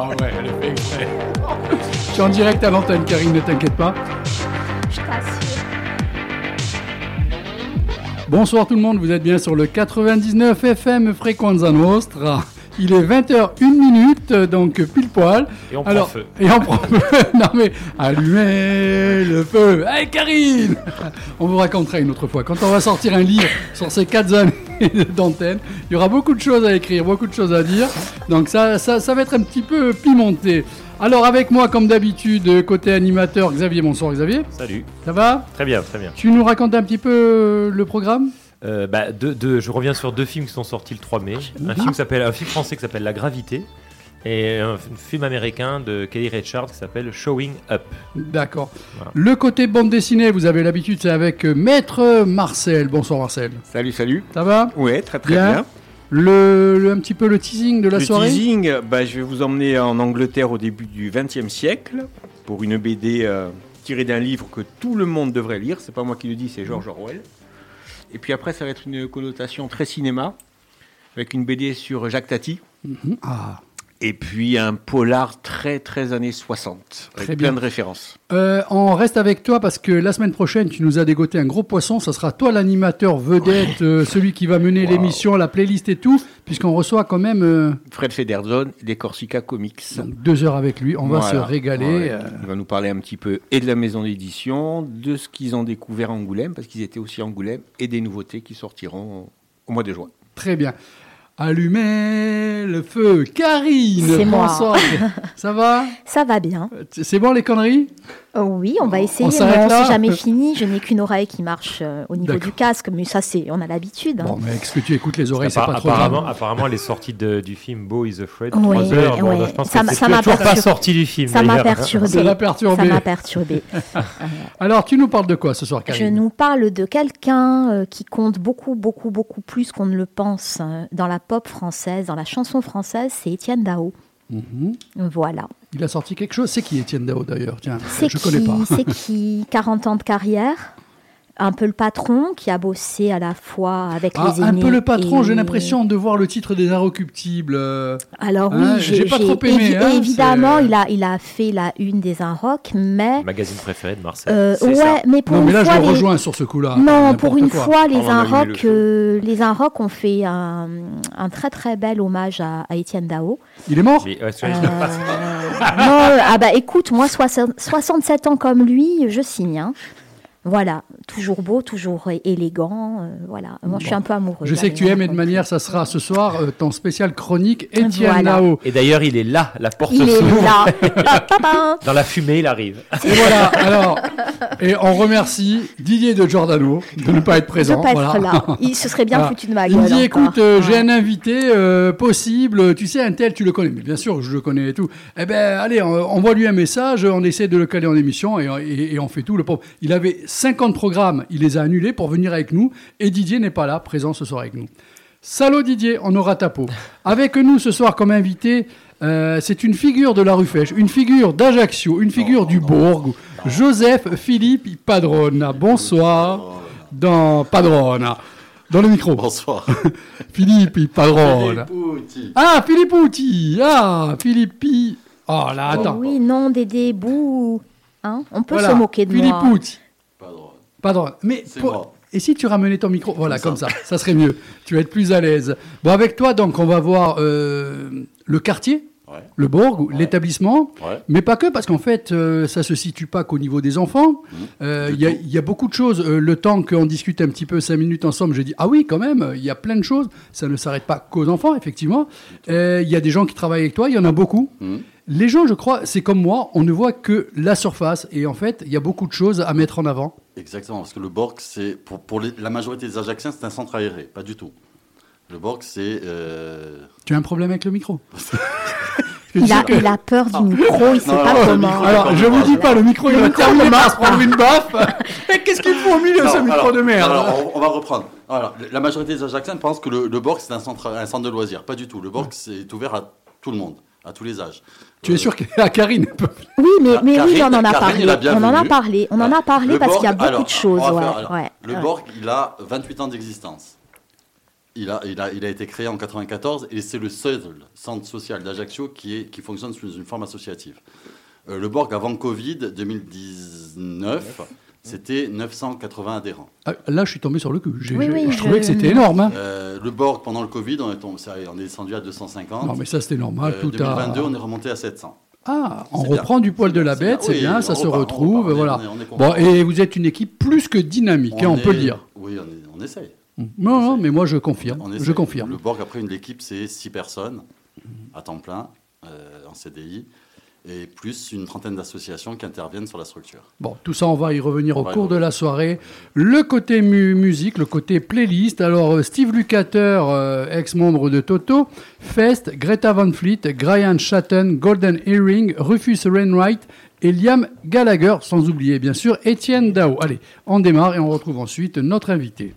pas vrai, elle fait exprès. Je suis en direct à l'antenne, Karine, ne t'inquiète pas. Je t'assure. Bonsoir tout le monde, vous êtes bien sur le 99 FM Frequenza Nostra. Il est 20h01 minute, donc pile poil. Et on prend Alors, feu. Et on prend feu. non mais, allumez le feu. Hey Karine On vous racontera une autre fois. Quand on va sortir un livre sur ces 4 années d'antenne, il y aura beaucoup de choses à écrire, beaucoup de choses à dire. Donc ça, ça, ça va être un petit peu pimenté. Alors avec moi, comme d'habitude, côté animateur, Xavier. Bonsoir Xavier. Salut. Ça va? Très bien, très bien. Tu nous racontes un petit peu euh, le programme? Euh, bah, deux- deux- je reviens sur deux films qui sont sortis le 3 mai. Un film, un film français qui s'appelle La Gravité et un film américain de Kelly Richard qui s'appelle Showing Up. D'accord. Voilà. Le côté bande dessinée, vous avez l'habitude, c'est avec euh, Maître Marcel. Bonsoir Marcel. Salut, salut. Ça va? Ouais, très très Bien. bien. le, le- Un petit peu le teasing de la le soirée? teasing, bah, je vais vous emmener en Angleterre au début du XXe siècle pour une BD euh, tirée d'un livre que tout le monde devrait lire. C'est pas moi qui le dis, c'est George Orwell. Et puis après, ça va être une connotation très cinéma avec une BD sur Jacques Tati. Mhm. Ah. Et puis un polar très très années 60 avec Très plein bien. de références. Euh, on reste avec toi parce que la semaine prochaine, tu nous as dégoté un gros poisson. Ça sera toi l'animateur vedette, euh, celui qui va mener Wow. l'émission, la playlist et tout, puisqu'on reçoit quand même euh, Fred Federzon des Corsica Comics. donc, deux heures avec lui. On va se régaler. Ouais. Il va nous parler un petit peu et de la maison d'édition, de ce qu'ils ont découvert à Angoulême, parce qu'ils étaient aussi à Angoulême, et des nouveautés qui sortiront au mois de juin. Très bien. Allumez le feu. Karine, C'est moi. bonsoir. Ça va? Ça va bien. C'est bon les conneries? Oh oui, on va essayer. on jamais fini. Je n'ai qu'une oreille qui marche euh, au niveau du casque, mais ça c'est, on a l'habitude. hein. Bon, mais est-ce que tu écoutes les oreilles C'est pas trop apparemment, grave. apparemment, elle est sortie de- du film Beau is Afraid. Ouais, 3 heures. Bon, ouais. je pense Ça que m'a- c'est ça m'a toujours pas perturbé. sorti du film. Ça m'a perturbé. Ça l'a perturbé. Ça m'a perturbé. Alors, tu nous parles de quoi ce soir, Je nous parle de quelqu'un euh, qui compte beaucoup, beaucoup, beaucoup plus qu'on ne le pense euh, dans la pop française, dans la chanson française, c'est Étienne Dao. Mhm. Voilà. Il a sorti quelque chose. C'est qui Étienne Dao d'ailleurs? Tiens, je qui, connais pas. C'est qui? 40 ans de carrière un peu le patron qui a bossé à la fois avec Ah, les un aînés. peu le patron, et- j'ai l'impression de voir le titre des Inrecuptibles. euh, Alors Hein, oui, j'ai pas trop aimé, évi- hein, évidemment, il a, il a fait la une des Inrocks, mais Magazine préféré de Marseille. euh, ouais, ça. mais pour Non, une mais là, je fois, les- rejoins sur ce coup-là. non, pour une quoi. fois, les feu. euh, les Inrocks ont fait un, un très très bel hommage à, à Étienne Dao. Il est mort? Ouais, sur- Euh, non, ah bah écoute, moi 60 67 ans comme lui, je signe. hein. Voilà, toujours beau, toujours élégant. euh, voilà, moi je suis un peu amoureuse. Je sais que tu aimes et de manière, ça sera ce soir euh, ton spécial chronique Étienne Voilà. Dao. Et d'ailleurs, il est là, la porte Il est s'ouvre. là. Dans la fumée, il arrive. Et voilà, alors, et on remercie Didier de Giordano de ne pas être Je présent. peux pas voilà. être là. Il se serait bien Voilà. foutu de ma Il gueule. me dit, encore. écoute, euh, j'ai un invité euh, possible, tu sais, un tel, tu le connais. Mais bien sûr je le connais et tout. Eh ben, allez, on, envoie lui un message, on essaie de le caler en émission et, et- et on fait tout. Le pauvre. Il avait 50 programmes, il les a annulés pour venir avec nous et Didier n'est pas là, présent ce soir avec nous. Salaud Didier, on aura ta peau. Avec nous ce soir comme invité, euh, c'est une figure de la rue Fèche, une figure d'Ajaccio, une figure du Bourg, Joseph Philippe Padrona. Bonsoir dans Padrona. Dans le micro. Bonsoir. Philippe Padrona. Filippucci. Ah, Filippucci. Ah, Filippi. Oh là, Oh attends. oui, non, Dédé, bouh. Hein On peut Voilà, se moquer de moi. Filippucci. Pardon. Mais pour-. Et si tu ramenais ton micro Voilà, comme Comme ça. ça, serait mieux. Tu vas être plus à l'aise. Bon, avec toi, donc, on va voir euh, le quartier, Ouais. le bourg, l'établissement. Ouais. Mais pas que, parce qu'en fait, euh, ça se situe pas qu'au niveau des enfants. Euh, Du Il y, a- y beaucoup de choses. Euh, le temps qu'on discute un petit peu cinq minutes ensemble, j'ai dit ah oui, quand même, il y a plein de choses. Ça ne s'arrête pas qu'aux enfants, effectivement. Euh, Il y a des gens qui travaillent avec toi, il y en a beaucoup. Mhm. Les gens, je crois, c'est comme moi, on ne voit que la surface. Et en fait, il y a beaucoup de choses à mettre en avant. Exactement, parce que le Borg, c'est pour, pour les- la majorité des Ajaxiens, c'est un centre aéré, pas du tout. Le Borg, c'est euh, Tu as un problème avec le micro Il a, il a peur du micro, il sait Non, pas non, comment. Alors, je vous dis pas, le micro, il va micro terminer ne par se prendre une baffe. Qu'est-ce qu'il faut au milieu, ce micro alors- de merde alors, on, on va reprendre. Alors, la majorité des Ajaxiens pensent que le, le Borg, c'est un centre, un centre de loisirs. Pas du tout. Le Borg, c'est ouvert à tout le monde, à tous les âges. Tu es Euh, sûr que la Karine peut... Oui, mais, oui, on en a Karine parlé. On en a parlé. On en a parlé Le parce qu'il y a Borg, beaucoup alors, de choses. ouais, faire- ouais, le ouais. Borg, il a 28 ans d'existence. Il a, il, a, il a été créé en 94 et c'est le seul centre social d'Ajaccio qui, est, qui fonctionne sous une forme associative. Euh, le Borg avant Covid 2019, c'était 980 adhérents. Ah, là, je suis tombé sur le cul. J'ai- Oui, je, oui, je je- trouvais que c'était énorme. hein. Euh, le Borg pendant le Covid, on est, tombé- on est descendu à 250. Non, mais ça, c'était normal. Euh, tout 2022, a... on est remonté à 700. Ah, on bien. reprend du poil de la C'est bien, bête, c'est oui, bien, ça se repart, retrouve, repart, voilà. on est- on est bon, et vous êtes une équipe plus que dynamique, hein, on, peut le dire. Oui, on, est- on essaye. Non, non, mais moi je confirme. On Je confirme. Le Borg, après, une l'équipe, c'est 6 personnes à temps plein, euh, en CDI, et plus une trentaine d'associations qui interviennent sur la structure. Bon, tout ça, on va y revenir au On cours de la soirée. Le côté mu- musique, le côté playlist. Alors, euh, Steve Lukather, euh, ex-membre de Toto, Fest, Greta Van Fleet, Brian Shatton, Golden Earring, Rufus Wainwright et Liam Gallagher, sans oublier bien sûr Étienne Dao. Allez, on démarre et on retrouve ensuite notre invité.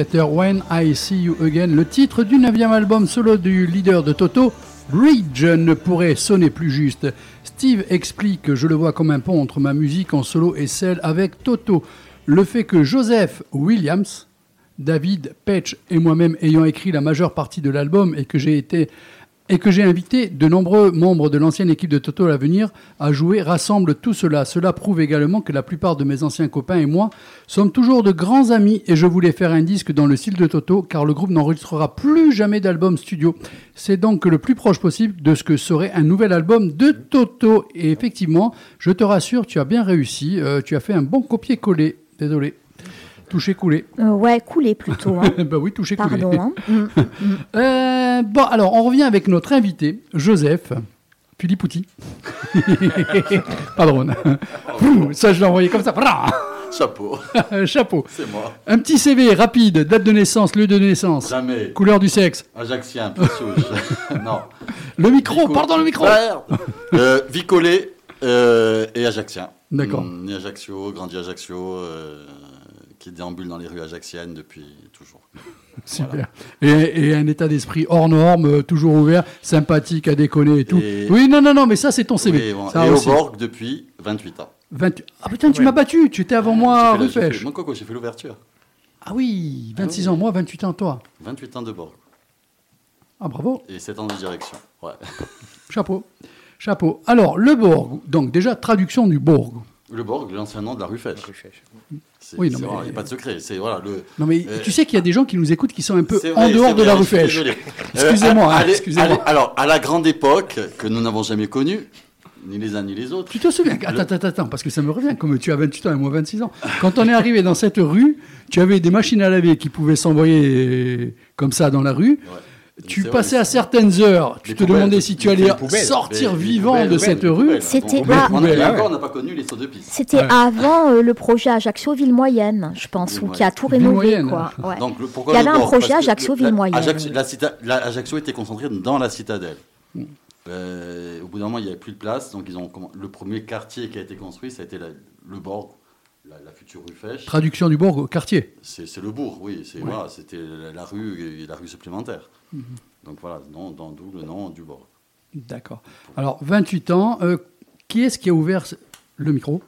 When I See You Again, le titre du 9 album solo du leader de Toto, Bridge, ne pourrait sonner plus juste. Steve explique que je le vois comme un pont entre ma musique en solo et celle avec Toto. Le fait que Joseph Williams, David Petch et moi-même ayant écrit la majeure partie de l'album et que j'ai été et que j'ai invité de nombreux membres de l'ancienne équipe de Toto à l'avenir à jouer rassemble tout cela. Cela prouve également que la plupart de mes anciens copains et moi sommes toujours de grands amis et je voulais faire un disque dans le style de Toto car le groupe n'enregistrera plus jamais d'album studio. C'est donc le plus proche possible de ce que serait un nouvel album de Toto. Et effectivement, je te rassure, tu as bien réussi. Euh, tu as fait un bon copier-coller. Désolé. Touché coulé. Euh, ouais, coulé plutôt. hein. bah oui, touché coulé. Pardon. hein. Euh, bon, alors on revient avec notre invité, Joseph Filipouti. Pardon. ça, je l'ai envoyé comme ça. Chapeau, Chapeau. c'est moi. Un petit CV rapide, date de naissance, lieu de naissance, Jamais. couleur du sexe. Ajaxien, souche. non. Le micro, Vico- pardon, le micro. Euh, Vicolé euh, et Ajaxien. D'accord. Né Ajaccio, grandi Ajaccio, euh, qui déambule dans les rues ajaxiennes depuis toujours. Super. Et, et un état d'esprit hors norme, euh, toujours ouvert, sympathique, à déconner et tout. Et- Oui, non, non, non, mais ça, c'est ton CV. Oui, bon, Ça et aussi. au Borg depuis 28 ans. 28 Ah putain, tu m'as battu, tu étais avant moi, J'ai fait la- rue j'ai fait- Pêche. Moi, Coco, j'ai fait l'ouverture. Ah oui, 26 Ah ans, moi, 28 ans, toi. 28 ans de Borg. Ah bravo, Et 7 ans de direction. Ouais. chapeau. Chapeau. Alors, le Borg, donc déjà, traduction du Borg. Le Borg, l'ancien nom de la rue Fèche. C'est- Oui, non, mais- Il n'y a pas de secret. C'est voilà, le, Non mais Euh, tu sais qu'il y a des gens qui nous écoutent qui sont un peu en dehors de vrai, la rue Fèche. Excusez-moi, Euh, hein, alors, à la grande époque, que nous n'avons jamais connue, ni les uns ni les autres, Tu te souviens Attends, attends, attends, parce que ça me revient, comme tu as 28 ans et moi 26 ans. Quand on est arrivé dans cette rue, tu avais des machines à laver qui pouvaient s'envoyer euh, comme ça dans la rue. Ouais. Tu passais vrai, à certaines heures, tu te demandais si tu allais sortir vivant de cette rue. C'était. C'était avant euh, le projet Ajaccio Ville Moyenne, je pense, ou qui a tout rénové. Moyenne. Quoi. Ouais. Donc, le- pourquoi Il y le avait un Borg projet que Ajaccio était concentrée dans la citadelle. Mm. Euh, au bout d'un moment, il n'y avait plus de place. Donc, ils ont, comm- le premier quartier qui a été construit, ça a été le Borg, la, la future rue Fèche. Traduction du Borg au quartier. C'est le bourg, oui. c'est Ouais. voilà, C'était la, la rue et la rue supplémentaire. Mhm. Donc voilà, non, dans- d'où le nom du Borg. D'accord. Alors, 28 ans, euh, qui est-ce qui a ouvert le micro?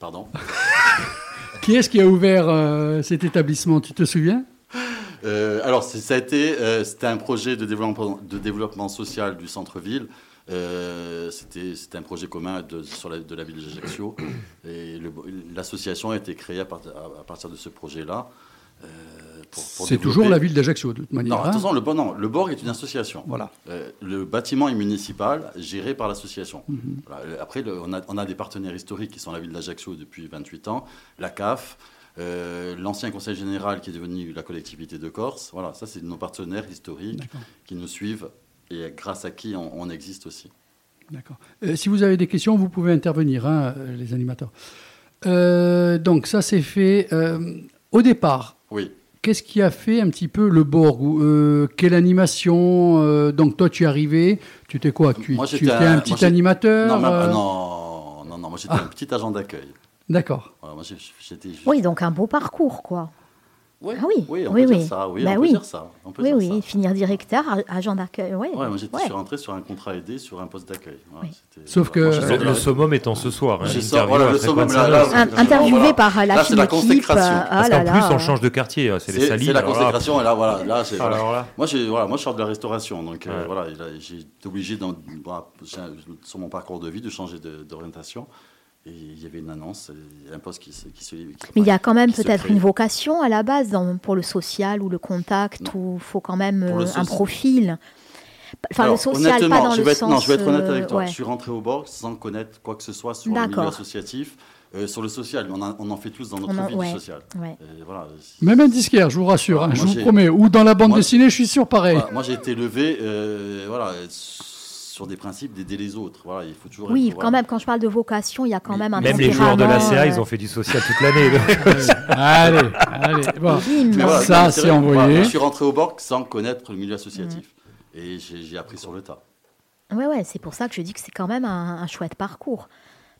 Pardon? Qui est-ce qui a ouvert euh, cet établissement? Tu te souviens? Euh, alors, ça a été, c'était un projet de développement, de développement social du centre-ville. Euh, c'était, c'était un projet commun de, sur la, de la ville d'Ajaccio. Et le- l'association a été créée à, part- à- à partir de ce projet-là. euh, pour- pour C'est toujours la ville d'Ajaccio, de toute manière. Non, hein attention, le, non, le Borg est une association. Voilà. Euh, le bâtiment est municipal, géré par l'association. Mhm. Voilà. Euh, Après, le- on, a, on a des partenaires historiques qui sont la ville d'Ajaccio depuis 28 ans, la CAF, euh, l'ancien conseil général qui est devenu la collectivité de Corse. Voilà, ça, c'est nos partenaires historiques qui nous suivent et grâce à qui on, on existe aussi. D'accord. Euh, si vous avez des questions, vous pouvez intervenir, hein, les animateurs. Euh, donc, ça, c'est fait. au départ, Oui. Qu'est-ce qui a fait un petit peu le Borg ou, euh, Quelle animation euh, Donc, toi, tu es arrivé. Tu étais quoi Tu, Moi, tu j'étais étais un- petit j'ai- animateur non, euh, non, non, non, moi j'étais un petit agent d'accueil. D'accord. Voilà, Oui, donc un beau parcours, quoi. Ouais, Ah oui, oui, on oui, peut oui. dire ça. Oui, Bah on peut oui. dire ça. on peut Oui, dire oui, ça. finir directeur, agent d'accueil. Ouais. Ouais, moi j'étais Ouais. sur rentré sur un contrat aidé sur un poste d'accueil. Oui. c'était- Sauf que- moi, je Le- summum étant ce soir. Hein, Je l'interview sors- voilà, le après summum, 25 là, ans. là, Un- interviewé Voilà. par la Là, c'est la équipe. consécration. euh, Parce ah là qu'en plus, on change de quartier. hein, C'est les salines. c'est la consécration et là voilà là voilà. Moi voilà moi je sors de la restauration donc euh, Ouais. voilà j'ai été obligé sur mon parcours de vie de changer d'orientation et il y avait une annonce euh, un poste qui se qui se qui- Mais il y a quand même peut-être une vocation à la base dans- pour le social ou le contact, où il faut quand même euh, un profil. Enfin, Alors, le social, pas honnêtement, dans je le vais être, sens. non, je vais être honnête euh, avec toi. ouais. Je suis rentré au Borg sans connaître quoi que ce soit sur le milieu D'accord. associatif. Euh, sur le social, on, a- on en fait tous dans notre en- vie ouais. du social. Ouais. Et voilà, Même un disquaire, je vous rassure, hein, Moi, je vous promets. Ou dans la bande Moi- dessinée, je suis sûr pareil. Voilà, moi j'ai été élevé euh, voilà, sur des principes d'aider les autres. Voilà, il faut toujours Oui, être- quand voilà. même, quand je parle de vocation, il y a quand Mais- même un Même les joueurs de la CA, ils euh, ont fait du social toute l'année. allez, allez. Bon. voilà, Ça, c'est envoyé. je suis rentré au Borg sans connaître le milieu associatif. Mm. Et j'ai j'ai appris sur le tas. Ouais, ouais, c'est pour ça que je dis que c'est quand même un, un chouette parcours.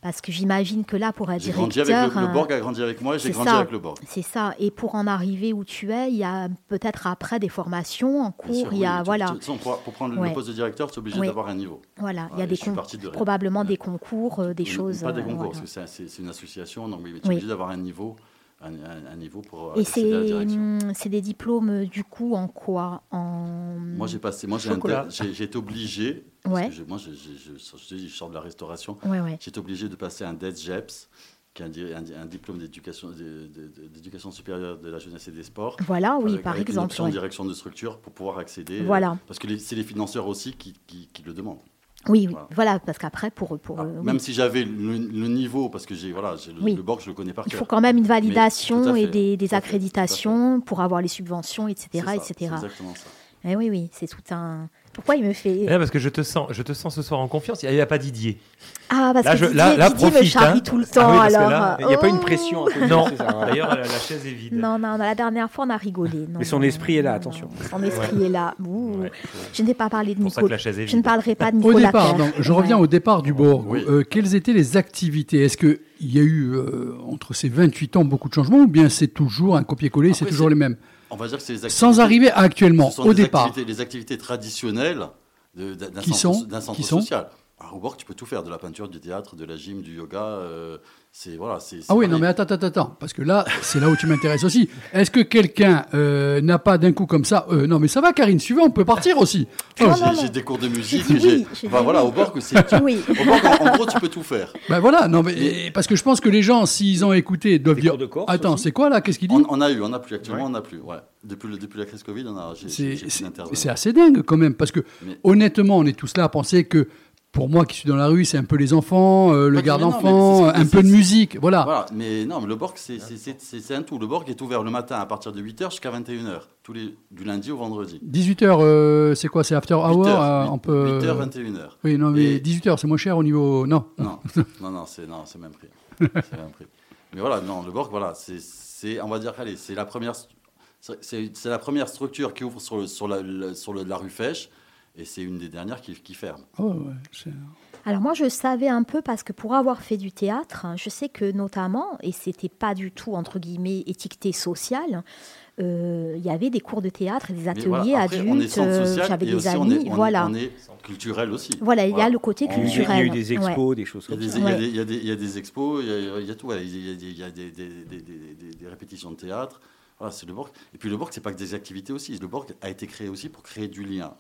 Parce que j'imagine que là, pour être J'ai grandi directeur, avec le, le euh, Borg a grandi avec moi et j'ai grandi ça. avec le Borg. c'est ça. Et pour en arriver où tu es, il y a peut-être après des formations en cours. sûr, il y a oui, voilà, façon, pour, pour prendre le- Ouais. le poste de directeur, tu es obligé d'avoir un niveau. voilà, il y a des con- de probablement des concours, euh, des choses. Pas des euh, concours, voilà. parce que c'est une association, donc oui, mais tu es Oui. obligé d'avoir un niveau, un, niveau pour euh, Et accéder à la c'est direction. hum, c'est des diplômes euh, du coup en quoi? En Moi, j'ai passé, moi, j'ai j'ai été obligé, parce Ouais. que je- moi, je, je, je- je sors de la restauration, ouais ouais. j'ai été obligé de passer un DESGEPS, qui est un, di- un di- un diplôme d'éducation supérieure de la jeunesse et des sports. Voilà, oui, avec- par avec une exemple. option ouais. direction de structure pour pouvoir accéder. euh, Voilà. Parce que c'est les financeurs aussi qui, qui- qui le demandent. Oui, oui, Voilà. voilà, parce qu'après pour pour Ah, euh, oui. Même si j'avais le, le niveau, parce que j'ai voilà, j'ai le, Oui. le Borg, je le connais par il faut quand même une validation et des, fait, accréditations pour avoir les subventions, etc., C'est ça, etc. C'est exactement ça. Eh oui, oui, c'est tout un. Pourquoi il me fait Eh, parce que je te sens, je te sens ce soir en confiance. Il n'y a pas Didier. Ah, parce Là, que je- Didier, là- là, Didier me profite, charrie hein. tout le Ah temps. oui, que alors, là, Il n'y a pas une oh. pression Non. D'ailleurs, la, la chaise est vide. Non, non, la dernière fois, on a rigolé. Non, Mais son non, esprit est là, non, attention. non, Son esprit est là. Ouh. Ouais. Je n'ai pas parlé de C'est pour ça que Nicolas. la chaise est Je ne parlerai pas de Au Nicolas. départ, Père. donc, je reviens Ouais. au départ du Borg. Oui. Euh, quelles étaient les activités? Est-ce qu'il y a eu, euh, entre ces 28 ans, beaucoup de changements ou bien c'est toujours un copier-coller, c'est toujours les mêmes? On va dire que c'est les activités. Sans arriver à actuellement, au départ. activités- les activités traditionnelles d'un centre, social. Borg, tu peux tout faire, de la peinture, du théâtre, de la gym, du yoga. euh, c'est voilà, c'est. c'est Ah oui, non, mais attends, attends, attends, parce que là, c'est là où tu m'intéresses aussi. Est-ce que quelqu'un euh, n'a pas d'un coup comme ça euh, Non, mais ça va, Karine, veux, on peut partir aussi. Oh, J'ai- des cours de musique. j'ai- oui, enfin, voilà, au Borg, c'est. tu- Oui. Au Borg, en, en gros, tu peux tout faire. Ben voilà, non, mais parce que je pense que les gens, s'ils ont écouté, doivent Des dire cours de Corse Attends, c'est quoi là Qu'est-ce qu'il dit On, on a eu, on n'a plus. Actuellement, Ouais. on n'a plus. Ouais. Depuis, le- depuis la crise Covid, on a. j'ai- C'est- C'est c'est assez dingue quand même, parce que Mais- honnêtement, on est tous là à penser que pour moi qui suis dans la rue, c'est un peu les enfants, euh, le Pas que- garde mais non, mais enfant, c'est ce que- un peu de musique, voilà. Voilà, mais non, mais le Borg, c'est un tout. Le Borg est ouvert le matin à partir de 8h jusqu'à 21h, tous les, du lundi au vendredi. 18h, c'est quoi C'est after hour 8h, euh, on peut... 8h, 21h. Oui, non, mais Et- 18h, c'est moins cher au niveau. Non. Non, non, non, c'est même prix. C'est même prix. Mais voilà, non, le Borg, voilà, c'est, on va dire, allez, c'est la première, c'est, la première structure qui ouvre sur, le, sur, la, sur le- la rue Fèche, et c'est une des dernières qui, qui ferme. Oh, ouais, Alors moi, je savais un peu parce que pour avoir fait du théâtre, hein, je sais que notamment, et c'était pas du tout entre guillemets étiqueté social, euh, il y avait des cours de théâtre et des ateliers voilà, après, on est adultes. euh, J'avais des aussi amis, on est, on est- voilà. on est culturel aussi. Voilà, il y a le côté culturel. Il y a eu des Ouais. expos, des choses comme ça. il y a Ouais. des- expos, il y a, il y a tout, il y a, des- il y a des, des- des- des- des- des répétitions de théâtre. Voilà, c'est le Borg. Et puis le Borg, c'est pas que des activités aussi. Le Borg a été créé aussi pour créer du lien,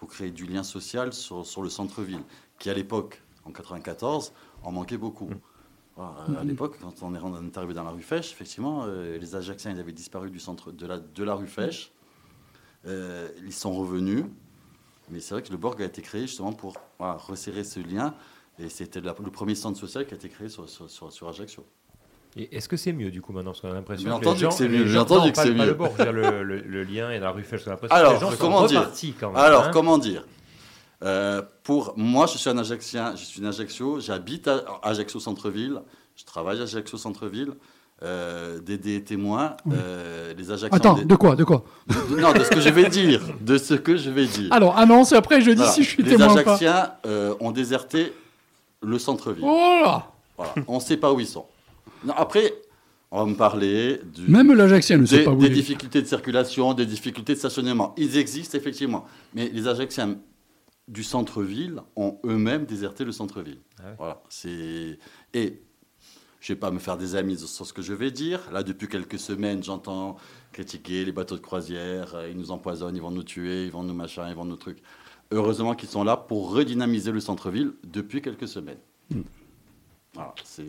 pour créer du lien social sur, sur le centre-ville, qui à l'époque, en 94, en manquait beaucoup. Voilà, à l'époque, quand on est, arrivé dans la rue Fèche, effectivement, euh, les Ajaxiens ils avaient disparu du centre de la, de la rue Fèche. Euh, ils sont revenus. Mais c'est vrai que le Borg a été créé justement pour voilà, resserrer ce lien. Et c'était le premier centre social qui a été créé sur, sur, sur- sur Ajaccio. Et Est-ce que c'est mieux du coup maintenant? Parce qu'on a l'impression que les entendu gens, que c'est les mieux, gens- entendu non, que c'est pas mieux. le le, le- le lien et la rue j'ai Alors, que les gens sont comment dire? repartis quand même. Alors, hein. comment dire? Euh, Pour moi, je suis un Ajaxien, je suis un Ajaccio, j'habite à Ajaccio Centre-Ville, je travaille à Ajaccio Centre-Ville. Euh, Dédé est témoin. euh, les Ajaxiens. Attends, des- de quoi De quoi? De- non, de ce que je vais dire. De ce que je vais dire. Alors, annonce et après je dis Voilà. si je suis les témoin ou pas. Ajaxiens euh, ont déserté le centre-ville. Oh là Voilà. On ne sait pas où ils sont. Non, après, on va me parler du, Même l'Ajaxien ne sait des, pas où des il est. difficultés de circulation, des difficultés de stationnement. Ils existent effectivement. Mais les Ajaxiens du centre-ville ont eux-mêmes déserté le centre-ville. Ah ouais. Voilà. C'est... Et je ne vais pas me faire des amis sur ce que je vais dire. Là, depuis quelques semaines, j'entends critiquer les bateaux de croisière. euh, Ils nous empoisonnent, ils vont nous tuer, ils vont nous machin, ils vont nous trucs. Heureusement qu'ils sont là pour redynamiser le centre-ville depuis quelques semaines. Hmm. Voilà, c'est,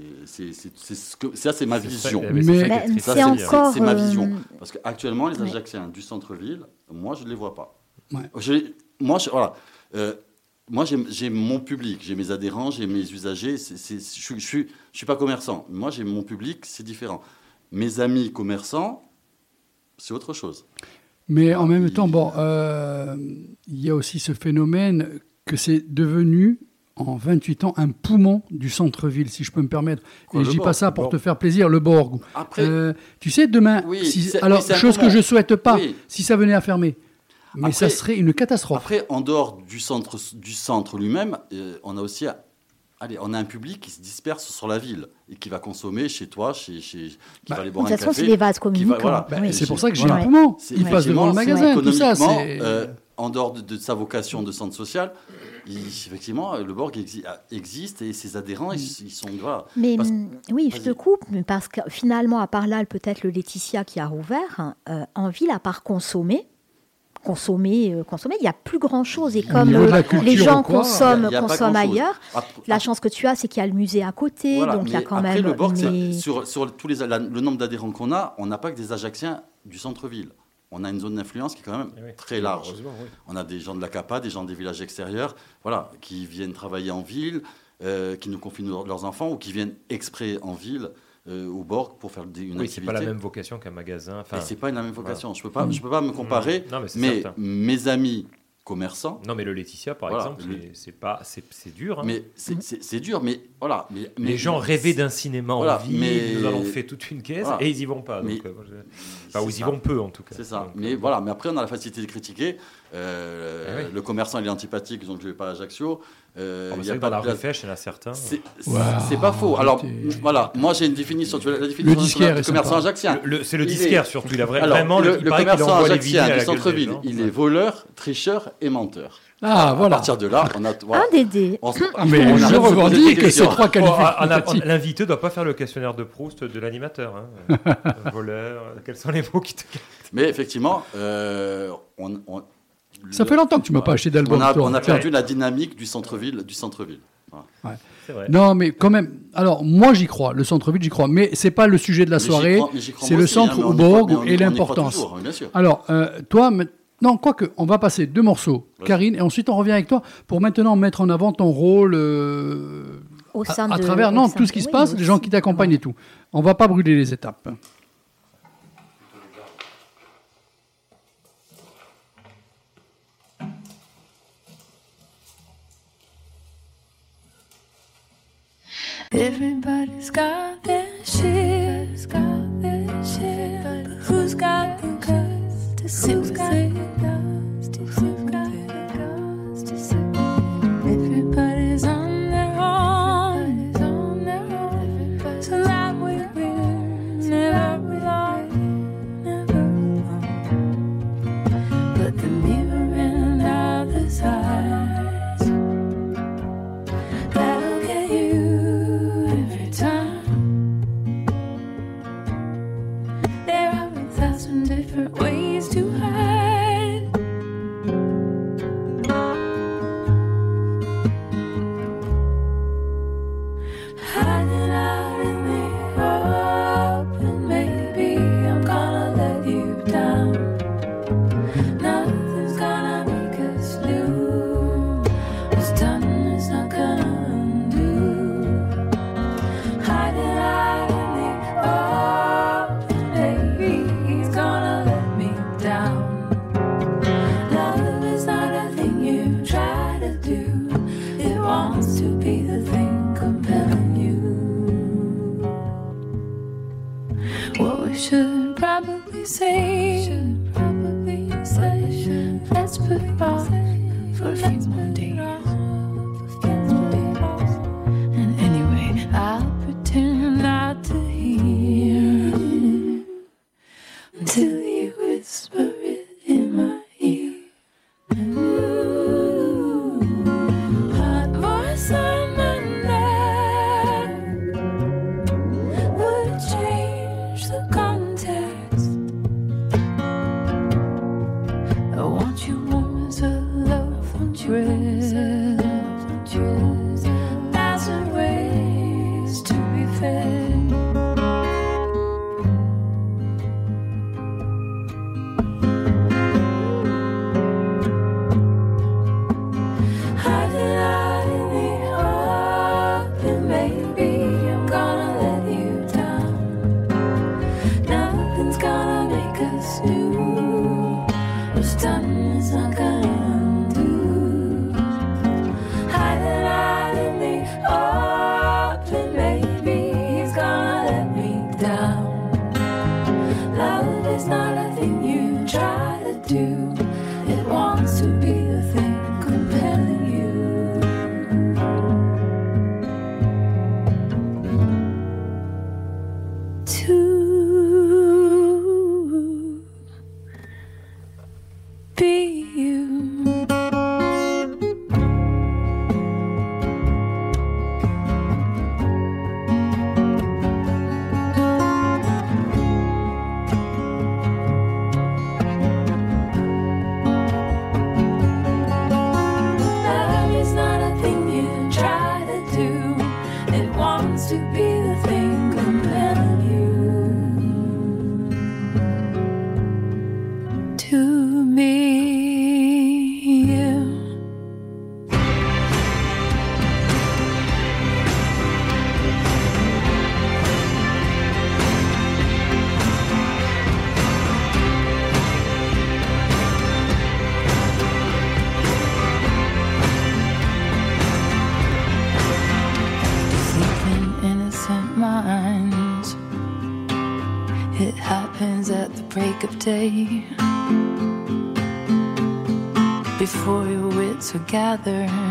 ce que, ça, c'est ma vision. ça- Mais- c'est encore. C'est ma vision. Parce qu'actuellement, les Ouais. Ajaxiens du centre-ville, moi, je ne les vois pas. Ouais. Je- moi, je, voilà. Euh, moi, j'ai mon public, j'ai mes adhérents, j'ai mes usagers. je je suis, je suis pas commerçant. Moi, j'ai mon public, c'est différent. Mes amis commerçants, c'est autre chose. Mais en même temps, bon, euh, il y a aussi ce phénomène que c'est devenu en 28 ans un poumon du centre-ville, si je peux me permettre. Quoi, Et je dis pas ça pour te faire plaisir, le Borg. Après, Euh, tu sais, demain, Oui, si- c'est- alors chose que je souhaite pas, Oui. si ça venait à fermer, mais Après- ça serait une catastrophe. Après, en dehors du centre, du centre lui-même, euh, on a aussi à, allez, on a un public qui se disperse sur la ville et qui va consommer chez toi, chez, chez qui Bah, va aller De boire toute un façon, c'est café. des vases communicants. voilà. Bah, Oui. c'est pour ça que j'ai Voilà. un poumon. Il passe devant le magasin, tout ça. euh, en dehors de, de sa vocation de centre social, il- effectivement, le Borg exi- existe et ses adhérents, ils, ils sont voilà. Mais Parce- hum, oui, je te coupe, mais parce que finalement, à part là, peut-être le Laetitia qui a rouvert, euh, en ville, à part consommer, consommer, euh, consommer, il n'y a plus grand-chose. Et comme euh, les gens quoi, consomment, y a consomment ailleurs, Après- la chance que tu as, c'est qu'il y a le musée à côté, Voilà, donc il y a quand après, même. le Borg, c'est- mais- sur, sur tous les, la- le nombre d'adhérents qu'on a, on n'a pas que des Ajacciens du centre-ville. On a une zone d'influence qui est quand même Eh oui. très large. Oui. On a des gens de la CAPA, des gens des villages extérieurs, voilà, qui viennent travailler en ville, euh, qui nous confient leur- leurs enfants ou qui viennent exprès en ville euh, au Borg pour faire des- une Oui, c'est activité. pas la même vocation qu'un magasin. Enfin, Et c'est pas la même vocation. Je peux pas, je peux pas me comparer. Non, mais c'est mes amis commerçants, non, mais le Laetitia, par Voilà, exemple, le- c'est- pas, c'est c'est dur. hein. mais c'est- c'est dur, mais voilà. Mais, mais- les gens rêvaient d'un cinéma Voilà, en ville. mais- Nous allons fait toute une caisse Voilà. et ils y vont pas. Mais- donc, euh, Enfin, ils y vont peu en tout cas. C'est ça. Donc, mais euh, voilà. Mais après, on a la facilité de critiquer. Euh, Eh oui. Le commerçant, il est antipathique, donc je vais pas à Ajaccio. Euh, bah, il y a pas la refèche, il y en a certains. C'est c'est pas faux. Alors voilà, moi j'ai une définition. Tu veux la définition Le disquaire du est commerçant sympa. ajaccien Le- le- C'est le disquaire est- surtout. Il a vraiment le, commerçant à du centre-ville, il est voleur, tricheur et menteur. Ah, À voilà. partir de là, on a. voilà. Un Dédé. On se- Ah, mais on je revendique ces trois Oh, on a- qualificatifs. L'invité doit pas faire le questionnaire de Proust de l'animateur. hein. Voleur, quels sont les mots qui te. Mais effectivement, euh, on, on- Ça fait longtemps que tu m'as pas acheté d'album. On a, toi. on a Tiens. perdu la dynamique du centre-ville. Du centre-ville. Vrai. Non, mais quand même. Alors, moi, j'y crois. Le centre-ville, j'y crois. Mais c'est pas le sujet de la Mais soirée. C'est le aussi, centre hein, et l'importance. hein. Alors, euh, toi, non, quoique, on va passer deux morceaux, Ouais. Karine, et ensuite on revient avec toi pour maintenant mettre en avant ton rôle euh, Au à, sein à de- travers au non, sein tout ce qui se oui, passe, oui, les gens qui t'accompagnent et tout. On va pas brûler les étapes. Everybody's got their shit, got their shit. But who's got the guts to sit with it? Say. gather.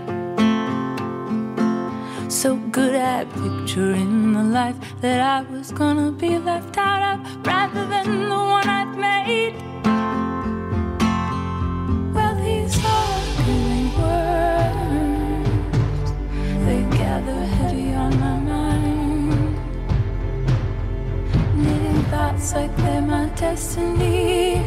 So good at picturing the life that I was gonna be left out of rather than the one I've made. Well, these ugly words, they gather heavy on my mind. Knitting thoughts like they're my destiny,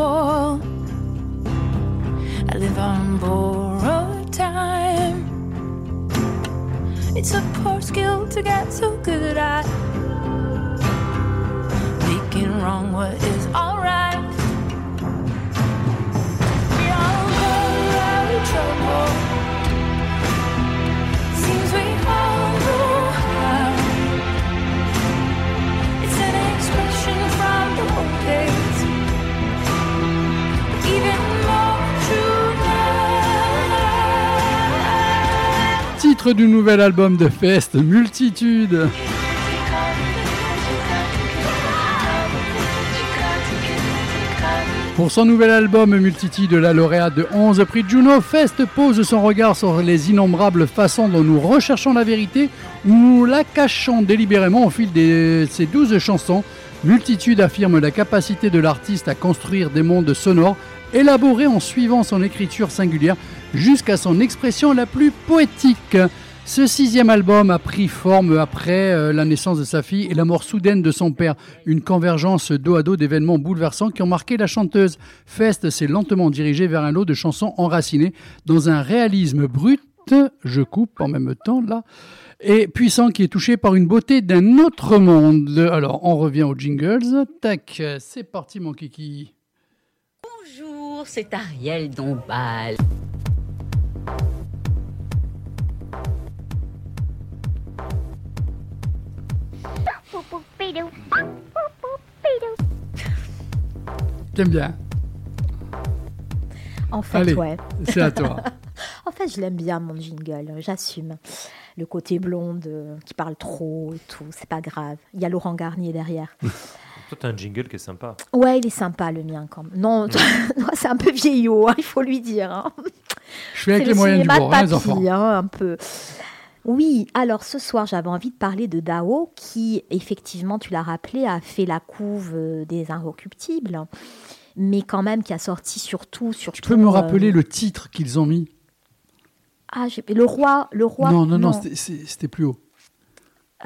I live on borrowed time. It's a poor skill to get so good at making wrong what is alright. We all borrow trouble. Seems we all. It's an expression from the old days. Du nouvel album de Fest, Multitude. Pour son nouvel album Multitude, la lauréate de 11 prix Juno, Fest pose son regard sur les innombrables façons dont nous recherchons la vérité ou la cachons délibérément au fil de ses 12 chansons. Multitude affirme la capacité de l'artiste à construire des mondes sonores élaborés en suivant son écriture singulière jusqu'à son expression la plus poétique. Ce sixième album a pris forme après euh, la naissance de sa fille et la mort soudaine de son père. Une convergence dos à dos d'événements bouleversants qui ont marqué la chanteuse. Fest s'est lentement dirigée vers un lot de chansons enracinées dans un réalisme brut, je coupe en même temps là, et puissant qui est touché par une beauté d'un autre monde. Alors on revient aux jingles. Tac, c'est parti mon kiki. Bonjour, c'est Ariel Dombal. T'aimes bien? En fait, Allez, ouais. c'est à toi. En fait, je l'aime bien, mon jingle. J'assume. Le côté blonde euh, qui parle trop et tout. C'est pas grave. Il y a Laurent Garnier derrière. Toi, t'as un jingle qui est sympa. Ouais, il est sympa, le mien, quand même. Non, non, c'est un peu vieillot, hein, il faut lui dire. hein. Je fais avec les le moyens du bord, de hein, les enfants. hein, un peu. Oui, alors ce soir, j'avais envie de parler de Dao, qui, effectivement, tu l'as rappelé, a fait la couve euh, des Inrecuptibles, mais quand même qui a sorti surtout... surtout Tu peux me euh, rappeler le titre qu'ils ont mis? Ah, j'ai- le roi, le roi... Non, non, non, c'était- plus haut.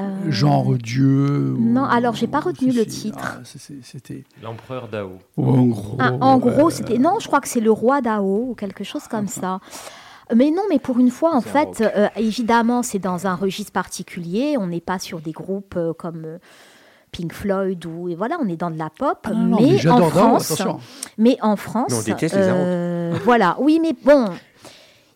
Euh, Genre Dieu. ou- non, alors, j'ai pas retenu le titre. Ah, C'était. L'empereur Dao. Oh, en gros. Ah, en gros, euh, c'était. Non, je crois que c'est le roi Dao ou quelque chose comme ça. Mais non, mais pour une fois, en fait, euh, évidemment, c'est dans un registre particulier. On n'est pas sur des groupes euh, comme Pink Floyd ou et voilà, on est dans de la pop. Ah, non, non, mais, en France, mais en France, Mais on déteste les euh, voilà. Oui, mais bon,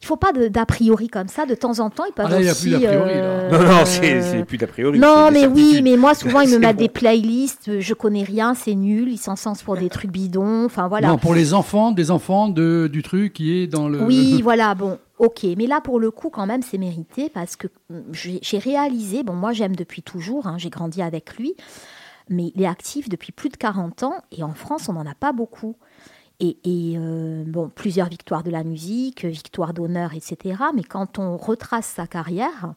il faut pas d'a priori comme ça. De temps en temps, ils peuvent Ah là, il y a aussi. plus d'a priori, là. euh, Non, non, c'est plus d'a priori. non, mais oui, mais moi, souvent, ils me mettent bon. des playlists. Je connais rien, c'est nul. Ils s'en sortent pour des trucs bidons. Enfin, voilà. Non, pour les enfants, des enfants de, du truc qui est dans le. Oui, voilà, bon, ok. Mais là, pour le coup, quand même, c'est mérité parce que hum, j'ai j'ai réalisé, bon, moi, j'aime depuis toujours, hein, j'ai grandi avec lui, mais il est actif depuis plus de 40 ans et en France, on n'en a pas beaucoup. Et, euh, bon, plusieurs victoires de la musique, victoires d'honneur, etc. Mais quand on retrace sa carrière,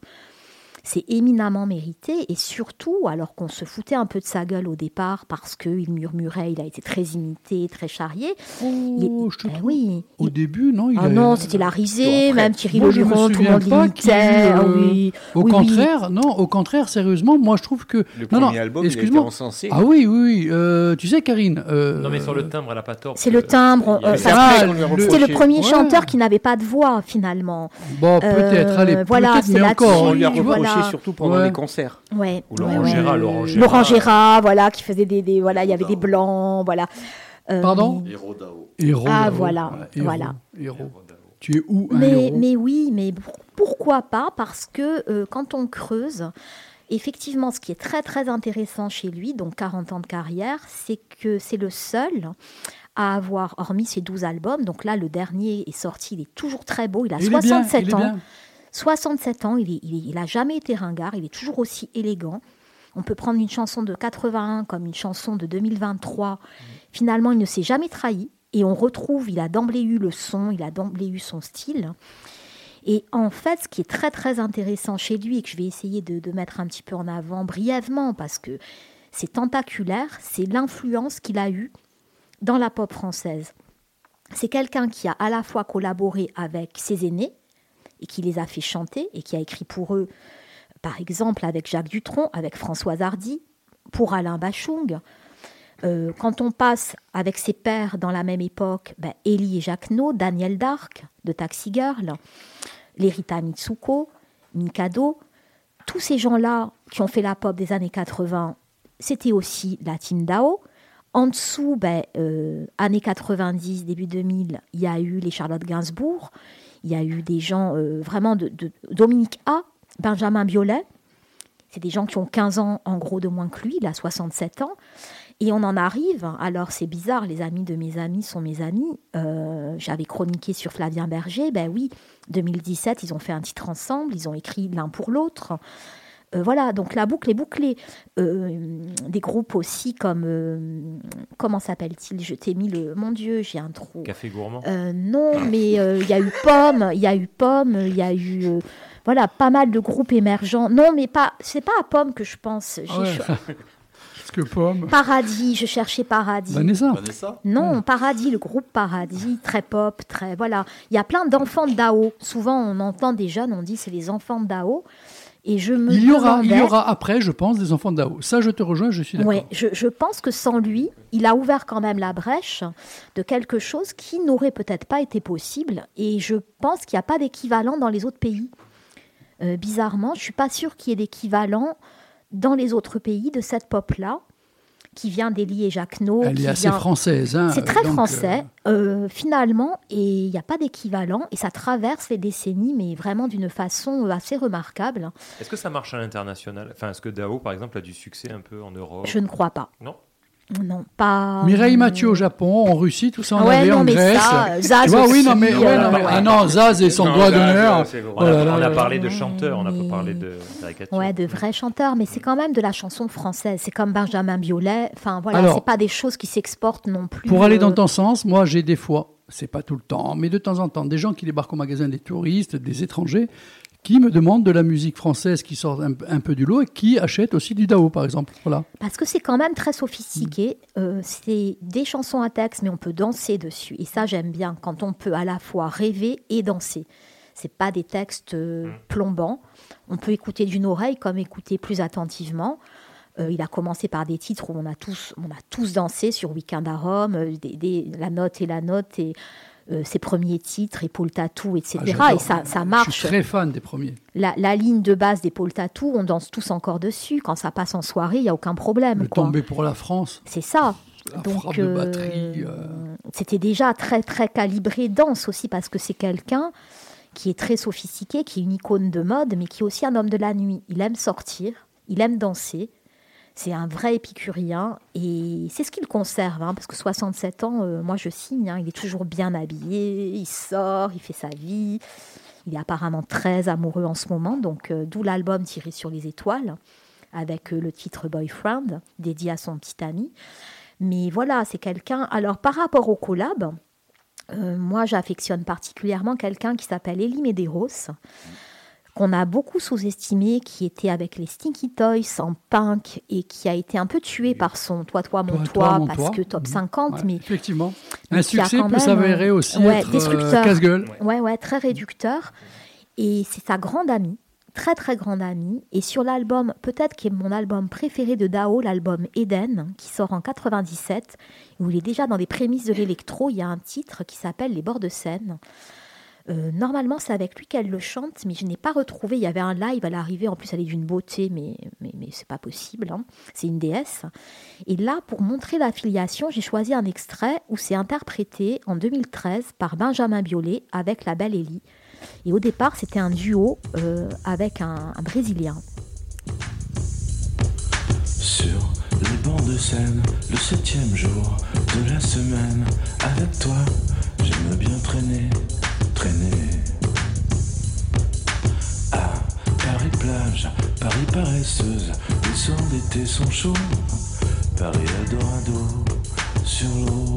c'est éminemment mérité et surtout, alors qu'on se foutait un peu de sa gueule au départ parce qu'il murmurait, il a été très imité, très charrié. il Oh, je te trouve. oui, Au il- début, non il ah a- non, c'était la risée, Bon, même Thierry moi, je me Leluron, tout le monde l'imitait. ah euh, oui. Au Oui, oui. contraire, non, au contraire, sérieusement, moi je trouve que. Le non, non, premier album, il a été excuse-moi. encensé. Ah oui, oui, oui. euh, tu sais, Karine. euh, Non, mais sur le timbre, elle n'a pas tort. C'est le timbre, euh, C'est ça- après qu'on lui a le- C'était le premier Ouais. chanteur qui n'avait pas de voix, finalement. Bon, peut-être, Euh, allez, voilà, mais encore. On lui a tu vois, reproché surtout pendant Ouais. les concerts. Ouais. Ou Laurent ouais, ouais. Gérard, Laurent Gérard. Laurent Gérard, voilà, qui faisait des, des- voilà, il y avait des blancs, voilà. Euh, Pardon Héros Dao. Héros, Ah, voilà, voilà. héros. Tu es où un Mais, héros mais oui, mais pour- pourquoi pas? Parce que euh, quand on creuse, effectivement, ce qui est très très intéressant chez lui, donc 40 ans de carrière, c'est que c'est le seul à avoir, hormis ses 12 albums, donc là le dernier est sorti, il est toujours très beau, il a Il est bien, 67 il est ans. Bien. 67 ans, il, est- a jamais été ringard, il est toujours aussi élégant. On peut prendre une chanson de 81 comme une chanson de 2023. Finalement, il ne s'est jamais trahi. Et on retrouve, il a d'emblée eu le son, il a d'emblée eu son style. Et en fait, ce qui est très très intéressant chez lui et que je vais essayer de, de mettre un petit peu en avant brièvement parce que c'est tentaculaire, c'est l'influence qu'il a eue dans la pop française. C'est quelqu'un qui a à la fois collaboré avec ses aînés et qui les a fait chanter et qui a écrit pour eux, par exemple avec Jacques Dutronc, avec Françoise Hardy, pour Alain Bachung. Euh, quand on passe avec ses pères dans la même époque, ben, Élie et Jacques No, Daniel Dark de Taxi Girl, Lerita Mitsuko, Mikado, tous ces gens-là qui ont fait la pop des années 80, c'était aussi la team Dao. En dessous, ben, euh, années 90, début 2000, il y a eu les Charlotte Gainsbourg, il y a eu des gens euh, vraiment de, Dominique A, Benjamin Biolay. C'est des gens qui ont 15 ans en gros de moins que lui, il a 67 ans. Et on en arrive, alors c'est bizarre, les amis de mes amis sont mes amis. Euh, J'avais chroniqué sur Flavien Berger, ben oui, 2017, ils ont fait un titre ensemble, ils ont écrit l'un pour l'autre. Euh, voilà, donc la boucle est bouclée. Euh, des groupes aussi comme. euh, comment s'appelle-t-il? Je t'ai mis le. Mon Dieu, j'ai un trou. Café gourmand. Euh, non, mais euh, il y a eu Pomme, il y a eu Pomme, il y a eu. euh, voilà, pas mal de groupes émergents. Non, mais pas. C'est pas à Pomme que je pense. J'ai Ah que pomme. Paradis, je cherchais Paradis. Vanessa. Vanessa? Non, Paradis, le groupe Paradis, très pop, très voilà. Il y a plein d'enfants de Dao. Souvent, on entend des jeunes, on dit c'est les enfants de Dao. Et je me Il y aura, il y aura après, je pense, des enfants de Dao. Ça, je te rejoins, je suis d'accord. Ouais, je, je pense que sans lui, il a ouvert quand même la brèche de quelque chose qui n'aurait peut-être pas été possible. Et je pense qu'il n'y a pas d'équivalent dans les autres pays. Euh, bizarrement, je suis pas sûre qu'il y ait d'équivalent dans les autres pays de cette pop-là, qui vient d'Elie et Jacques No, Elle qui est assez vient- française. hein, c'est très donc, français, euh, finalement, et il n'y a pas d'équivalent, et ça traverse les décennies, mais vraiment d'une façon euh, assez remarquable. Est-ce que ça marche à l'international? Enfin, est-ce que Dao, par exemple, a du succès un peu en Europe? Je ne crois pas. Non? Non, pas. Mireille Mathieu au Japon, en Russie, tout ça en Ouais, avait non, en mais Grèce. ça, Zaz tu vois, oui, non, mais, euh, ouais, non, mais- ouais. ah non, Zaz et son Non, doigt d'honneur. bon. On, a, Oh on parlé de chanteurs, on n'a Mais- pas parlé de caricature. Ouais, de vrais chanteurs, mais c'est quand même de la chanson française. C'est comme Benjamin Biolay. Enfin, voilà, c'est pas des choses qui s'exportent non plus. Pour aller euh, dans ton sens, moi j'ai des fois, c'est pas tout le temps, mais de temps en temps, des gens qui débarquent au magasin, des touristes, des étrangers, qui me demandent de la musique française qui sort un, un peu du lot et qui achètent aussi du Dao, par exemple. Voilà. Parce que c'est quand même très sophistiqué. Euh, c'est des chansons à texte, mais on peut danser dessus. Et ça, j'aime bien quand on peut à la fois rêver et danser. C'est pas des textes euh, Mm. plombants. On peut écouter d'une oreille comme écouter plus attentivement. Euh, il a commencé par des titres où on a tous, on a tous dansé sur Weekend à Rome, des- des- la note et la note et euh, ses premiers titres, Épaule Tatou, etc. Ah, et ça, ça Je marche. suis très fan des premiers. La, la ligne de base d'Épaule Tatou, on danse tous encore dessus. Quand ça passe en soirée, il n'y a aucun problème. Le quoi. tomber pour la France, C'est ça. la Donc, frappe de euh, batterie. euh, c'était déjà très très calibré danse aussi parce que c'est quelqu'un qui est très sophistiqué, qui est une icône de mode, mais qui est aussi un homme de la nuit. Il aime sortir, il aime danser. C'est un vrai épicurien et c'est ce qu'il conserve, hein, parce que 67 ans, euh, moi je signe, hein, il est toujours bien habillé, il sort, il fait sa vie. Il est apparemment très amoureux en ce moment, donc euh, d'où l'album Tiré sur les étoiles, avec euh, le titre Boyfriend, dédié à son petit ami. Mais voilà, c'est quelqu'un. Alors, par rapport au collab, moi, j'affectionne particulièrement quelqu'un qui s'appelle Elie Medeiros, qu'on a beaucoup sous-estimé, qui était avec les Stinky Toys en punk et qui a été un peu tué par son Toi, toi, mon Toi, toi, toi, mon parce que top Mhm. 50, ouais, mais effectivement. Un succès peut s'avérer euh, aussi ouais, être euh, destructeur. casse-gueule. Ouais, ouais, très réducteur. Et c'est sa grande amie, très très grande amie. Et sur l'album, peut-être qui est mon album préféré de Dao, l'album Eden, qui sort en 97, où il est déjà dans les prémices de l'électro, il y a un titre qui s'appelle Les bords de Seine. Euh, normalement, c'est avec lui qu'elle le chante, mais je n'ai pas retrouvé. Il y avait un live à l'arrivée. En plus, elle est d'une beauté, mais, c'est pas possible. hein. C'est une déesse. Et là, pour montrer l'affiliation, j'ai choisi un extrait où c'est interprété en 2013 par Benjamin Biolay avec la belle Ellie. Et au départ, c'était un duo euh, avec un, Brésilien. Sur les bancs de Seine, le septième jour de la semaine, avec toi, j'aime bien traîner, traîner. À Paris plage, Paris paresseuse, les soirs d'été sont chauds, Paris adorado, sur l'eau.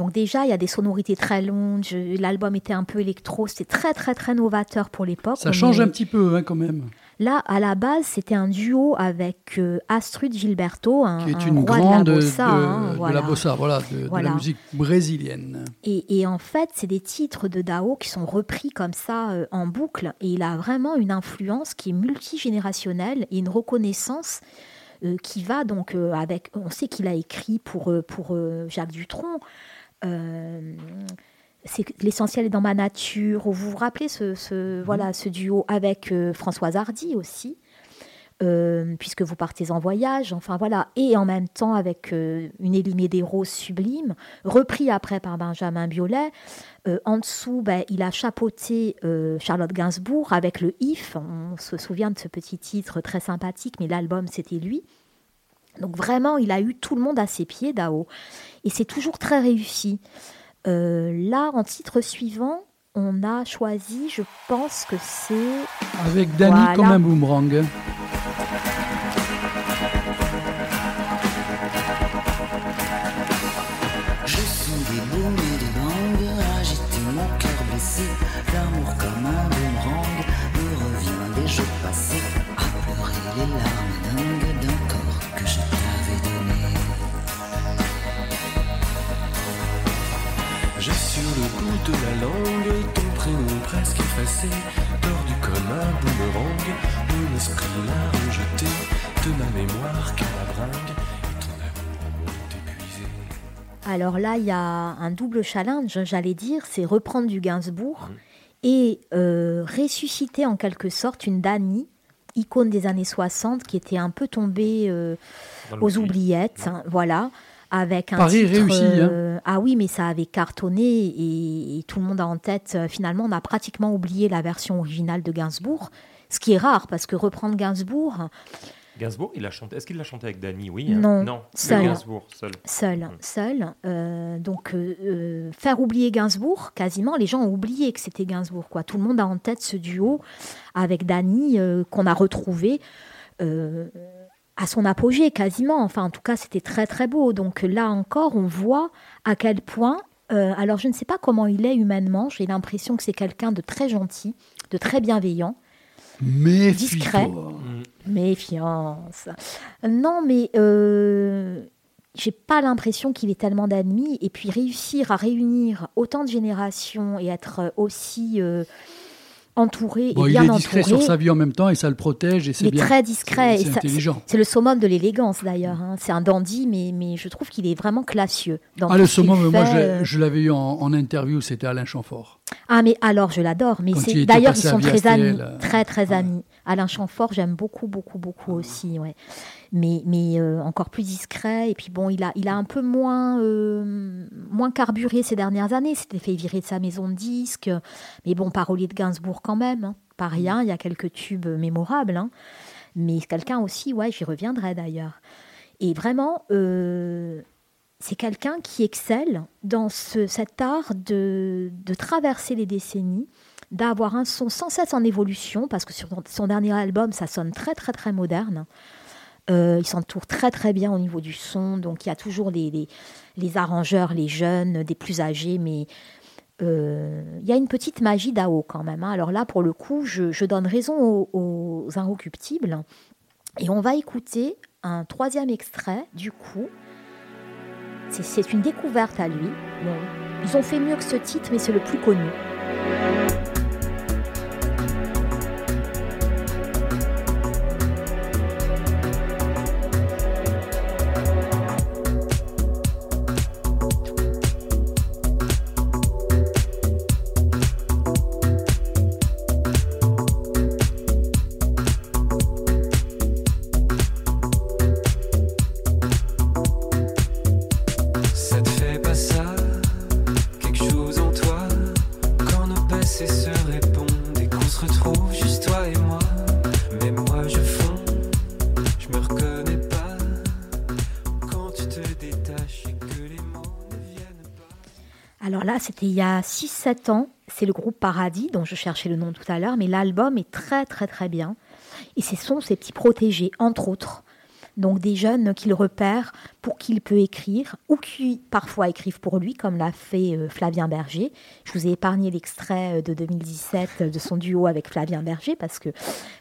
Donc déjà, il y a des sonorités très longues. L'album était un peu électro. C'était très, très, très novateur pour l'époque. Ça change est- un petit peu hein, quand même. Là, à la base, c'était un duo avec euh, Astrud Gilberto, un, Qui est un une roi grande de la bossa. hein, de voilà. la bossa, voilà, de, Voilà. la musique brésilienne. Et, et en fait, c'est des titres de Dao qui sont repris comme ça euh, en boucle. Et il a vraiment une influence qui est multigénérationnelle et une reconnaissance euh, qui va donc euh, avec. On sait qu'il a écrit pour, pour Jacques Dutronc. Euh, c'est l'essentiel est dans ma nature. Vous vous rappelez ce, ce- voilà ce duo avec euh, Françoise Hardy aussi, euh, puisque vous partez en voyage. Enfin voilà, et en même temps avec euh, une Élimée des roses sublime, repris après par Benjamin Biolay. En dessous, ben, il a chapeauté Charlotte Gainsbourg avec le If. On se souvient de ce petit titre très sympathique, mais l'album c'était lui. Donc vraiment, il a eu tout le monde à ses pieds, Dao. Et c'est toujours très réussi. Euh, là, en titre suivant, on a choisi, je pense que c'est... Avec Voilà. comme un boomerang. De la langue ton prénom presque effacé, tordu comme un boomerang. Mon esprit l'a rejeté de ma mémoire qu'à la bringue. Et ton amour m'ont épuisé. Alors là, il y a un double challenge, j'allais dire, c'est reprendre du Gainsbourg et euh, ressusciter en quelque sorte une Dani, icône des années 60, qui était un peu tombée euh, aux oubliettes, hein, voilà, avec un Paris titre, réussi, hein. euh, Ah oui, mais ça avait cartonné et, et tout le monde a en tête. euh, finalement, on a pratiquement oublié la version originale de Gainsbourg, ce qui est rare parce que reprendre Gainsbourg, Gainsbourg, il a chanté. Est-ce qu'il l'a chanté avec Dany? Oui. hein Non, Non. seul. Gainsbourg seul. seul, Mm. seul. euh, donc euh, faire oublier Gainsbourg, quasiment, les gens ont oublié que c'était Gainsbourg. Quoi. Tout le monde a en tête ce duo avec Dany euh, qu'on a retrouvé euh, à son apogée quasiment. Enfin, en tout cas, c'était très très beau. Donc là encore, on voit à quel point. euh, alors, je ne sais pas comment il est humainement. J'ai l'impression que c'est quelqu'un de très gentil, de très bienveillant. Discret. Méfie-toi. Méfiance. Non, mais euh, j'ai pas l'impression qu'il ait tellement d'ennemis. Et puis réussir à réunir autant de générations et être aussi euh, entouré Bon, et il bien est discret entouré. sur sa vie en même temps et ça le protège et Il c'est est bien. très discret. C'est et c'est intelligent. C'est le summum de l'élégance d'ailleurs. hein. C'est un dandy, mais, mais je trouve qu'il est vraiment classieux. Dans Ah, le summum, moi je l'avais eu en, en interview, c'était Alain Chamfort. Ah, mais alors je l'adore. Mais Quand c'est il d'ailleurs ils sont très amis, euh, très très amis. Alain Chamfort, j'aime beaucoup beaucoup beaucoup aussi, ouais. Mais mais euh, encore plus discret. Et puis bon, il a il a un peu moins euh, moins carburé ces dernières années. S'était fait virer de sa maison de disques. Mais bon, parolier de Gainsbourg quand même, hein. pas rien. Il y a quelques tubes mémorables. hein. Mais quelqu'un aussi, ouais, j'y reviendrai d'ailleurs. Et vraiment, euh, c'est quelqu'un qui excelle dans ce- cet art de, de traverser les décennies, d'avoir un son sans cesse en évolution, parce que sur son dernier album, ça sonne très très très moderne. Euh, il s'entoure très très bien au niveau du son, donc il y a toujours les, les, arrangeurs, les jeunes, des plus âgés, mais euh, il y a une petite magie d'Ao quand même. hein. Alors là, pour le coup, je, donne raison aux, aux. Et on va écouter un troisième extrait, du coup. C'est- une découverte à lui. Ils ont fait mieux que ce titre, mais c'est le plus connu. Alors là, c'était il y a 6-7 ans. C'est le groupe Paradis, dont je cherchais le nom tout à l'heure, mais l'album est très très très bien. Et ce sont ses petits protégés, entre autres. Donc des jeunes qu'il repère pour qui il peut écrire, ou qui parfois écrivent pour lui, comme l'a fait euh, Flavien Berger. Je vous ai épargné l'extrait euh, de 2017 euh, de son duo avec Flavien Berger, parce que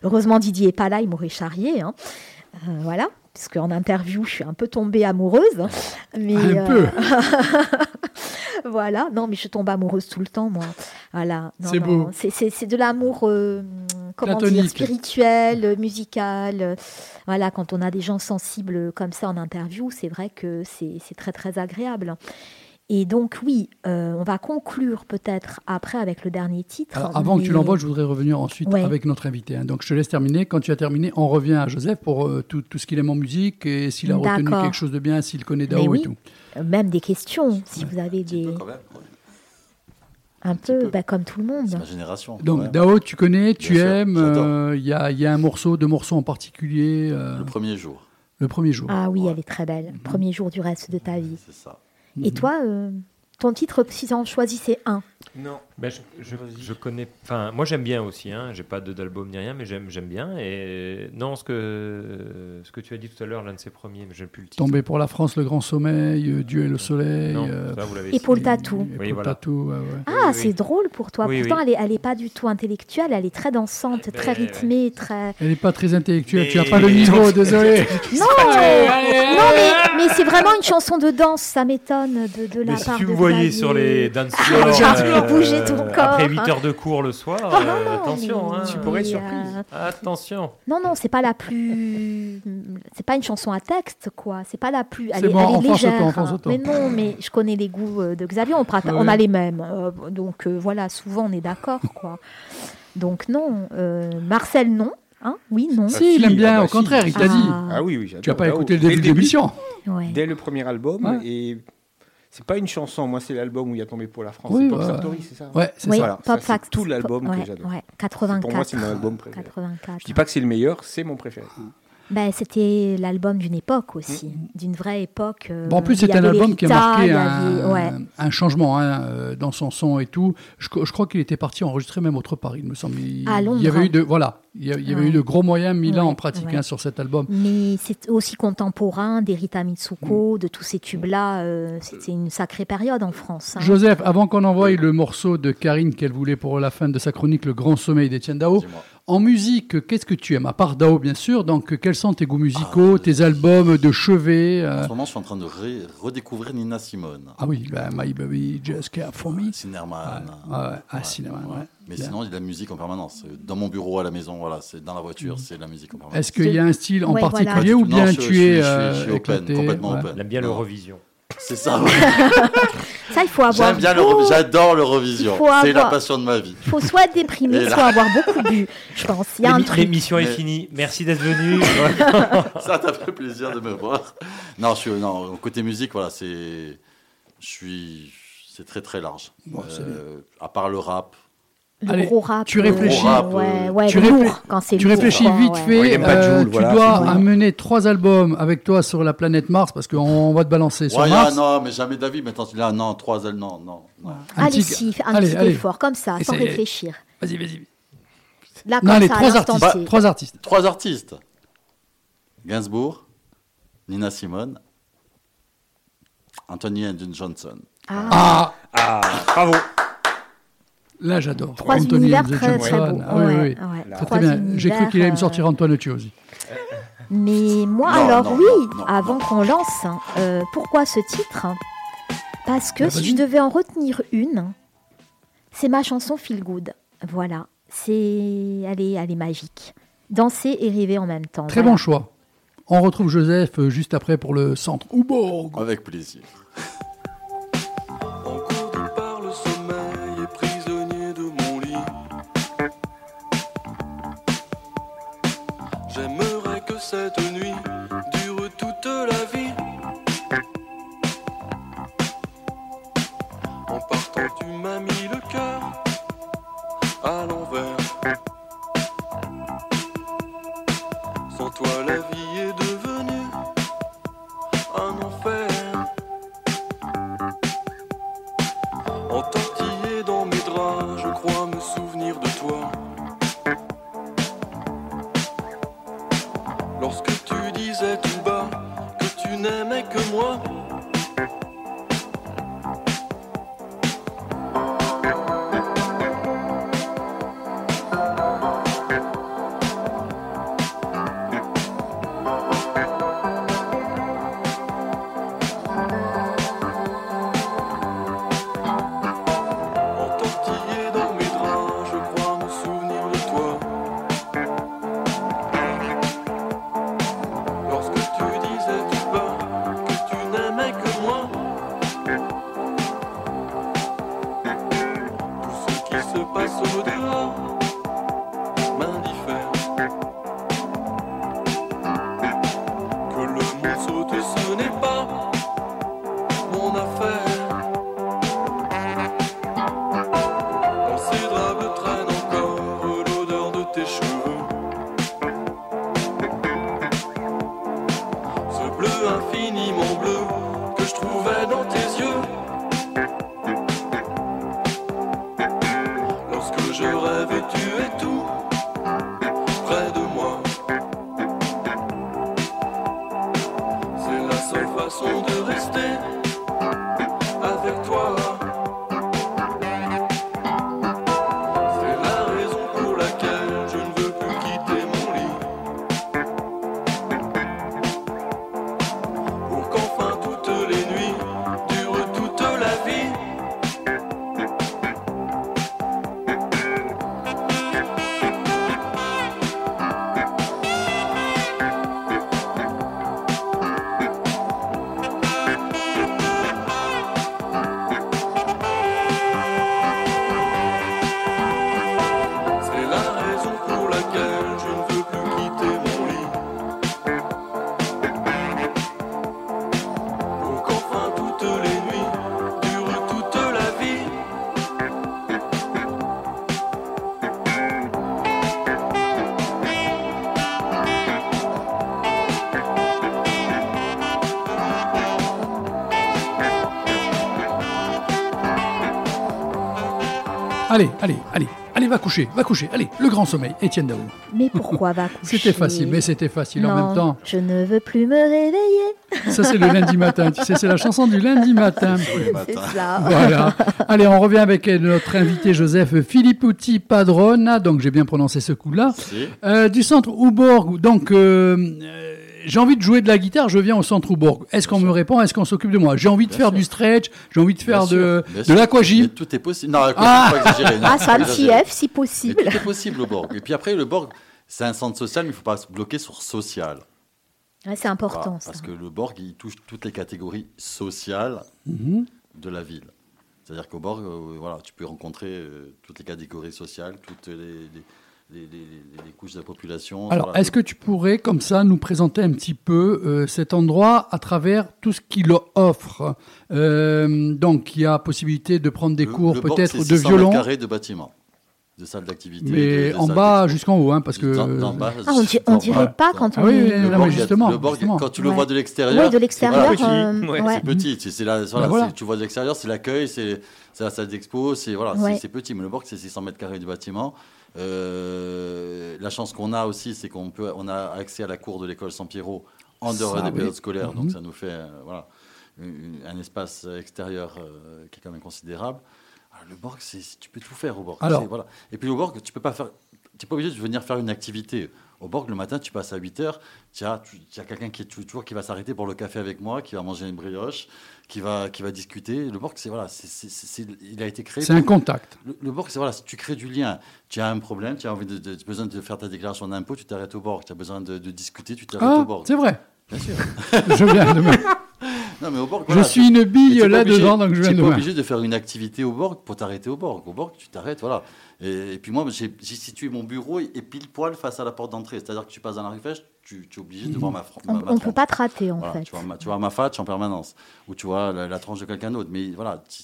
heureusement Didier est pas là, il m'aurait charrié. hein. Euh, voilà, parce qu'en interview, je suis un peu tombée amoureuse. Mais, Un peu. voilà, non, mais je tombe amoureuse tout le temps, moi. Voilà. C'est beau. C'est, de l'amour, euh, comment dire, spirituel, euh, musical. euh, Voilà, quand on a des gens sensibles comme ça en interview, c'est vrai que c'est, c'est très, très agréable. Et donc, oui, euh, on va conclure peut-être après avec le dernier titre. Alors, avant que tu l'envoies, je voudrais revenir ensuite Ouais. avec notre invité. hein. Donc, je te laisse terminer. Quand tu as terminé, on revient à Joseph pour euh, tout, tout ce qu'il aime en musique et s'il a retenu quelque chose de bien, s'il connaît Dao oui. et tout. Euh, Même des questions, si vous avez des. Quand même, ouais. Un peu, bah, comme tout le monde. C'est ma génération. Donc, ouais. Dao, tu connais, tu Bien aimes. euh, Il y, a, il y a un morceau, deux morceaux en particulier. euh, Le premier jour, le premier jour. Ah oui, elle est très belle. Premier jour du reste de ta vie. c'est ça. Et toi, euh, ton titre, si en choisissais un Non. Ben, je, je, je connais. Enfin, moi j'aime bien aussi. Hein. J'ai pas de- d'album ni rien, mais j'aime j'aime bien. Et non, ce que ce que tu as dit tout à l'heure, l'un de ses premiers, mais j'ai plus le titre. Tomber pour la France, le grand sommeil, euh, Dieu et le soleil. Non, euh, ça vous l'avez. Tatou. Épaule Oui, voilà. tatou, ouais, ouais. Ah, oui. c'est drôle pour toi. Oui, Pourtant, oui. elle, est, elle est pas du tout intellectuelle, elle est très dansante, Mais, très ouais. rythmée, très. Elle n'est pas très intellectuelle, Mais- tu n'as pas le niveau, désolé. Non, non mais, mais c'est vraiment une chanson de danse, ça m'étonne de, de la Mais si part me voyais Xavier. sur les dance Toujours bougé ton corps, Après hein. 8 heures de cours le soir, Ah, euh, non, attention. mais- Hein. Tu pourrais être mais, surprise. euh, Attention. Non, non, c'est pas la plus. C'est pas une chanson à texte, quoi. C'est pas la plus. Elle C'est est, bon, elle est légère. enfonce-toi. Mais non, mais je connais les goûts euh, de Xavier. On, prata- Ouais. on a les mêmes. euh, donc euh, voilà, souvent on est d'accord, quoi. Donc non. euh, Marcel, non. Hein oui, non. Si, il aime bien, ah bah au si. contraire, il t'a Ah. dit. Ah oui, oui, j'adore. Tu n'as pas Dao. écouté le Dès début de l'émission. Ouais. Dès le premier album, Ouais. et c'est pas une chanson, moi c'est l'album où il y a tombé pour la France. Oui, c'est Pop ouais. Factory, c'est ça Ouais, c'est Oui, ça. Voilà, Pop ça, c'est tout l'album que Ouais, j'adore. Ouais, 84. Pour moi, c'est mon album préféré. 84. Je dis pas que c'est le meilleur, c'est mon préféré. Ben, c'était l'album d'une époque aussi, d'une vraie époque. euh, Bon, en plus, c'est un album qui a marqué un, avait- ouais. un changement hein, euh, dans son son et tout. Je, crois qu'il était parti enregistrer même autre part, il me semble. Il, À il y avait eu de voilà, il y avait Ouais. eu de gros moyens mis là en pratique ouais. hein, sur cet album. Mais c'est aussi contemporain d'Erita Mitsuko, Mm. de tous ces tubes-là. euh, C'était une sacrée période en France. hein. Joseph, avant qu'on envoie le morceau de Karine qu'elle voulait pour la fin de sa chronique, Le Grand Sommeil d'Etienne Dao, Dis-moi. En musique, qu'est-ce que tu aimes À part Dao, bien sûr, donc quels sont tes goûts musicaux, tes albums de chevet euh, En ce moment, je suis en train de redécouvrir Nina Simone. Ah oui, bah, My Baby Just Care For Me. Ouais, ah, ouais. Mais Bien. sinon, il y a de la musique en permanence. Dans mon bureau, à la maison, voilà, c'est dans la voiture, Mm. c'est de la musique en permanence. Est-ce qu'il y a un style en Ouais, voilà. particulier ou Non, bien je- tu je suis- es je suis- euh, je suis open, complètement ouais. open. Elle aime bien l'Eurovision. C'est ça. ouais. Ça, il faut avoir. J'aime bien beau- j'adore l'Eurovision. C'est la passion de ma vie. Il faut soit là- soit avoir beaucoup bu. Je pense. Il y a un truc. L'émission est Mais- finie. Merci d'être venu. Ça t'a fait plaisir de me voir. Non, je suis, non, côté musique, voilà, c'est, je suis, c'est très très large. Bon, c'est Euh, à part le rap, Le Allez, gros rap. tu réfléchis. Gros rap, ouais, ouais, tu lourd, réfléchis- quand c'est Tu lourd, réfléchis quoi, vite ouais. fait, euh, tu voilà, dois amener trois albums avec toi sur la planète Mars parce qu'on va te balancer sur ouais, Mars. ah, non, mais jamais David. Maintenant, tu là, non, trois ailes, non, non, Allez, petit- si, un allez, petit allez. effort, comme ça, sans réfléchir. Vas-y, vas-y. Là, Non, allez, ça, trois artistes. Trois artistes. Trois artistes. Gainsbourg, Nina Simone, Anthony Andrew Johnson. Ah, Ah, Ah, bravo. Là j'adore. trois Anthony univers très très Johnson. beaux. Ah oui, Ouais, oui. ouais. Très, bien. J'ai cru qu'il allait me sortir euh, Antoine Chiosi. Mais moi, Non, alors non, oui, non, non, avant qu'on lance, euh, pourquoi ce titre? Parce que Bah, si je devais en retenir une, c'est ma chanson Feel Good. Voilà, c'est, elle est, elle est magique. Danser et rêver en même temps. Très voilà. bon choix. On retrouve Joseph euh, juste après pour le centre. Ouborg. Avec plaisir. said va coucher, va coucher. Allez, le grand sommeil, Étienne Daou. Mais pourquoi va coucher C'était facile, mais c'était facile en même temps. Je ne veux plus me réveiller. Ça, c'est le lundi matin. Tu sais, c'est la chanson du lundi matin. C'est ça. Voilà. Allez, on revient avec notre invité Joseph Filipputi Padrona. Donc, j'ai bien prononcé ce coup-là. Si. Euh, du centre Ouborg. Donc, euh, j'ai envie de jouer de la guitare, je viens au centre Ouborg. Est-ce qu'on me répond Est-ce qu'on s'occupe de moi? J'ai envie de Bien faire sûr. du stretch, j'ai envie de faire Bien de, sûr, de l'aquagym. Mais Tout est possible. Non, Ah. pas exagérer. non, Ah, ça me fief, si Mais possible. tout est possible au Borg. Et puis après, le Borg, c'est un centre social, mais il ne faut pas se bloquer sur social. Ouais, c'est important, ça. parce que le Borg, il touche toutes les catégories sociales Mhm. de la ville. C'est-à-dire qu'au Borg, euh, voilà, tu peux rencontrer euh, toutes les catégories sociales, toutes les, les- les- les- les- les couches de la population. Alors, Voilà. est-ce que tu pourrais, comme ça, nous présenter un petit peu euh, cet endroit à travers tout ce qu'il offre? Euh, Donc, il y a possibilité de prendre des Le- cours peut-être c'est de 600 violon, mètres carrés de bâtiments, de salles d'activité. mais de- de en bas jusqu'en haut, hein, parce que... D'en bas, Ah, on, di- on dans- dirait dans- pas dans- quand on Ah oui, est- oui, Le non, mais justement, le Borg, justement. quand tu le Ouais. vois de l'extérieur, Oui, de l'extérieur. petit. euh, ouais. c'est petit. C'est, c'est la, voilà, voilà. c'est- tu vois de l'extérieur, c'est l'accueil, c'est, c'est la salle d'expo, c'est, voilà, Ouais. c'est, c'est petit. Mais le Borg, c'est 600 mètres carrés du bâtiment. Euh, la chance qu'on a aussi, c'est qu'on peut, on a accès à la cour de l'école Saint-Pierrot en dehors Ça, des oui. périodes scolaires. Mhm. Donc ça nous fait euh, voilà, une- un espace extérieur euh, qui est quand même considérable. Alors, le Borg, tu peux tout faire au Borg. Alors. Voilà. Et puis au Borg, tu peux pas faire. Tu n'es pas obligé de venir faire une activité. Au Borg, le matin, tu passes à 8 heures, tu as, as quelqu'un qui est toujours qui va s'arrêter pour le café avec moi, qui va manger une brioche, qui va, qui va discuter. Le Borg, c'est voilà, il a été créé. C'est un contact. le, le Borg, c'est voilà, si tu crées du lien, tu as un problème, tu as envie de, de- besoin de faire ta déclaration d'impôt, tu t'arrêtes au Borg. Tu as besoin de, de discuter, tu t'arrêtes Ah, au Borg. c'est vrai. Bien sûr. Je viens de me... Non, mais au Borg, Je suis une bille là-dedans, donc je viens de pas me... obligé de faire une activité au Borg pour t'arrêter au Borg. Au Borg, tu t'arrêtes, voilà. Et, et puis moi, j'ai situé mon bureau et, et pile poil face à la porte d'entrée. C'est-à-dire que tu passes dans la rue Fèche, tu, tu es obligé de voir ma, On ne peut pas te rater, en Voilà, fait. tu, vois ma, tu vois ma fatch en permanence. Ou tu vois la, la tranche de quelqu'un d'autre. Mais voilà, tu-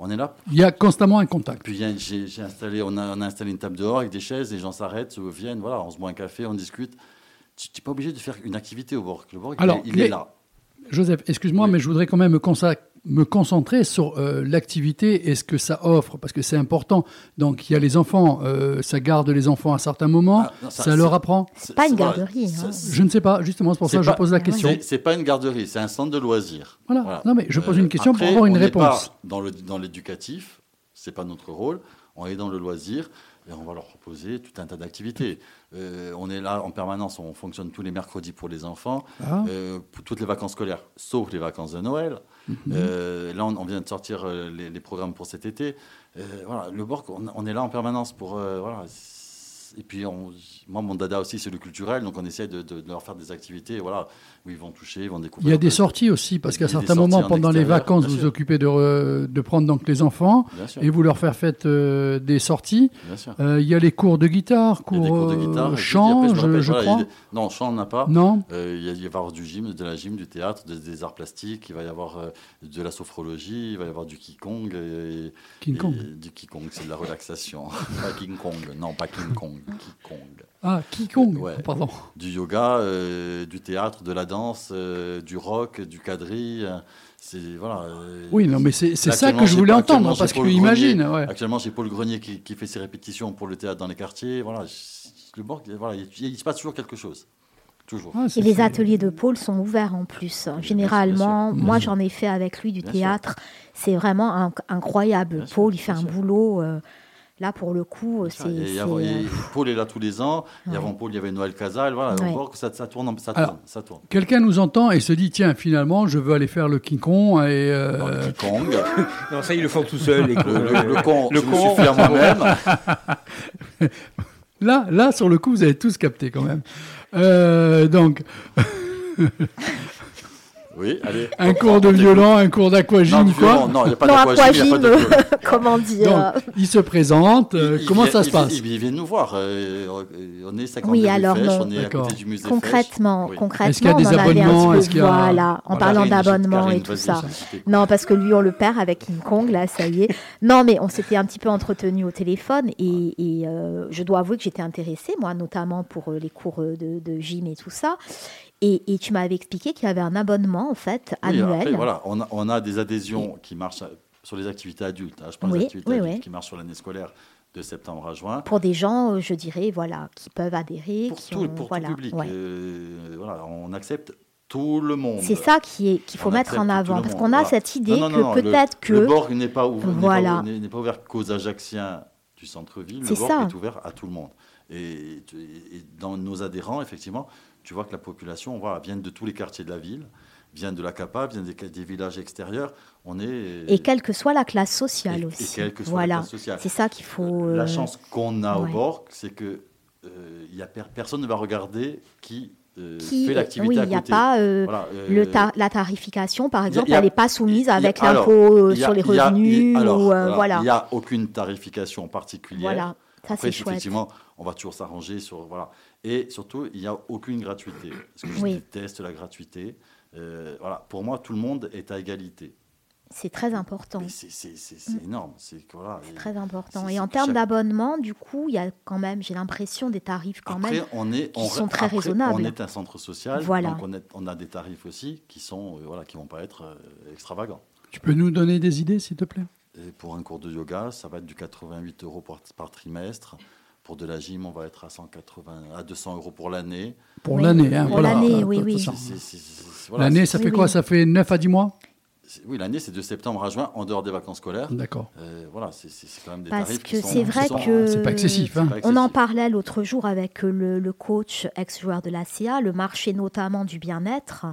on est là. Il y a constamment un contact. Puis j'ai installé, on a, on a installé une table dehors avec des chaises, les gens s'arrêtent, se viennent, voilà, on se boit un café, on discute. Tu n'es pas obligé de faire une activité au Borg. Le Borg, il Alors, est- il, est là. Joseph, excuse-moi, Oui. mais je voudrais quand même me, concentrer sur euh, l'activité et ce que ça offre, parce que c'est important. Donc, il y a les enfants, euh, ça garde les enfants à un certain moment, Ah, non, ça, ça- leur apprend. C'est pas une garderie, c'est- hein. c'est- Je ne sais pas, justement, c'est pour C'est ça que je pose la question. C'est c'est pas une garderie, c'est un centre de loisirs. Voilà. Non, mais je pose une question pour après, avoir une on réponse. pas dans le dans l'éducatif, c'est pas notre rôle. On est dans le loisir et on va leur proposer tout un tas d'activités. Euh, on est là en permanence, on fonctionne tous les mercredis pour les enfants, Ah. euh, pour toutes les vacances scolaires, sauf les vacances de Noël. Mhm. Euh, là, on, on vient de sortir les, les programmes pour cet été. Voilà, le Borg, on, on est là en permanence pour voilà. Et puis, on- moi, mon dada aussi, c'est le culturel, donc on essaie de, de- de leur faire des activités, voilà, où ils vont toucher, ils vont découvrir. Il y a des peu- sorties aussi, parce qu'à certains moments, en pendant les vacances, vous vous occupez de, re- de prendre donc les enfants et vous leur faire faire euh, des sorties. Euh, il y a les cours de guitare, cours, des cours de euh, guitare. et puis chant, après, je, rappelle, je voilà, crois. des- Non, chant, on n'a pas. Non Euh, il, y a- il va y avoir du gym, de la gym, du théâtre, des, des arts plastiques, il va y avoir de la sophrologie, il va y avoir du Qigong. Et, King et- Kong. Du Qigong, c'est de la relaxation. pas King Kong, non, pas King Kong, Qigong. Ah, Kikong, Ouais. pardon. Du yoga, euh, du théâtre, de la danse, euh, du rock, du quadrille. euh, C'est, voilà, euh, Oui, non, mais c'est ça que je voulais entendre, parce que Paul imagine, Grenier. ouais. Actuellement, j'ai Paul Grenier qui, qui fait ses répétitions pour le théâtre dans les quartiers. Voilà, le voilà, il, il se passe toujours quelque chose. Toujours. Ah, Et les ateliers de Paul sont ouverts en plus. Généralement, bien sûr. moi j'en ai fait avec lui du Bien théâtre. C'est vraiment incroyable. Bien Paul, il fait bien un boulot. euh, là, pour le coup, c'est. euh, Paul est là tous les ans. Et avant Paul, il y avait Noël Casal. Voilà, Ouais. au Borg, ça, ça tourne, ça Alors, tourne, ça tourne. Quelqu'un nous entend et se dit tiens, finalement, je veux aller faire le King Kong et. euh, le Qigong, Non, ça, ils le font tout seuls. le, le, le con, Le je me con. suis fait à moi-même. Là, là, sur le coup, vous avez tous capté quand même. Euh, donc, Oui, allez. un cours de violon, un cours d'aquagym, quoi. non, il n'y a pas non, d'aquagym, il n'y a pas de aquagym, violon. comment dire Donc, il se présente. euh, Il- il comment vient- ça se passe il, il vient nous voir. euh, on est 50 Oui, alors Fèche, non. on est à côté du musée Concrètement, Fèche. Oui. concrètement, Est-ce qu'il y a des abonnements peu, qu'il y a- voilà, en Voilà, parlant Karine, d'abonnement Karine, et tout ça. Non, parce que lui, on le perd avec King Kong, là, ça y est. Non, mais on s'était un petit peu entretenu au téléphone et, et, euh, je dois avouer que j'étais intéressée, moi, notamment pour euh, les cours euh, de, de gym et tout ça. Et, et tu m'avais expliqué qu'il y avait un abonnement, en fait, Oui, annuel. après, voilà, on a, on a des adhésions qui marchent sur les activités adultes. hein. Je parle Oui, des activités oui, adultes oui. qui marchent sur l'année scolaire de septembre à juin. Pour des gens, euh, je dirais, voilà, qui peuvent adhérer, Pour, qui tout, ont, pour voilà, tout public. ouais. Euh, voilà, on accepte tout le monde. C'est ça qui est qu'il faut On mettre en avant, parce qu'on a voilà. cette idée Non, non, que non, peut-être que Le Borg n'est pas, ouvert, Voilà. n'est- pas ouvert qu'aux Ajacciens du centre-ville. Le C'est Borg ça. est ouvert à tout le monde. Et dans nos adhérents, effectivement, tu vois que la population voilà, vient de tous les quartiers de la ville, vient de la CAPA, vient des, des villages extérieurs. On est, et quelle que soit la classe sociale et- et aussi. quelle que soit voilà, la classe sociale. c'est ça qu'il faut. La euh, chance qu'on a ouais. au Borg, c'est que euh, y a per- personne ne va regarder qui, euh, qui, fait l'activité oui, il n'y a pas euh, Voilà, euh, le ta- la tarification, par exemple, a- elle n'est pas soumise a- avec l'impôt euh, sur les revenus il- euh, voilà. N'y a aucune tarification particulière. Voilà, ça c'est effectivement, on va toujours s'arranger sur voilà. Et surtout, il n'y a aucune gratuité. Parce que je Oui. déteste la gratuité. Euh, voilà, pour moi, tout le monde est à égalité. C'est très important. C'est c'est énorme. C'est voilà, très important. Et en termes chaque- d'abonnement, du coup, il y a quand même, j'ai l'impression, des tarifs quand Après, même. on est, qui on, sont très après, raisonnables. On est un centre social, Voilà. donc on, est- on a des tarifs aussi qui sont, euh, voilà, qui vont pas être euh, extravagants. Tu peux nous donner des idées, s'il te plaît? Et pour un cours de yoga, ça va être du 88 euros par, par trimestre. Pour de la gym, on va être à 180, à 200 euros pour l'année. Pour Oui, l'année, hein, pour voilà. l'année, oui, L'année, ça fait Oui, quoi oui. Ça fait 9 à 10 mois Oui, l'année, c'est de septembre à juin, en dehors des vacances scolaires. D'accord. Euh, voilà, c'est quand même des Parce tarifs que c'est vrai sont- que C'est pas excessif, hein. pas on en parlait l'autre jour avec le, le coach ex-joueur de la CA, le marché notamment du bien-être,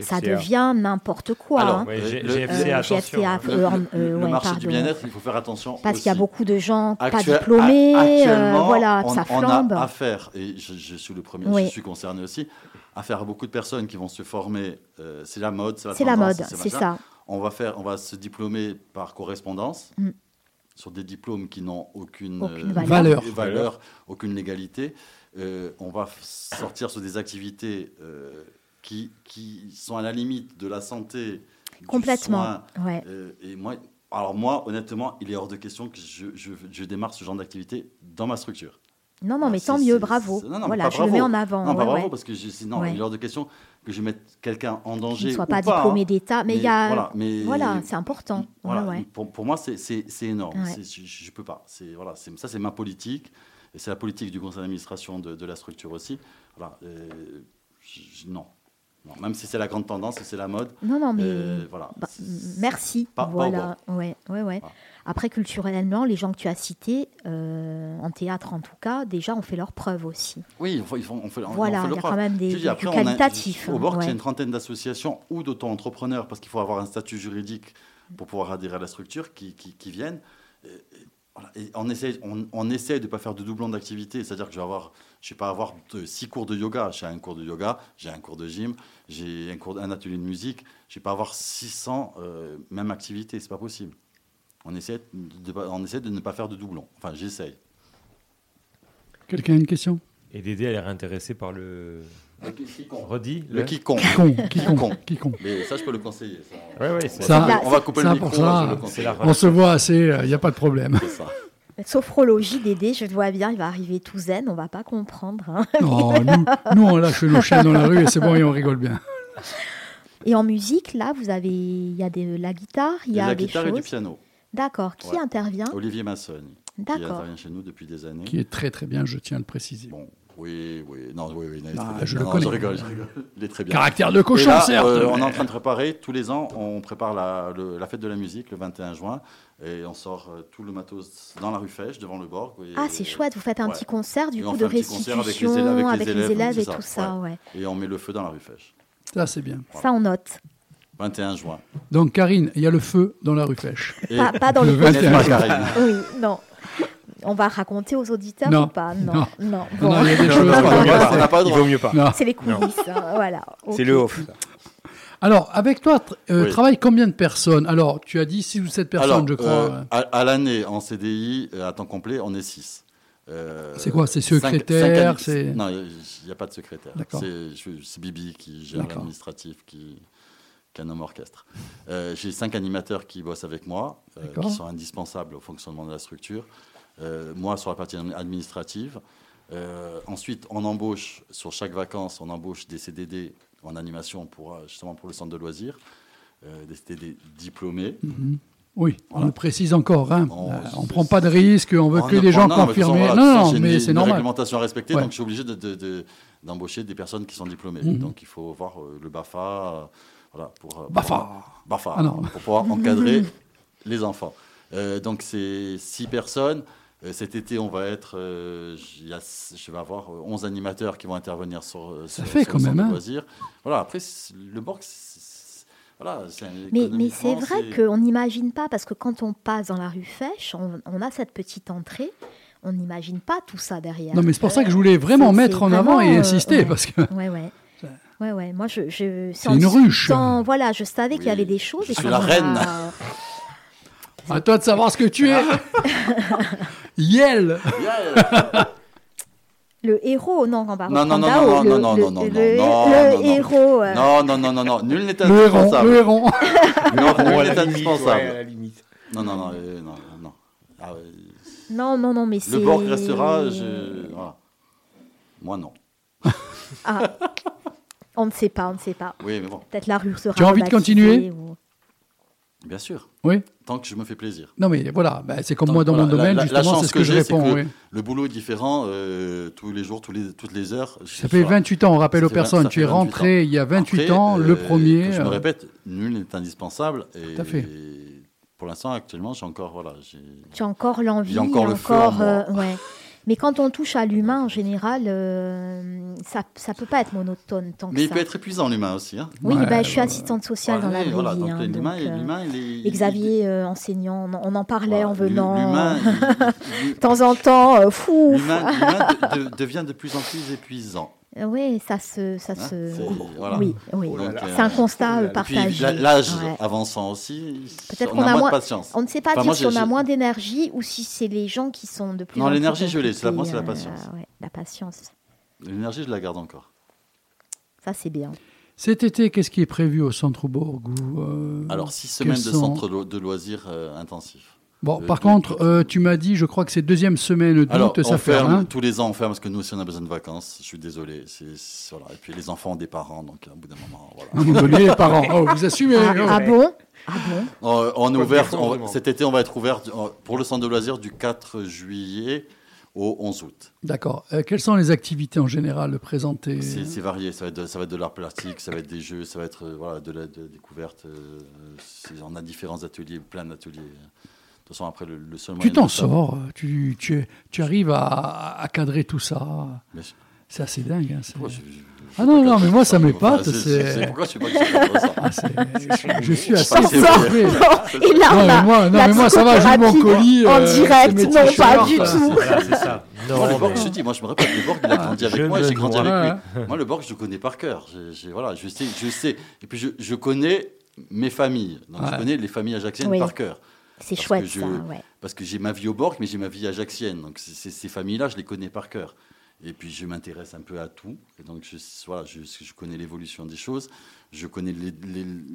ça devient n'importe quoi. Alors, hein. Le- Euh, attention. GFCA, hein. Le, Euh, le- euh, ouais, marché du bien-être, il faut faire attention. Parce qu'il y a beaucoup de gens pas diplômés, euh, actuellement, voilà, on, ça on flambe. a affaire, et je, je suis le premier, Oui. je suis concerné aussi, affaire à beaucoup de personnes qui vont se former. euh, c'est la mode, c'est la C'est la mode, c'est ça. On va faire, on va se diplômer par correspondance Mm. sur des diplômes qui n'ont aucune, Aucune euh, valeur. Valeur. valeur, aucune légalité. Euh, on va sortir sur des activités euh, qui, qui sont à la limite de la santé. Complètement. soin, Ouais. euh, et moi, alors moi, honnêtement, il est hors de question que je, je, je démarre ce genre d'activité dans ma structure. Non, non, mais tant mieux, bravo. non, non, voilà, pas je le bravo. mets en avant. Non, pas ouais, bravo, ouais. parce que je, sinon, Ouais. il est hors de question que je mette quelqu'un en danger. Qu'il ne soit ou pas pas, diplômé hein. d'État, mais il y a. Voilà, mais- Voilà, c'est important. Voilà. Pour, pour moi, c'est- énorme. Je ne peux pas. Voilà, ça, c'est ma politique. Et c'est la politique du conseil d'administration de, de la structure aussi. Voilà, euh, je- non. Non. Même si c'est la grande tendance et c'est la mode. Non, non, mais. euh, voilà. Bah, merci. Pas- pas au voilà. ouais, ouais, ouais. Voilà. Après, culturellement, les gens que tu as cités, euh, en théâtre en tout cas, déjà ont fait leurs preuves aussi. Oui, il faut- il faut- on fait, Voilà, on fait il y a preuve. quand même des- dis, du a- au bord, il y ouais. a une trentaine d'associations ou d'auto-entrepreneurs, parce qu'il faut avoir un statut juridique pour pouvoir adhérer à la structure, qui, qui- qui viennent. Voilà, et on essaie, on, on essaie de ne pas faire de doublons d'activité, c'est-à-dire que je vais avoir, je vais pas avoir de- six cours de yoga. J'ai un cours de yoga, j'ai un cours de gym, j'ai un, cours, un atelier de musique. Je vais pas avoir 600 euh, mêmes activités, c'est pas possible. On essaie, de, on essaie de ne pas faire de doublons. Enfin, j'essaye. Quelqu'un a une question? Et Dédé, elle est intéressée par le. Redis Le quiconque. Quiconque, quiconque, Quiconque. quiconque. Mais ça, je peux le conseiller. ça. Ouais, ouais, c'est Ça, on va couper le micro, ça, je le On se voit assez, il n'y a pas de problème. C'est ça. Sophrologie, Dédé, je le vois bien, il va arriver tout zen, on va pas comprendre. hein. Non, nous, nous, on lâche nos chiens dans la rue et c'est bon et on rigole bien. Et en musique, là, vous avez, il y a de la guitare, il y a la des guitare et du piano. D'accord. Qui Ouais. intervient? Olivier Massogne, qui D'accord. intervient chez nous depuis des années. Qui est très très bien, je tiens à le préciser. Bon, oui, oui, non, oui, oui, non, il est Ah, très bien. je le Non, connais. Je rigole, je rigole. Il est très bien. Caractère de cochon, là, certes. euh, on est en train de préparer, tous les ans, on prépare la, le- la fête de la musique le 21 juin et on sort euh, tout le matos dans la rue Fèche, devant le Borg. Et- Ah, c'est chouette, vous faites un Ouais. petit concert du Et coup on de fait un petit concert restitution avec les élèves- avec les avec les élèves, élèves et ça, tout ça, ouais. Et on met le feu dans la rue Fèche. Ça, c'est bien. Ça, on note. 21 juin. Donc, Karine, il y a le feu dans la rue Fèche. Et Pas, pas dans Le le vingt- n'est-ce pas, Karine? Oui, non. On va raconter aux auditeurs Non, ou pas Non, non. non. Non, Bon. il y a des Non, choses. non, on n'a pas le Il vaut mieux pas. Non. C'est les coulisses, hein, voilà. C'est le off. Alors, avec toi, euh, Oui. travaillent combien de personnes? Alors, tu as dit 6 ou 7 personnes, Alors, je crois. euh, à, à l'année, en CDI, euh, à temps complet, on est 6. C'est quoi, c'est secrétaire, c'est- Non, il n'y a pas de secrétaire. C'est Bibi qui gère l'administratif, qui, qui est un homme orchestre. Euh, J'ai cinq animateurs qui bossent avec moi, euh, qui sont indispensables au fonctionnement de la structure. Euh, moi, sur la partie administrative. Euh, ensuite, on embauche, sur chaque vacance, on embauche des CDD en animation pour, euh, justement pour le centre de loisirs, des CDD diplômés. Mhm. Oui, on le précise encore. Hein. On- on prend pas de risque, on veut On que ne des prend- gens non, façon, confirmés. voilà, non, non, mais c'est une normal. réglementation à respecter, Ouais. donc je suis obligé de- de- de- d'embaucher des personnes qui sont diplômées. Mhm. Donc il faut voir le BAFA, euh, voilà, pour, BAFA. BAFA, Ah pour pouvoir encadrer les enfants. Euh, donc c'est six personnes. Euh, cet été, on va être, euh, a- je vais avoir euh, 11 animateurs qui vont intervenir sur, euh, sur, fait sur quand le même, de hein. loisirs. Voilà, après, le Borg, voilà, Mais, mais c'est vrai qu'on n'imagine pas, parce que quand on passe dans la rue Fèche, on, on a cette petite entrée, on n'imagine pas tout ça derrière. Non, mais c'est pour ça que je voulais vraiment mettre en avant et vraiment, euh, insister, ouais. parce que Ouais, ouais. Ouais, ouais. Moi, je, je, C'est une ruche. discutant, Voilà, je savais qu'il y avait des choses. je et suis ça la reine. à toi de savoir ce que tu es. Yel. Le héros, non, on va Non, non, non, non, non, non, non, non, le- non, le non, non. héros. euh, Non, non, non, non, non, nul n'est Le héron, indispensable. le héron. Non, nul n'est indispensable. Non, non, non, euh, non, non. Ah. Non, non, non, mais c'est. Le Borg restera, je... voilà. Moi, non. Ah. On ne sait pas, on ne sait pas. Oui, mais bon, Peut-être la rue sera Tu as envie de continuer? ou- bien sûr. Oui. Tant que je me fais plaisir. Non, mais voilà, bah, c'est comme moi dans voilà, mon domaine, la- la- la justement, c'est ce que, je réponds. que oui. Le boulot est différent euh, tous les jours, tous les, toutes les heures. Ça fait 28 ans, on rappelle aux personnes, tu es 28 rentré ans. il y a 28 Après, ans, le euh, premier. Je me euh, répète, nul n'est indispensable. Et, Tout à fait. et pour l'instant, actuellement, j'ai encore, voilà, j'ai... Tu as encore l'envie, J'ai encore le feu en moi. euh, ouais. Mais quand on touche à l'humain, en général, euh, ça ça peut pas être monotone tant que Mais il ça. peut être épuisant l'humain aussi. Hein. Oui, Ouais, bah, je suis assistante sociale dans la voilà, vie. donc hein, donc, euh, l'humain, il est. et Xavier, euh, enseignant, on en- on en parlait voilà, en venant. Il- De temps en temps, euh, fou. l'humain, l'humain de- de- devient de plus en plus épuisant. Oui, ça se, ça Hein, se. c'est- voilà. Oui, oui. Oh euh, C'est un constat euh, partagé. l'âge Ouais. avançant aussi, Peut-être on qu'on a, a moins de patience. On ne sait pas Enfin, dire moi, si on a moins d'énergie ou si c'est les gens qui sont de plus Non, en plus l'énergie, je l'ai. C'est la- moi, c'est la patience. euh, ouais, la patience. L'énergie, je la garde encore. Ça, c'est bien. Cet été, qu'est-ce qui est prévu au Centre-Bourg ou, euh, Alors, six semaines de sont- centre de loisirs euh, intensifs. Bon, Euh, par contre, euh, tu m'as dit, je crois que c'est deuxième semaine d'août, ça on fait ferme, rien. tous les ans, on ferme parce que nous aussi, on a besoin de vacances. Je suis désolé. voilà. Et puis, les enfants ont des parents, donc à bout d'un moment, voilà. Donné, les parents, oh, vous assumez. Ah, ah bon? Ah bon? Euh, on est ouvert, on- cet été, on va être ouvert euh, pour le centre de loisirs du 4 juillet au 11 août. D'accord. Euh, quelles sont les activités en général présentées? C'est varié, ça va, être de, ça va être de l'art plastique, ça va être des jeux, ça va être euh, voilà, de la de découverte. euh, c'est- on a différents ateliers, plein d'ateliers. De toute façon, après, le, le seul Tu t'en sors, tu, tu, tu arrives à, à cadrer tout ça. C'est assez dingue. hein, c'est- Pourquoi je- je- Ah non, non, mais moi, ça m'épate, c'est- Pourquoi je sais pas que je ça Ah, suis assez surpris. Et là, Non, on mais moi, non, mais moi, ça va, j'ai mon colis. en euh, direct, non, pas du tout. Voilà, c'est ça. Moi, Non, le Borg, mais- je te dis, moi, je me rappelle, le Borg, il a grandi avec moi, me j'ai grandi avec lui. Moi, le Borg, je le connais par cœur. Voilà, je sais, je sais. Et puis, je, je connais mes familles. Donc, je connais les familles ajaxiennes Oui. par cœur. C'est chouette, je- ça, ouais. Parce que j'ai ma vie au Borg, mais j'ai ma vie ajaxienne. Donc, ces familles-là, je les connais par cœur. Et puis, je m'intéresse un peu à tout. Et donc, je, voilà, je, je connais l'évolution des choses. Je connais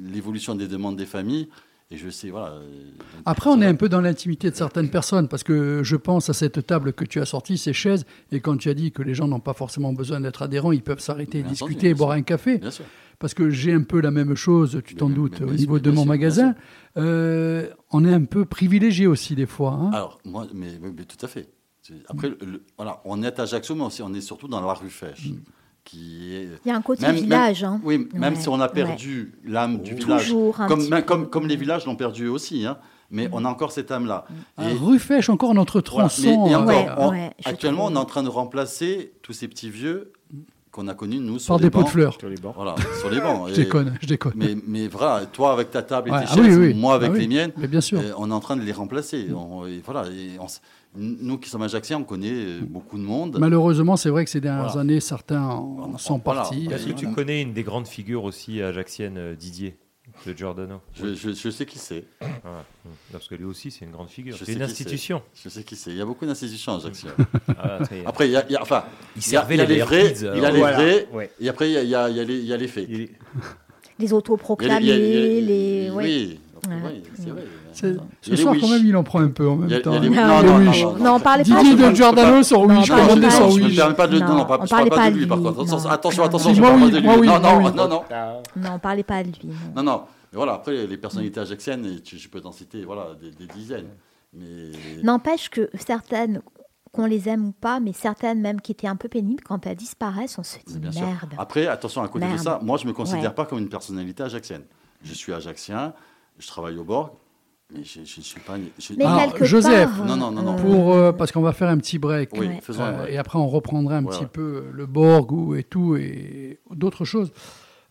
l'évolution des demandes des familles. Et je sais, voilà. euh, donc, Après, on est un peu dans l'intimité de certaines personnes, parce que je pense à cette table que tu as sortie, ces chaises, et quand tu as dit que les gens n'ont pas forcément besoin d'être adhérents, ils peuvent s'arrêter, discuter, entendu, boire un café, Bien sûr. parce que j'ai un peu la même chose, tu t'en doutes, mais au niveau de mon sûr, magasin. Euh, on est un peu privilégié aussi des fois. hein. Alors, moi, mais, tout à fait. Après, le- le- voilà, on est à Ajaccio, mais aussi on est surtout dans la rue Fèche, qui est. Il y a un côté Même- village. même- hein. Oui, même Ouais, si on a ouais. perdu l'âme du village, Toujours un comme, petit même- peu. comme, comme les villages l'ont perdu aussi, hein, mais on a encore cette âme-là. Ah, Et- encore notre voilà, tronçon. mais- et euh, encore, Ouais, on- ouais, je actuellement, on est en train de remplacer tous ces petits vieux qu'on a connus, nous, sur par les des pots de bancs. fleurs. Sur les bords. Voilà, sur les bancs. Je déconne, je déconne. Mais, mais voilà, toi avec ta table et Ouais, tes ah chaises, oui, oui. moi avec Ah oui. les miennes, Mais bien sûr. euh, on est en train de les remplacer. On- et voilà, et on s- nous qui sommes ajaxiens, on connaît euh, beaucoup de monde. Malheureusement, c'est vrai que ces dernières Voilà. années, certains en sont Voilà. partis. Est-ce que tu voilà. connais une des grandes figures aussi ajaxiennes, euh, Didier de Giordano Je, je- je sais qui c'est. Voilà. Hum. Parce que lui aussi, c'est une grande figure. C'est une institution. Je sais qui c'est. Il y a beaucoup d'institutions à Ajaccio. Ah. Après, il y a, il y a- enfin, Il il y a, servait il y a les vrais, il y a les Voilà, vrais, ouais. et après il y a, il y les, il y a les faits. Il- Les autoproclamés, les. Oui, Ouais. oui, c'est vrai. Y Ce soir, Wish. quand même, il en prend un peu en Il y a- même il y temps. hein. Non, non, non, non, Non, on parlait pas Didier de- de Giordano sur Non, Wish, pas- sur Wish. permets pas de, non, Non, non, pas, on je parlait parle pas pas de de lui, par contre. Attention, non. attention, je parle pas de lui. non, non, non, non. Non, on parlait pas de lui. non. Non, voilà, après, les- personnalités ajaxiennes, je peux t'en citer voilà, des, des dizaines. Mais N'empêche que certaines, qu'on les aime ou pas, mais certaines même qui étaient un peu pénibles, quand elles disparaissent, on se dit bien sûr. merde. Après, attention, à côté Merde. de ça, moi, je me considère Ouais. pas comme une personnalité ajaxienne. Je suis ajaxien, je travaille au Borg, mais je ne suis pas. je- Mais Alors, quelque Joseph, part, Non, non, non, non. Pour, euh, parce qu'on va faire un petit break. Oui, Ouais. faisons un Euh, break. et après, on reprendra un Ouais, petit ouais. peu le Borg ou, et tout, et d'autres choses.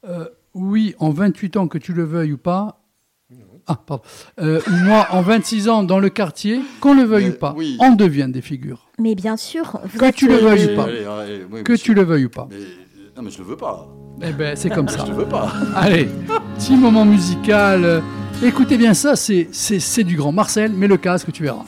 Euh, oui, en 28 ans, que tu le veuilles ou pas. Ah, pardon. Euh, moi, en 26 ans, dans le quartier, qu'on le veuille Mais ou pas, oui. on devient des figures. Mais bien sûr, vous Que êtes, tu le veuilles ou pas. Allez, allez, oui, Que monsieur. tu le veuilles ou pas. Mais, non, mais je le veux pas. Eh ben, c'est comme ça. Je le veux pas. Allez, petit moment musical. Écoutez bien ça, c'est du grand. Marcel, mets le casque, tu verras.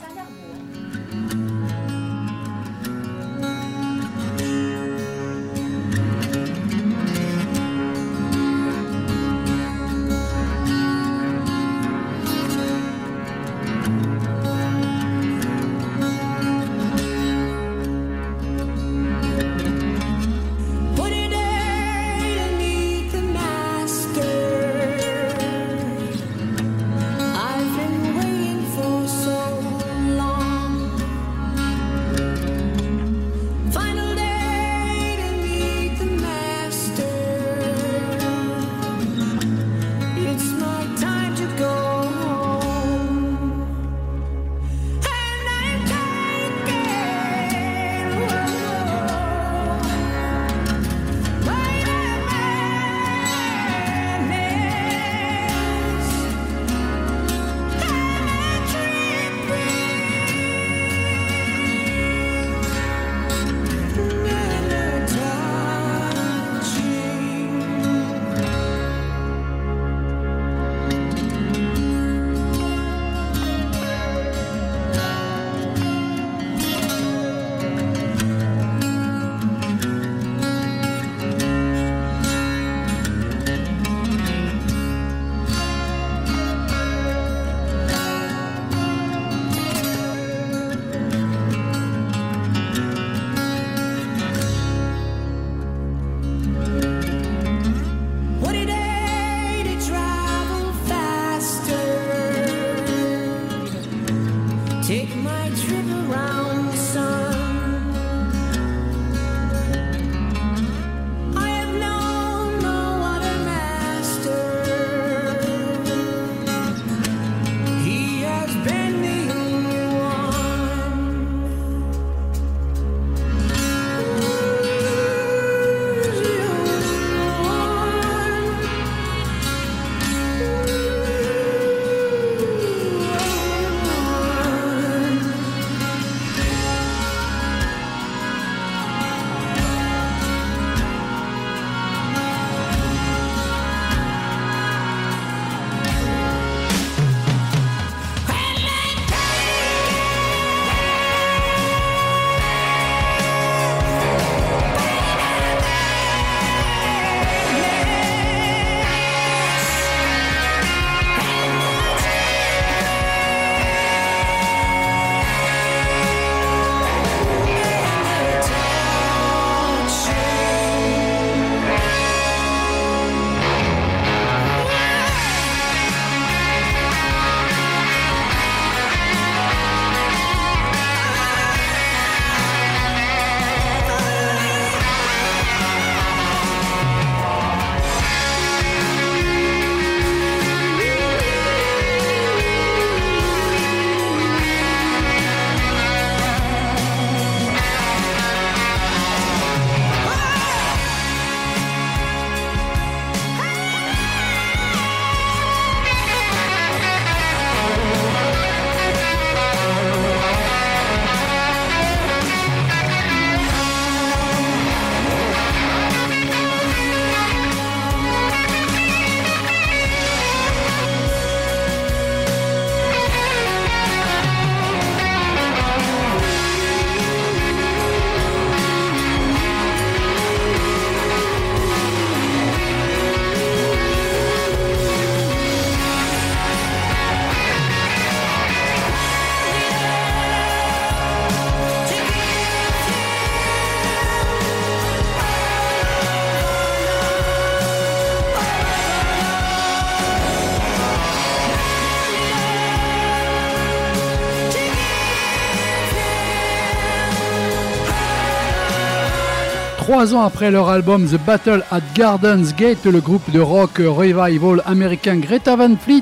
Trois ans après leur album The Battle at Gardens Gate, le groupe de rock revival américain Greta Van Fleet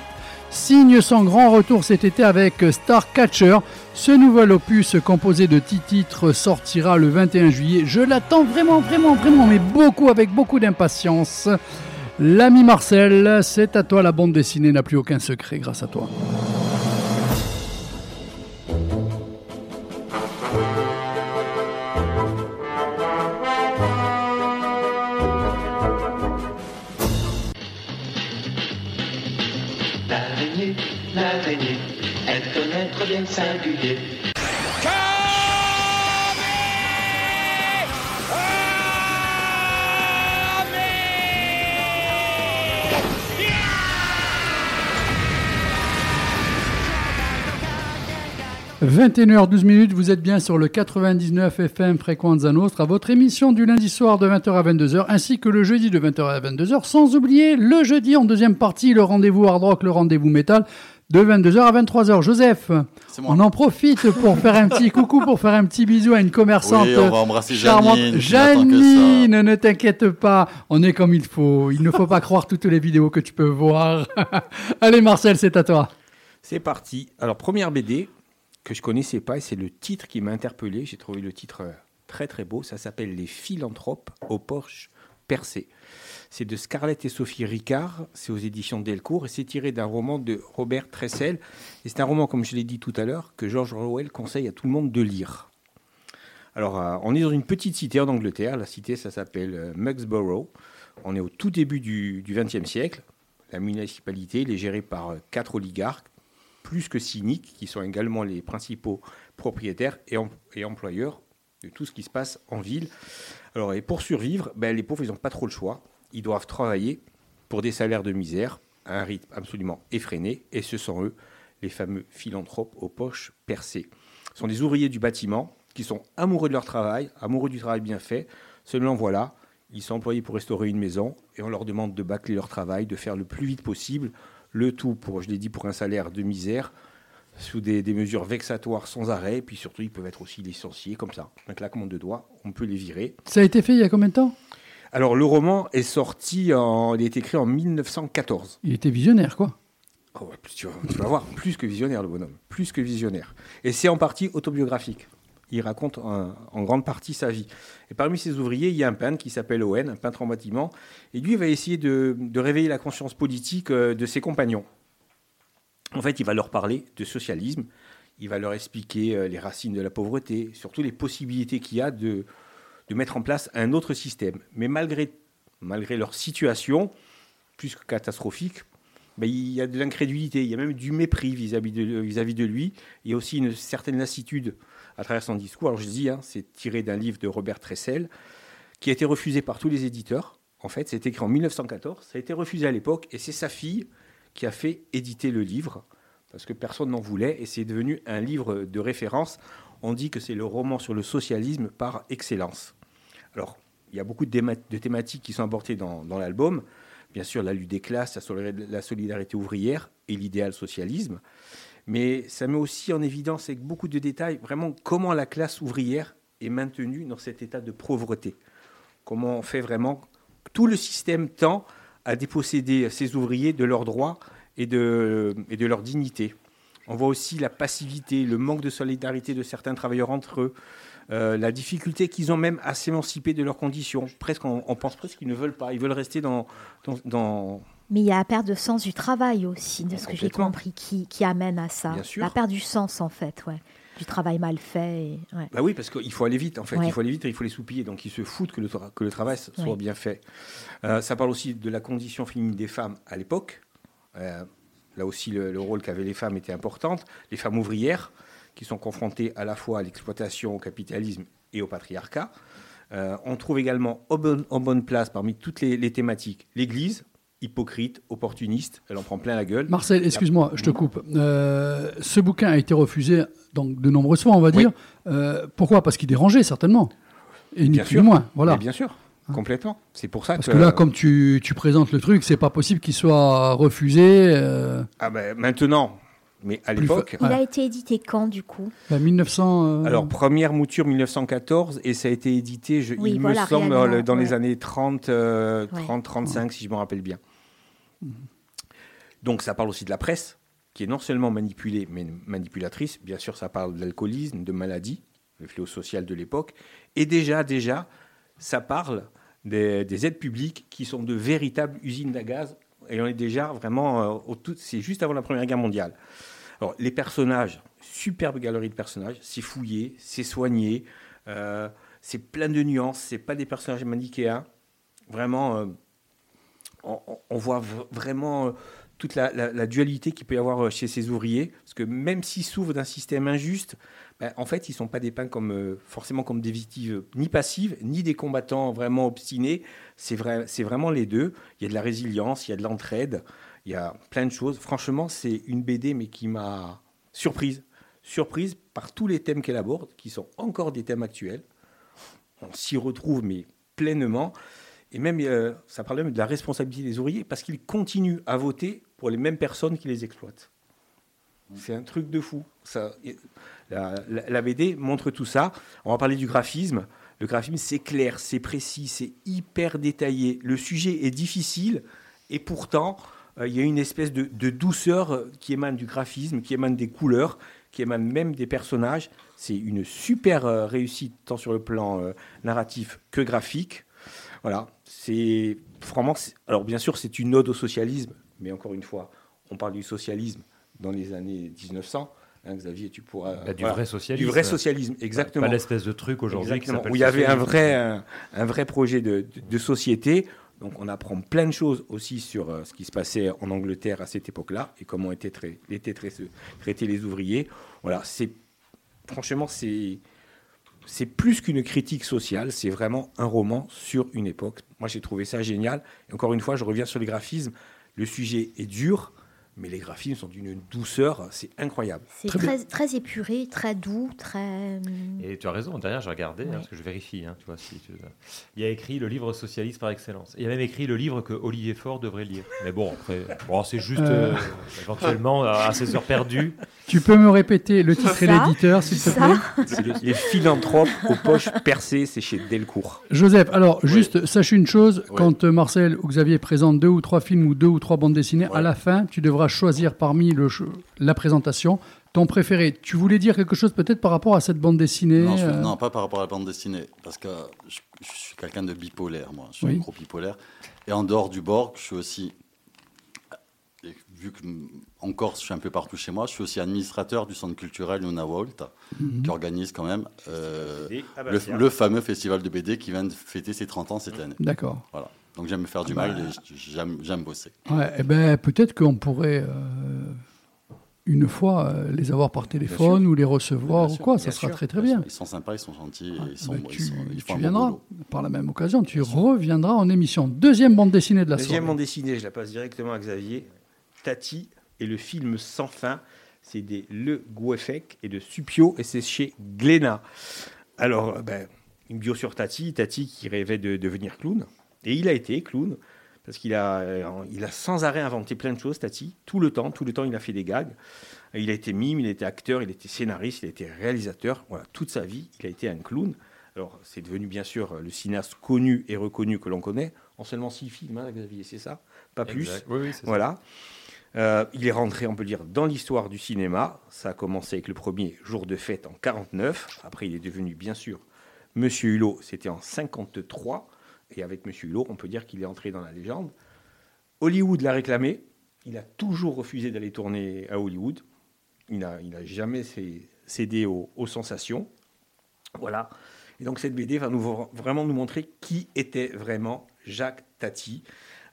signe son grand retour cet été avec Starcatcher. Ce nouvel opus composé de 10 titres sortira le 21 juillet. Je l'attends vraiment, vraiment, vraiment, mais beaucoup, avec beaucoup d'impatience. L'ami Marcel, c'est à toi, la bande dessinée n'a plus aucun secret grâce à toi. Singulier. « 21h12 minutes, vous êtes bien sur le 99 FM Fréquenza Nostra, votre émission du lundi soir de 20h à 22h, ainsi que le jeudi de 20h à 22h, sans oublier le jeudi en deuxième partie, le rendez-vous hard rock, le rendez-vous métal, de 22h à 23h. Joseph, on en profite pour faire un petit coucou, pour faire un petit bisou à une commerçante Oui, on va embrasser charmante. Janine, ne t'inquiète pas, on est comme il faut. Il ne faut pas croire toutes les vidéos que tu peux voir. Allez Marcel, c'est à toi. C'est parti. Alors, première BD que je connaissais pas, et c'est le titre qui m'a interpellé. J'ai trouvé le titre euh, très très beau. Ça s'appelle Les philanthropes au Porsche percé. C'est de Scarlett et Sophie Ricard. C'est aux éditions Delcourt et c'est tiré d'un roman de Robert Tressel. Et c'est un roman, comme je l'ai dit tout à l'heure, que George Orwell conseille à tout le monde de lire. Alors, euh, on est dans une petite cité en Angleterre. La cité, ça s'appelle euh, Mugsborough. On est au tout début du XXe siècle. La municipalité, elle est gérée par euh, quatre oligarques, plus que cyniques, qui sont également les principaux propriétaires et employeurs de tout ce qui se passe en ville. Alors, et pour survivre, ben, les pauvres, ils n'ont pas trop le choix. Ils doivent travailler pour des salaires de misère, à un rythme absolument effréné, et ce sont eux, les fameux philanthropes aux poches percées. Ce sont des ouvriers du bâtiment qui sont amoureux de leur travail, amoureux du travail bien fait. Seulement, voilà, ils sont employés pour restaurer une maison et on leur demande de bâcler leur travail, de faire le plus vite possible, le tout, pour, je l'ai dit, pour un salaire de misère, sous des, des mesures vexatoires sans arrêt, et puis surtout, ils peuvent être aussi licenciés comme ça. Un claquement de doigts, on peut les virer. Ça a été fait il y a combien de temps? Alors, le roman est sorti, en, il est écrit en 1914. Il était visionnaire, quoi. Oh ouais, plus- tu, vas, tu vas voir, plus que visionnaire, le bonhomme. Plus que visionnaire. Et c'est en partie autobiographique. Il raconte en, en grande partie sa vie. Et parmi ses ouvriers, il y a un peintre qui s'appelle Owen, un peintre en bâtiment. Et lui, il va essayer de, de réveiller la conscience politique euh, de ses compagnons. En fait, il va leur parler de socialisme. Il va leur expliquer euh, les racines de la pauvreté, surtout les possibilités qu'il y a de, de mettre en place un autre système. Mais malgré, malgré leur situation, plus que catastrophique, ben, il y a de l'incrédulité, il y a même du mépris vis-à-vis de, vis-à-vis de lui. Il y a aussi une certaine lassitude à travers son discours. Alors je dis, hein, c'est tiré d'un livre de Robert Tressel, qui a été refusé par tous les éditeurs. En fait, c'est écrit en 1914, ça a été refusé à l'époque, et c'est sa fille qui a fait éditer le livre, parce que personne n'en voulait, et c'est devenu un livre de référence. On dit que c'est le roman sur le socialisme par excellence. Alors, il y a beaucoup de, théma- de thématiques qui sont abordées dans, l'album. Bien sûr, la lutte des classes, la solidar- la solidarité ouvrière et l'idéal socialisme. Mais ça met aussi en évidence avec beaucoup de détails vraiment comment la classe ouvrière est maintenue dans cet état de pauvreté. Comment on fait vraiment tout le système tend à déposséder ces ouvriers de leurs droits et de leur dignité. On voit aussi la passivité, le manque de solidarité de certains travailleurs entre eux, euh, la difficulté qu'ils ont même à s'émanciper de leurs conditions. Presque, on, on pense presque qu'ils ne veulent pas. Ils veulent rester dans, dans, dans- Mais il y a la perte de sens du travail aussi, de ce que j'ai compris, qui, qui amène à ça. Bien sûr. La perte du sens, en fait, ouais. Du travail mal fait. et- ouais. Bah oui, parce qu'il faut aller vite, en fait. Ouais. Il faut aller vite et il faut les soupiller. Donc, ils se foutent que le, tra- que le travail soit bien fait. Euh, ça parle aussi de la condition féminine des femmes à l'époque. Euh, là aussi, le, le rôle qu'avaient les femmes était important. Les femmes ouvrières, qui sont confrontées à la fois à l'exploitation, au capitalisme et au patriarcat. Euh, on trouve également en bonne, en bonne place, parmi toutes les, les thématiques, l'Église, hypocrite, opportuniste. Elle en prend plein la gueule. Marcel, excuse-moi, je te coupe. Euh, ce bouquin a été refusé donc de nombreuses fois, on va dire. Euh, pourquoi? Parce qu'il dérangeait certainement. Et ni Bien plus sûr. ni moins. Voilà. Bien sûr, complètement. C'est pour ça Parce que là, comme tu, tu présentes le truc, c'est pas possible qu'il soit refusé. euh, Ah ben, maintenant, mais à l'époque. Il a été édité quand, du coup Bah, 1900. euh, Alors, première mouture 1914, et ça a été édité, je- Oui, il voilà, me semble, réellement, dans les années 30, euh, Ouais. 30 35, si je me rappelle bien. Donc, ça parle aussi de la presse, qui est non seulement manipulée, mais manipulatrice. Bien sûr, ça parle de l'alcoolisme, de maladies, le fléau social de l'époque. Et déjà, déjà, ça parle des, des aides publiques qui sont de véritables usines à gaz. Et on est déjà vraiment euh, au tout. C'est juste avant la Première Guerre mondiale. Alors, les personnages, superbe galerie de personnages, c'est fouillé, c'est soigné, euh, c'est plein de nuances, c'est pas des personnages manichéens. Vraiment, euh, on, voit vraiment toute la, dualité qu'il peut y avoir chez ces ouvriers, parce que même s'ils souffrent d'un système injuste, ben, en fait, ils sont pas dépeints comme euh, forcément comme des victimes euh, ni passives, ni des combattants vraiment obstinés. C'est vrai, c'est vraiment les deux. Il y a de la résilience, il y a de l'entraide, il y a plein de choses. Franchement, c'est une BD, mais qui m'a surprise, surprise par tous les thèmes qu'elle aborde, qui sont encore des thèmes actuels. On s'y retrouve, mais pleinement. Et même, euh, ça parle même de la responsabilité des ouvriers, parce qu'ils continuent à voter pour les mêmes personnes qui les exploitent. C'est un truc de fou. Ça, la, BD montre tout ça. On va parler du graphisme. Le graphisme, c'est clair, c'est précis, c'est hyper détaillé. Le sujet est difficile, et pourtant, euh, il y a une espèce de, douceur euh, qui émane du graphisme, qui émane des couleurs, qui émane même des personnages. C'est une super euh, réussite, tant sur le plan narratif que graphique. Voilà, c'est c'est- Alors, bien sûr, c'est une ode au socialisme, mais encore une fois, on parle du socialisme dans les années 1900. Hein, Xavier, tu pourras. Bah, du voilà. vrai socialisme. Du vrai socialisme, exactement. Pas l'espèce de truc aujourd'hui où il y avait un vrai, un, un vrai projet de, de- de société. Donc on apprend plein de choses aussi sur euh, ce qui se passait en Angleterre à cette époque-là et comment étaient, trai- traités les ouvriers. Voilà, c'est franchement c'est c'est plus qu'une critique sociale, c'est vraiment un roman sur une époque. Moi j'ai trouvé ça génial. Et encore une fois, je reviens sur les graphismes. Le sujet est dur, mais les graphismes sont d'une douceur, c'est incroyable. C'est très, très épuré, très doux, très. Et tu as raison, derrière j'ai regardé, hein, parce que je vérifie, hein, tu vois, si tu- il y a écrit le livre socialiste par excellence. Il y a même écrit le livre que Olivier Faure devrait lire. Mais bon, après, bon, c'est juste Euh. euh, éventuellement à ses heures perdues. Tu peux me répéter le titre et l'éditeur, s'il te plaît? C'est le- les philanthropes aux poches percées, c'est chez Delcourt. Joseph, alors juste sache une chose, Oui. quand euh, Marcel ou Xavier présentent deux ou trois films ou deux ou trois bandes dessinées, à la fin, tu devras choisir parmi le la présentation ton préféré. Tu voulais dire quelque chose peut-être par rapport à cette bande dessinée Non, euh, non, pas par rapport à la bande dessinée, parce que je, je suis quelqu'un de bipolaire, moi. Je suis Oui. un gros bipolaire. Et en dehors du Borg, je suis aussi, et vu que mm, en Corse, je suis un peu partout chez moi, je suis aussi administrateur du centre culturel Luna Volt, Mhm. qui organise quand même euh, le, le fameux festival de BD qui vient de fêter ses 30 ans cette année. D'accord. Voilà. Donc j'aime me faire du Ah mal bah. et j'aime j'aime bosser. Ouais, eh ben, peut-être qu'on pourrait euh, une fois euh, les avoir par téléphone ou les recevoir ou quoi, bien ça sera sûr. très très bien. Ils sont sympas, ils sont gentils, Ah, ils, sont, ben, ils, tu sont- ils tu bon viendras par la même occasion, tu reviendras en émission. Deuxième bande dessinée de la Deuxième soirée. bande dessinée, je la passe directement à Xavier. Tati et le film Sans fin, c'est des Le Gouefek et de Supio et c'est chez Glénat. Alors, ben, une bio sur Tati, Tati qui rêvait de devenir clown. Et il a été clown parce qu'il a, euh, il a sans arrêt inventé plein de choses, Tati. Tout le temps, tout le temps, il a fait des gags. Il a été mime, il a été acteur, il a été scénariste, il a été réalisateur. Voilà, toute sa vie, il a été un clown. Alors, c'est devenu bien sûr le cinéaste connu et reconnu que l'on connaît, en seulement six films, hein, Xavier, c'est ça? Pas plus. Oui, oui, c'est ça. Voilà. Euh, il est rentré, on peut dire, dans l'histoire du cinéma. Ça a commencé avec le premier jour de fête en 49. Après, il est devenu, bien sûr, Monsieur Hulot. C'était en 53. Et avec Monsieur Hulot, on peut dire qu'il est entré dans la légende. Hollywood l'a réclamé. Il a toujours refusé d'aller tourner à Hollywood. Il n'a jamais cé- cédé aux, sensations. Voilà. Et donc cette BD va nous, vraiment nous montrer qui était vraiment Jacques Tati.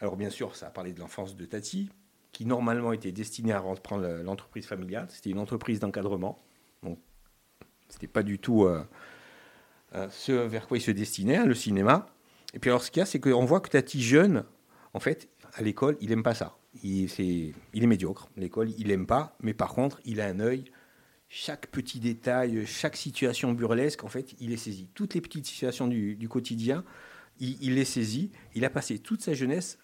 Alors bien sûr, ça a parlé de l'enfance de Tati, qui normalement était destinée à reprendre le- l'entreprise familiale. C'était une entreprise d'encadrement. Donc c'était pas du tout euh, euh, ce vers quoi il se destinait, hein, le cinéma. Et puis alors ce qu'il y a, c'est qu'on voit que Tati jeune, en fait, à l'école, il aime pas ça. Il, est médiocre. L'école, il aime pas. Mais par contre, il a un œil chaque petit détail, chaque situation burlesque, en fait, il est saisi. Toutes les petites situations du, du quotidien, il, il les saisit. Il a passé toute sa jeunesse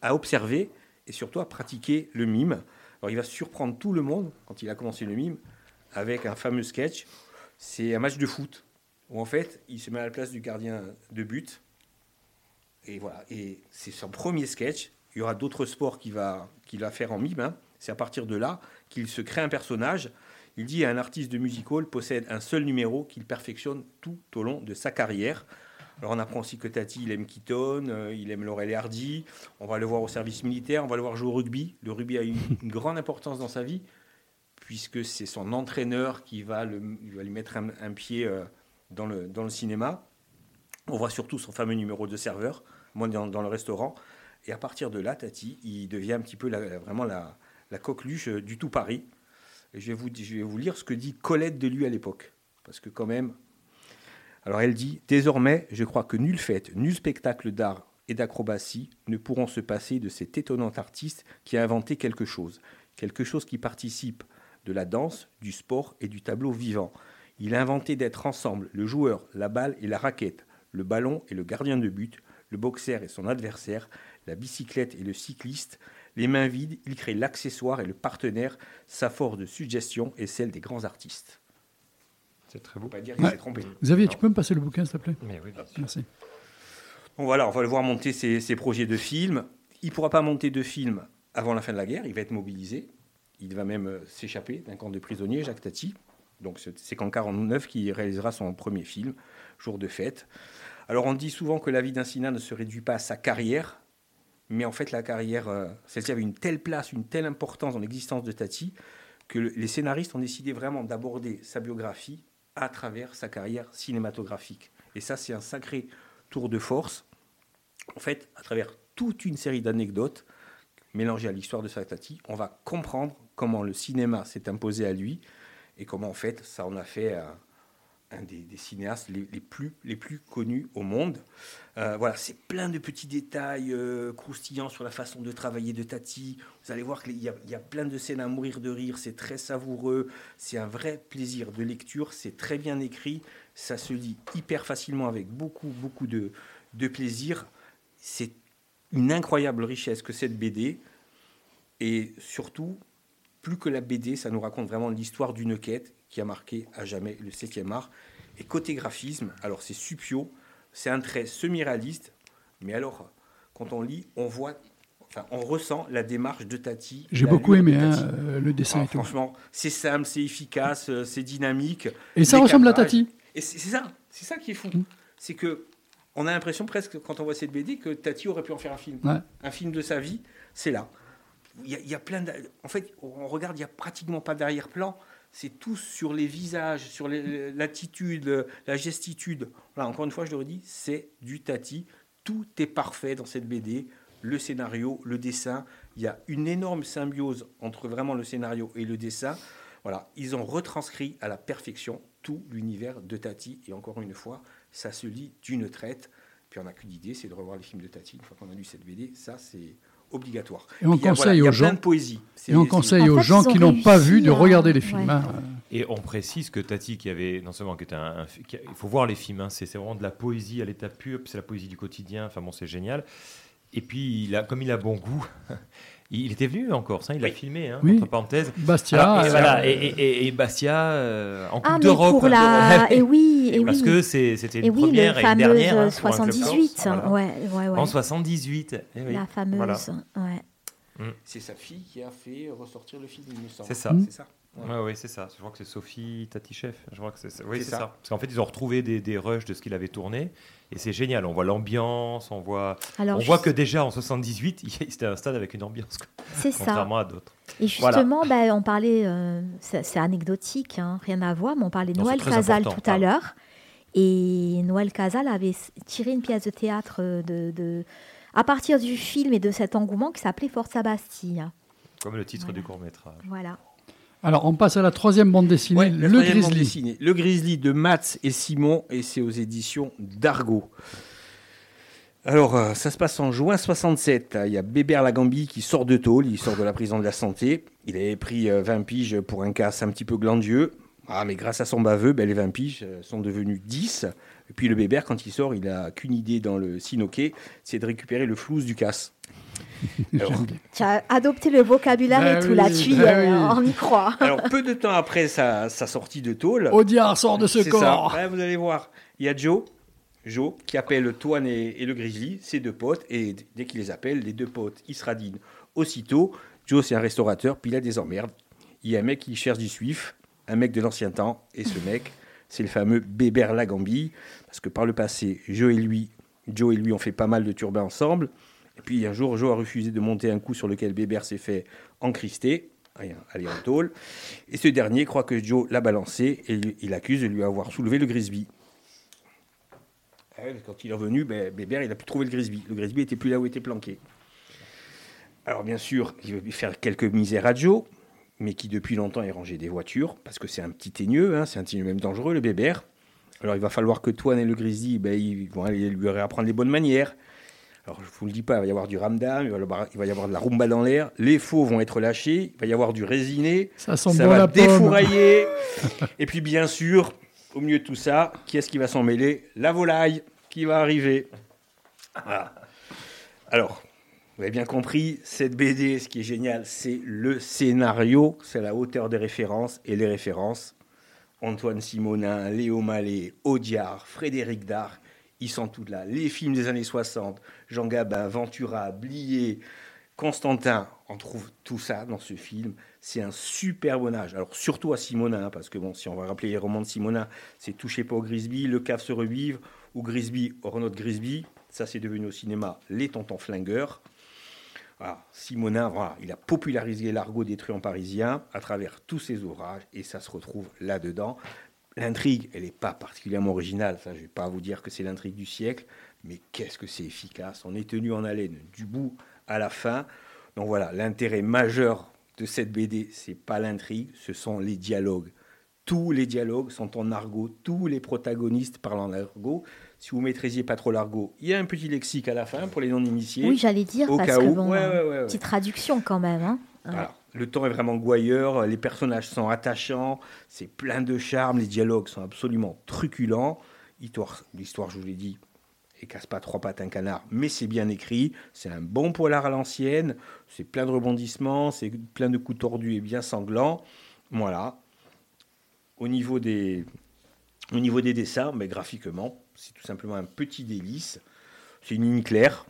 à observer et surtout à pratiquer le mime. Alors il va surprendre tout le monde quand il a commencé le mime avec un fameux sketch. C'est un match de foot où en fait il se met à la place du gardien de but. Et voilà, et c'est son premier sketch. Il y aura d'autres sports qu'il va, qu'il va faire en mime. hein. C'est à partir de là qu'il se crée un personnage. Il dit un artiste de music hall possède un seul numéro qu'il perfectionne tout au long de sa carrière. Alors on apprend aussi que Tati, il aime Keaton, euh, il aime Laurel Hardy. On va le voir au service militaire, on va le voir jouer au rugby. Le rugby a eu une grande importance dans sa vie, puisque c'est son entraîneur qui va, le, va lui mettre un, un pied euh, dans, le, dans le cinéma. On voit surtout son fameux numéro de serveur, moi dans, le restaurant. Et à partir de là, Tati, il devient un petit peu vraiment la, la coqueluche euh, du tout Paris. Et je vais, vous, je vais vous lire ce que dit Colette de lui à l'époque. Parce que quand même, alors elle dit Désormais, je crois que nulle fête, nul spectacle d'art et d'acrobatie ne pourront se passer de cet étonnant artiste qui a inventé quelque chose. Quelque chose qui participe de la danse, du sport et du tableau vivant. Il a inventé d'être ensemble le joueur, la balle et la raquette, le ballon et le gardien de but, le boxeur et son adversaire, la bicyclette et le cycliste. Les mains vides, il crée l'accessoire et le partenaire. Sa force de suggestion est celle des grands artistes. C'est très beau. Pas dire qu'il Ouais. s'est trompé. Xavier, tu peux me passer le bouquin, s'il te plaît? Mais oui, bien sûr. Merci. Bon, voilà, on va le voir monter ses, ses projets de films. Il ne pourra pas monter de film avant la fin de la guerre. Il va être mobilisé. Il va même euh, s'échapper d'un camp de prisonniers, Jacques Tati. Donc c'est c'est qu'en 49 qu'il réalisera son premier film, Jour de fête. Alors on dit souvent que la vie d'un cinéaste ne se réduit pas à sa carrière, mais en fait la carrière, euh, celle-ci avait une telle place, une telle importance dans l'existence de Tati, que le- les scénaristes ont décidé vraiment d'aborder sa biographie à travers sa carrière cinématographique. Et ça c'est un sacré tour de force, en fait, à travers toute une série d'anecdotes mélangées à l'histoire de Satati, on va comprendre comment le cinéma s'est imposé à lui et comment, en fait, ça en a fait un, un des, cinéastes les, plus, connus au monde. Euh, voilà, c'est plein de petits détails euh, croustillants sur la façon de travailler de Tati. Vous allez voir qu'il y, a- il y a plein de scènes à mourir de rire, c'est très savoureux, c'est un vrai plaisir de lecture, c'est très bien écrit, ça se lit hyper facilement avec beaucoup, beaucoup de, de plaisir. C'est une incroyable richesse que cette BD. Et surtout, plus que la BD, ça nous raconte vraiment l'histoire d'une quête qui a marqué à jamais le 7e art. Et côté graphisme, alors c'est Supio, c'est un trait semi-réaliste, mais alors, quand on lit, on voit, enfin, on ressent la démarche de Tati. J'ai beaucoup aimé hein, euh, le dessin Ah, et franchement, c'est simple, c'est efficace, euh, c'est dynamique. Et ça ressemble à. Tati. Et c'est ça, c'est ça qui est fou. Mm. C'est que on a l'impression presque, quand on voit cette BD, que Tati aurait pu en faire un film. Ouais. Un film de sa vie, c'est là. Il y, a, il y a plein de... En fait, on regarde, il n'y a pratiquement pas d'arrière-plan. C'est tout sur les visages, sur l'attitude, la gestitude. Voilà, encore une fois, je le redis, c'est du Tati. Tout est parfait dans cette BD. Le scénario, le dessin. Il y a une énorme symbiose entre vraiment le scénario et le dessin. Voilà, ils ont retranscrit à la perfection tout l'univers de Tati. Et encore une fois, ça se lit d'une traite. Puis on n'a qu'une idée, c'est de revoir les films de Tati. Une fois qu'on a lu cette BD, ça c'est obligatoire. Et on conseille aux gens- poésie. Et on conseille aux gens qui n'ont pas vu de regarder les films. ouais. hein. Et on précise que Tati, qui avait non seulement qui était un, un- qui a- il faut voir les films, hein, c'est c'est vraiment de la poésie à l'état pur, c'est la poésie du quotidien. Enfin bon, c'est génial. Et puis, il a, comme il a bon goût, il était venu en Corse, hein, il a filmé, hein, Oui. entre parenthèses. Bastia. Alors, et, euh, voilà, et, et- et- et Bastia euh, en Coupe Ah, mais d'Europe. pour la. Et oui, et Parce oui. que c'est- c'était une Et oui, première le et une fameuse dernière. hein, pour un club corse. 78. Voilà. Ouais, ouais, ouais. En 78. eh oui. La fameuse. Voilà. Ouais. C'est sa fille qui a fait ressortir le film, il me semble. C'est ça. C'est ça. Ouais, ouais, c'est ça. Je crois que c'est Sophie Tatichef. Je crois que c'est ça. Oui, C'est c'est ça. ça. Parce qu'en fait, ils ont retrouvé des, des rushs de ce qu'il avait tourné. Et c'est génial. On voit l'ambiance, on voit, Alors, on voit que déjà en 78, il- c'était un stade avec une ambiance. C'est ça. Contrairement à d'autres. Et Voilà. justement, bah, on parlait, euh, c'est anecdotique, hein, rien à voir, mais on parlait de Noël Casal tout à l'heure. Et Noël Casal avait tiré une pièce de théâtre euh, de, de- à partir du film et de cet engouement qui s'appelait Forza Bastille. Comme le titre du court-métrage. Voilà. Alors, on passe à la troisième bande dessinée, Ouais, Le bande Grizzly. dessinée. Le Grizzly de Mats et Simon, et c'est aux éditions d'Argo. Alors, euh, ça se passe en juin 67. Il y a Bébert Lagambie qui sort de tôle, il sort de la prison de la santé. Il avait pris euh, 20 piges pour un casse un petit peu glandieux. Ah, mais grâce à son baveux, ben, les 20 piges euh, sont devenus 10. Et puis le Bébert, quand il sort, il a qu'une idée dans le sinoquet, c'est de récupérer le flouze du casse. Alors, Tu as adopté le vocabulaire Ben et tout oui, là-dessus, ben euh, oui. on y croit. alors, peu de temps après sa, sa sortie de tôle, Audiard sort de ce ça, corps. ouais, vous allez voir, il y a Joe, Joe qui appelle Toine et, et le Grizzly, ses deux potes, et dès qu'il les appelle, les deux potes, ils se radinent aussitôt. Joe, c'est un restaurateur, puis il a des emmerdes. Il y a un mec qui cherche du suif, un mec de l'ancien temps, et ce mec, c'est le fameux Bébert Lagambille, parce que par le passé, Joe et lui, Joe et lui ont fait pas mal de turbins ensemble. Et puis un jour, Joe a refusé de monter un coup sur lequel Bébert s'est fait encrister, Rien, aller en tôle. Et ce dernier croit que Joe l'a balancé et il- accuse de lui avoir soulevé le Grisby. Ah Quand il est revenu, ben, Bébert, il a pu trouver le Grisby. Le Grisby était plus là où il était planqué. Alors bien sûr, il veut faire quelques misères à Joe, mais qui depuis longtemps est rangé des voitures, parce que c'est un petit teigneux, hein, c'est un teigneux même dangereux, le Bébert. Alors il va falloir que Toine et le Grizzly, ben, ils vont aller lui réapprendre les bonnes manières. Alors je vous le dis pas, il va y avoir du ramdam, il va y avoir, de la rumba dans l'air, les faux vont être lâchés, il va y avoir du résiné, Ça sent ça bon va défourailler. et puis bien sûr, au milieu de tout ça, qui est-ce qui va s'en mêler? La volaille qui va arriver. Voilà. Alors, vous avez bien compris, cette BD, ce qui est génial, c'est le scénario, c'est la hauteur des références et les références. Antoine Simonin, Léo Mallet, Audiard, Frédéric Dard, ils sont tous là. Les films des années 60, Jean Gabin, Ventura, Blier, Constantin, on trouve tout ça dans ce film. C'est un super bon âge. Alors surtout à Simonin, hein, parce que bon, si on va rappeler les romans de Simonin, c'est Touché pas au Grisby, Le Cave se revive, ou Grisby, de Grisby. Ça, c'est devenu au cinéma Les Tontons Flingueurs. Voilà, Simonin, il a popularisé l'argot des truands parisiens à travers tous ses ouvrages, et ça se retrouve là-dedans. L'intrigue, elle n'est pas particulièrement originale, ça je ne vais pas vous dire que c'est l'intrigue du siècle, mais qu'est-ce que c'est efficace. On est tenu en haleine du bout à la fin. Donc voilà, l'intérêt majeur de cette BD, c'est pas l'intrigue, ce sont les dialogues. Tous les dialogues sont en argot, tous les protagonistes parlent en argot. Si vous maîtrisiez pas trop l'argot, il y a un petit lexique à la fin pour les non-initiés. Oui, j'allais dire, Au parce cas que où. bon, Ouais, ouais, ouais, ouais. petite traduction quand même. Hein. Voilà. Le temps est vraiment gouailleur, les personnages sont attachants, c'est plein de charme, les dialogues sont absolument truculents. L'histoire, l'histoire, je vous l'ai dit, et casse pas trois pattes un canard, mais c'est bien écrit, c'est un bon polar à l'ancienne, c'est plein de rebondissements, c'est plein de coups tordus et bien sanglants. Voilà. Au niveau des, au niveau des dessins, mais graphiquement, c'est tout simplement un petit délice. C'est une ligne claire,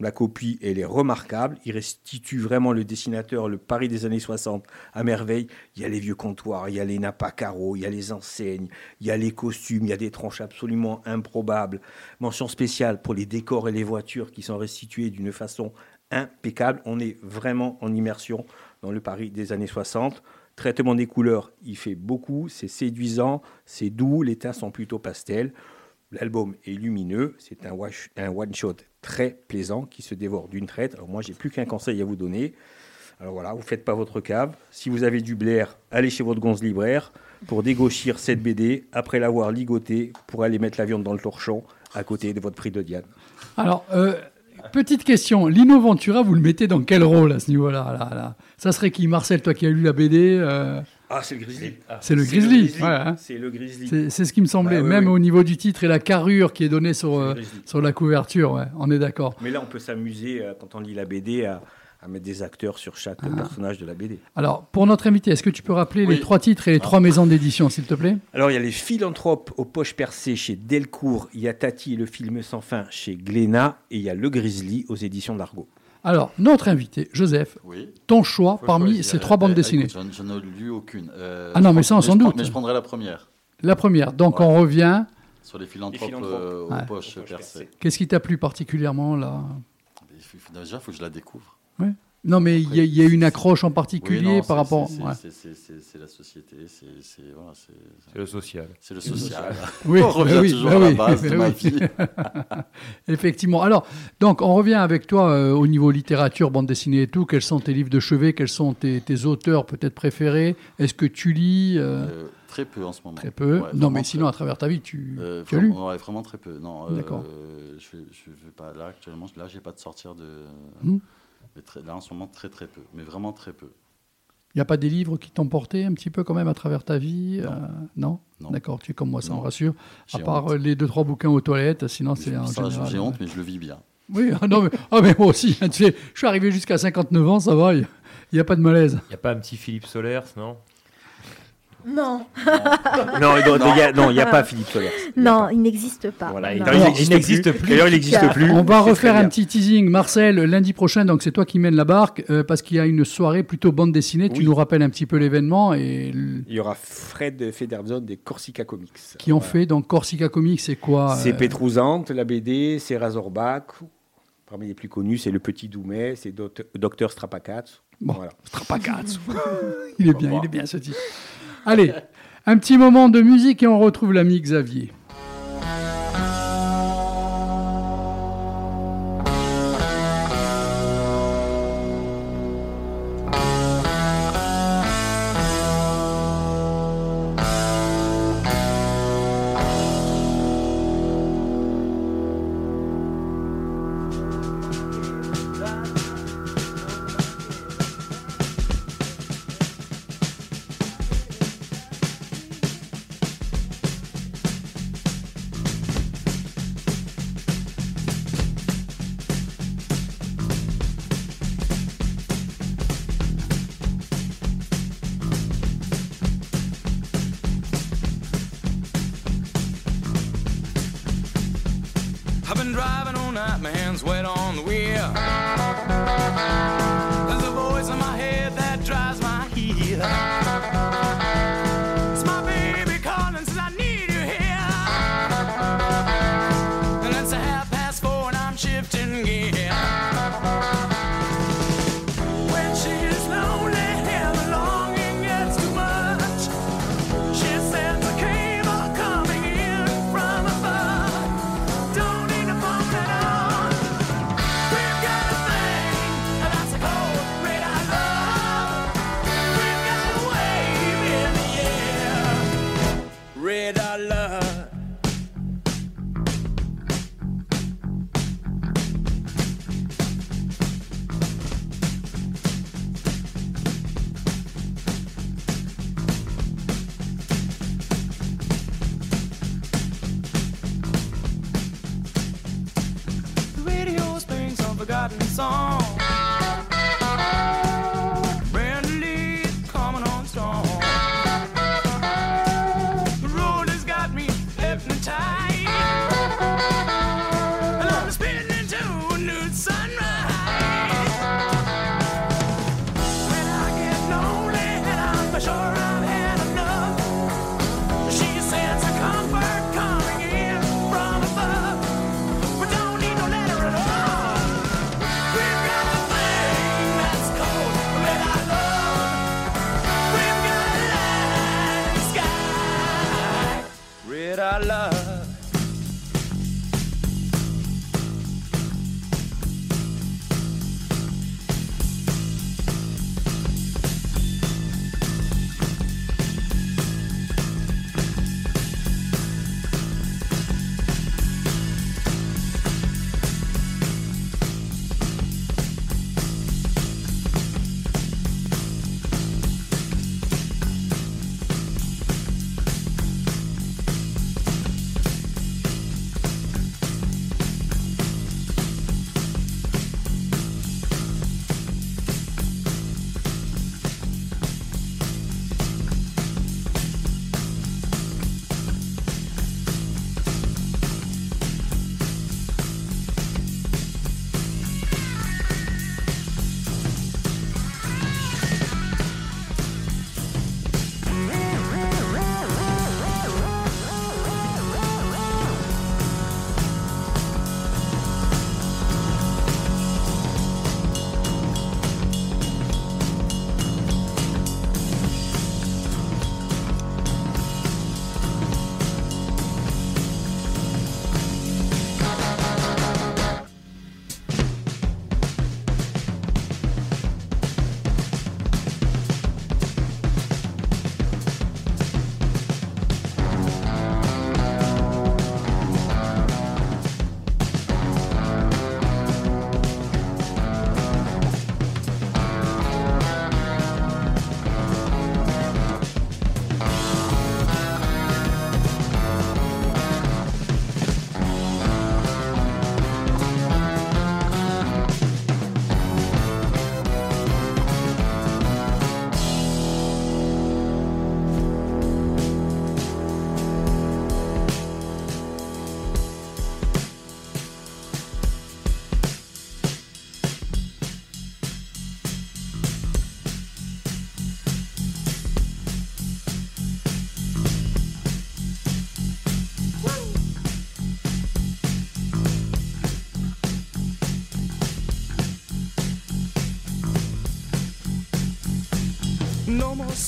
la copie, elle est remarquable. Il restitue vraiment le dessinateur, le Paris des années 60 à merveille. Il y a les vieux comptoirs, il y a les nappes à carreaux, il y a les enseignes, il y a les costumes, il y a des tranches absolument improbables. Mention spéciale pour les décors et les voitures qui sont restitués d'une façon impeccable. On est vraiment en immersion dans le Paris des années 60. Traitement des couleurs, il fait beaucoup, c'est séduisant, c'est doux, les teints sont plutôt pastels. L'album est lumineux, c'est un, one-shot très plaisant qui se dévore d'une traite. Alors moi, j'ai plus qu'un conseil à vous donner. Alors voilà, vous faites pas votre cave. Si vous avez du blaire, allez chez votre gonze libraire pour dégauchir cette BD après l'avoir ligotée pour aller mettre la viande dans le torchon à côté de votre prix de Diane. Alors, euh, petite question. Lino Ventura, vous le mettez dans quel rôle à ce niveau-là là, là? Ça serait qui? Marcel, toi qui as lu la BD euh, Ah, c'est le grizzly. C'est le grizzly. C'est le grizzly. C'est c'est ce qui me semblait, Bah, ouais, même ouais. au niveau du titre et la carrure qui est donnée sur, euh, sur la couverture. Ouais, on est d'accord. Mais là, on peut s'amuser euh, quand on lit la BD à, à mettre des acteurs sur chaque Ah. personnage de la BD. Alors, pour notre invité, est-ce que tu peux rappeler les trois titres et les Ah. trois maisons d'édition, s'il te plaît? Alors, il y a les philanthropes aux poches percées chez Delcourt, il y a Tati et le film sans fin chez Glénat, et il y a Le Grizzly aux éditions d'Argo. Alors, notre invité, Joseph, Oui. ton choix Faut parmi choisir. ces trois Eh, bandes eh, dessinées. écoute, J'en j'en ai lu aucune. Euh, Ah non, je mais ça, on je s'en prends- doute. Mais je prendrai la première. La première. Donc, Ouais. on revient. Sur les philanthropes, Les philanthropes. euh, aux Ouais. poches percées. Qu'est-ce qui t'a plu particulièrement là? Déjà, il faut que je la découvre. Non, mais il y, a- il y a une accroche en particulier Oui, non, par rapport. c'est- ouais. la société, c'est c'est- voilà, le social. c'est le social. Oui, on revient oui, toujours bah à la oui, base de bah ma oui. vie. Effectivement. Alors, donc, on revient avec toi euh, au niveau littérature, bande dessinée et tout. Quels sont tes livres de chevet? Quels sont tes, tes auteurs peut-être préférés? Est-ce que tu lis euh, Euh, très peu en ce moment. Très peu. Ouais, non, mais sinon, peu. à travers ta vie, tu, Euh, tu as lu vraiment, ouais, vraiment très peu. Non, euh, D'accord. je, je vais pas là actuellement. Là, j'ai pas de sortir de. Hmm. Mais très- là, en ce moment, très très peu. Mais vraiment très peu. Il n'y a pas des livres qui t'ont porté un petit peu quand même à travers ta vie Non. euh, non, Non. D'accord, tu es comme moi, ça me Non. rassure. À part honte. euh, les deux, trois bouquins aux toilettes, sinon c'est général. J'ai honte, mais je le vis bien. Oui, ah non, mais, ah, mais moi aussi, tu sais, je suis arrivé jusqu'à 59 ans, ça va, il n'y a pas de malaise. Il n'y a pas un petit Philippe Solers, non? Non. Non, il n'y a pas Philippe Solers. Non, il n'existe pas. Voilà, Non. d'ailleurs, il n'existe plus. D'ailleurs, il n'existe plus. On va refaire un petit teasing. Marcel, lundi prochain, donc c'est toi qui mènes la barque, euh, parce qu'il y a une soirée plutôt bande dessinée. Tu nous rappelles un petit peu l'événement et Il y aura Fred Federzon des Corsica Comics. qui ont Voilà. fait donc Corsica Comics, c'est quoi C'est euh, Petrouzante, la BD, c'est Razorback. Parmi les plus connus, c'est Le Petit Doumet, c'est Doct- Docteur Strapacat. Bon. Voilà. Strapagazzo. il est bien, il est bien ce titre. Allez, un petit moment de musique et on retrouve l'ami Xavier.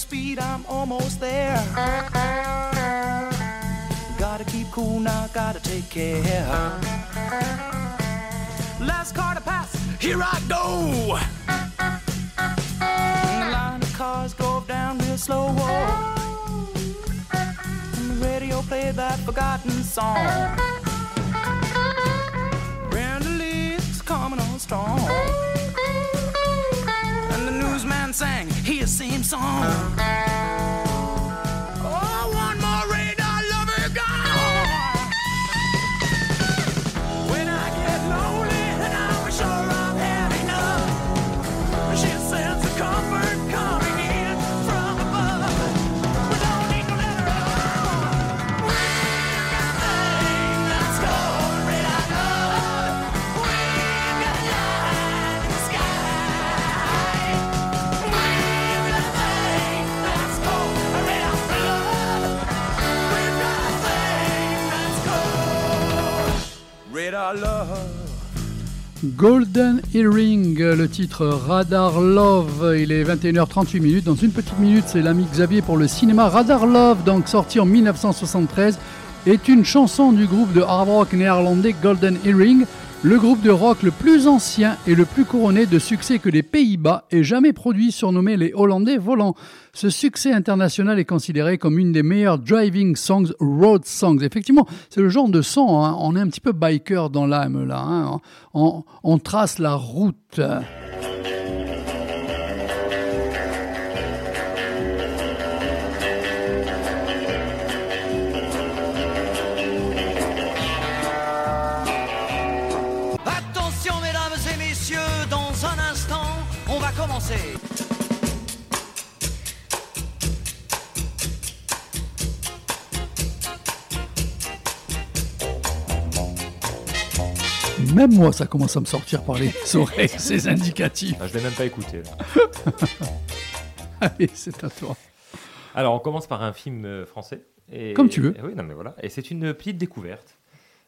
Speed, I'm almost there. Gotta keep cool now, gotta take care. Last car to pass, here I go. And the line of cars go down real slow. And the radio played that forgotten song. Brenda coming on strong. And the newsman sang same song. Golden Earring, le titre Radar Love, il est 21h38 minutes. Dans une petite minute, c'est l'ami Xavier pour le cinéma. Radar Love, donc sorti en 1973, est une chanson du groupe de hard rock néerlandais Golden Earring, le groupe de rock le plus ancien et le plus couronné de succès que les Pays-Bas ait jamais produit, surnommé les Hollandais volants. Ce succès international est considéré comme une des meilleures driving songs, road songs. Effectivement, c'est le genre de son, hein, on est un petit peu biker dans l'âme là, hein. on trace la route. Même moi, ça commence à me sortir par les oreilles, ces indicatifs. Ah, je l'ai même pas écouté. là. Allez, c'est à toi. Alors, on commence par un film euh, français. Et- Comme tu veux. et oui, non, mais voilà. Et c'est une petite découverte.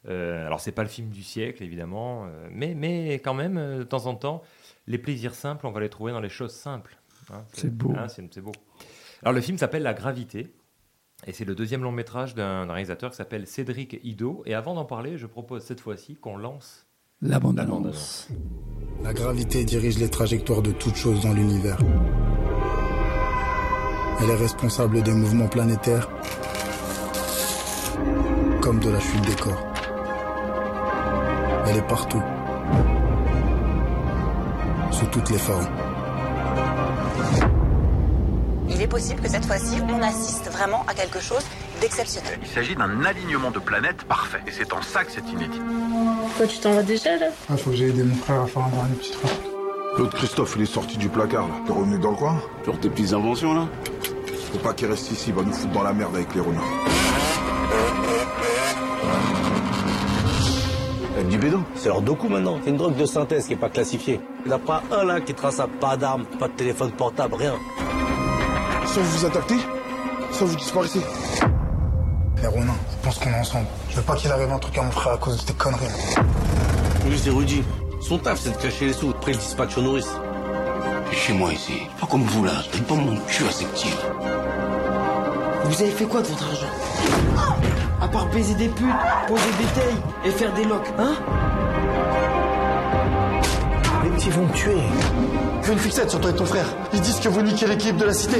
Euh, alors, c'est pas le film du siècle, évidemment, euh, mais, mais quand même, euh, de temps en temps, les plaisirs simples, on va les trouver dans les choses simples. hein. C'est beau. hein, c'est beau. Alors, le film s'appelle La Gravité. Et c'est le deuxième long métrage d'un d'un réalisateur qui s'appelle Cédric Ido. Et avant d'en parler, je propose cette fois-ci qu'on lance La bande la annonce. bande-annonce. La gravité dirige les trajectoires de toutes choses dans l'univers. Elle est responsable des mouvements planétaires comme de la chute des corps. Elle est partout. Sous toutes les formes. Il est possible que cette fois-ci, on assiste vraiment à quelque chose d'exceptionnel. Il s'agit d'un alignement de planètes parfait. Et c'est en ça que c'est inédit. Quoi, tu t'en vas déjà là Ah, faut que j'aille aider mon frère à faire un dernier petit truc. L'autre Christophe, il est sorti du placard, là. T'es revenu dans le coin Sur tes petites inventions, là Faut pas qu'il reste ici, il va nous foutre dans la merde avec les renards. Avec du bédo. C'est leur doku maintenant. C'est une drogue de synthèse qui est pas classifiée. Il n'y a pas un là qui est traçable. Pas d'armes, pas de téléphone portable, rien. Soit vous vous attaquez, soit vous disparaissez. Ronin, ils pensent qu'on est ensemble. Je veux pas qu'il arrive un truc à mon frère à cause de tes conneries. Lui, c'est Rudy. Son taf, c'est de cacher les sous. Après, il dispatch aux nourrices. Chez moi ici, pas comme vous là, je donne pas mon cul à ces petits. Vous avez fait quoi de votre argent? À part baiser des putes, poser des tailles et faire des locks, hein? Les petits vont me tuer. Fais une fixette sur toi et ton frère. Ils disent que vous niquez l'équipe de la cité.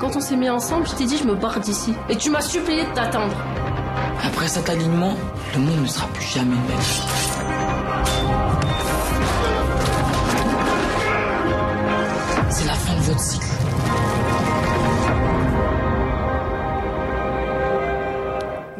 Quand on s'est mis ensemble, je t'ai dit je me barre d'ici. Et tu m'as supplié de t'attendre. Après cet alignement, le monde ne sera plus jamais le même. C'est la fin de votre cycle.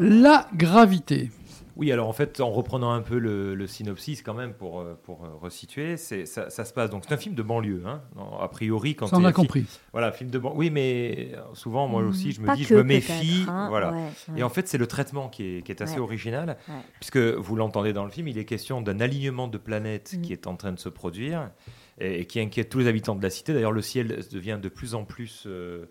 La gravité. Oui, alors en fait, en reprenant un peu le, le synopsis quand même pour, euh, pour euh, resituer, c'est, ça, ça se passe donc c'est un film de banlieue, hein, a priori quand Ça, on a un film- compris. Voilà, film de banlieue. Oui, mais souvent moi Hmm, aussi je me pas dis, que, je me méfie, hein, voilà. ouais, ouais. Et en fait, c'est le traitement qui est, qui est assez Ouais. original, Ouais. puisque vous l'entendez dans le film, il est question d'un alignement de planètes Mm. qui est en train de se produire et, et qui inquiète tous les habitants de la cité. D'ailleurs, le ciel devient de plus en plus euh,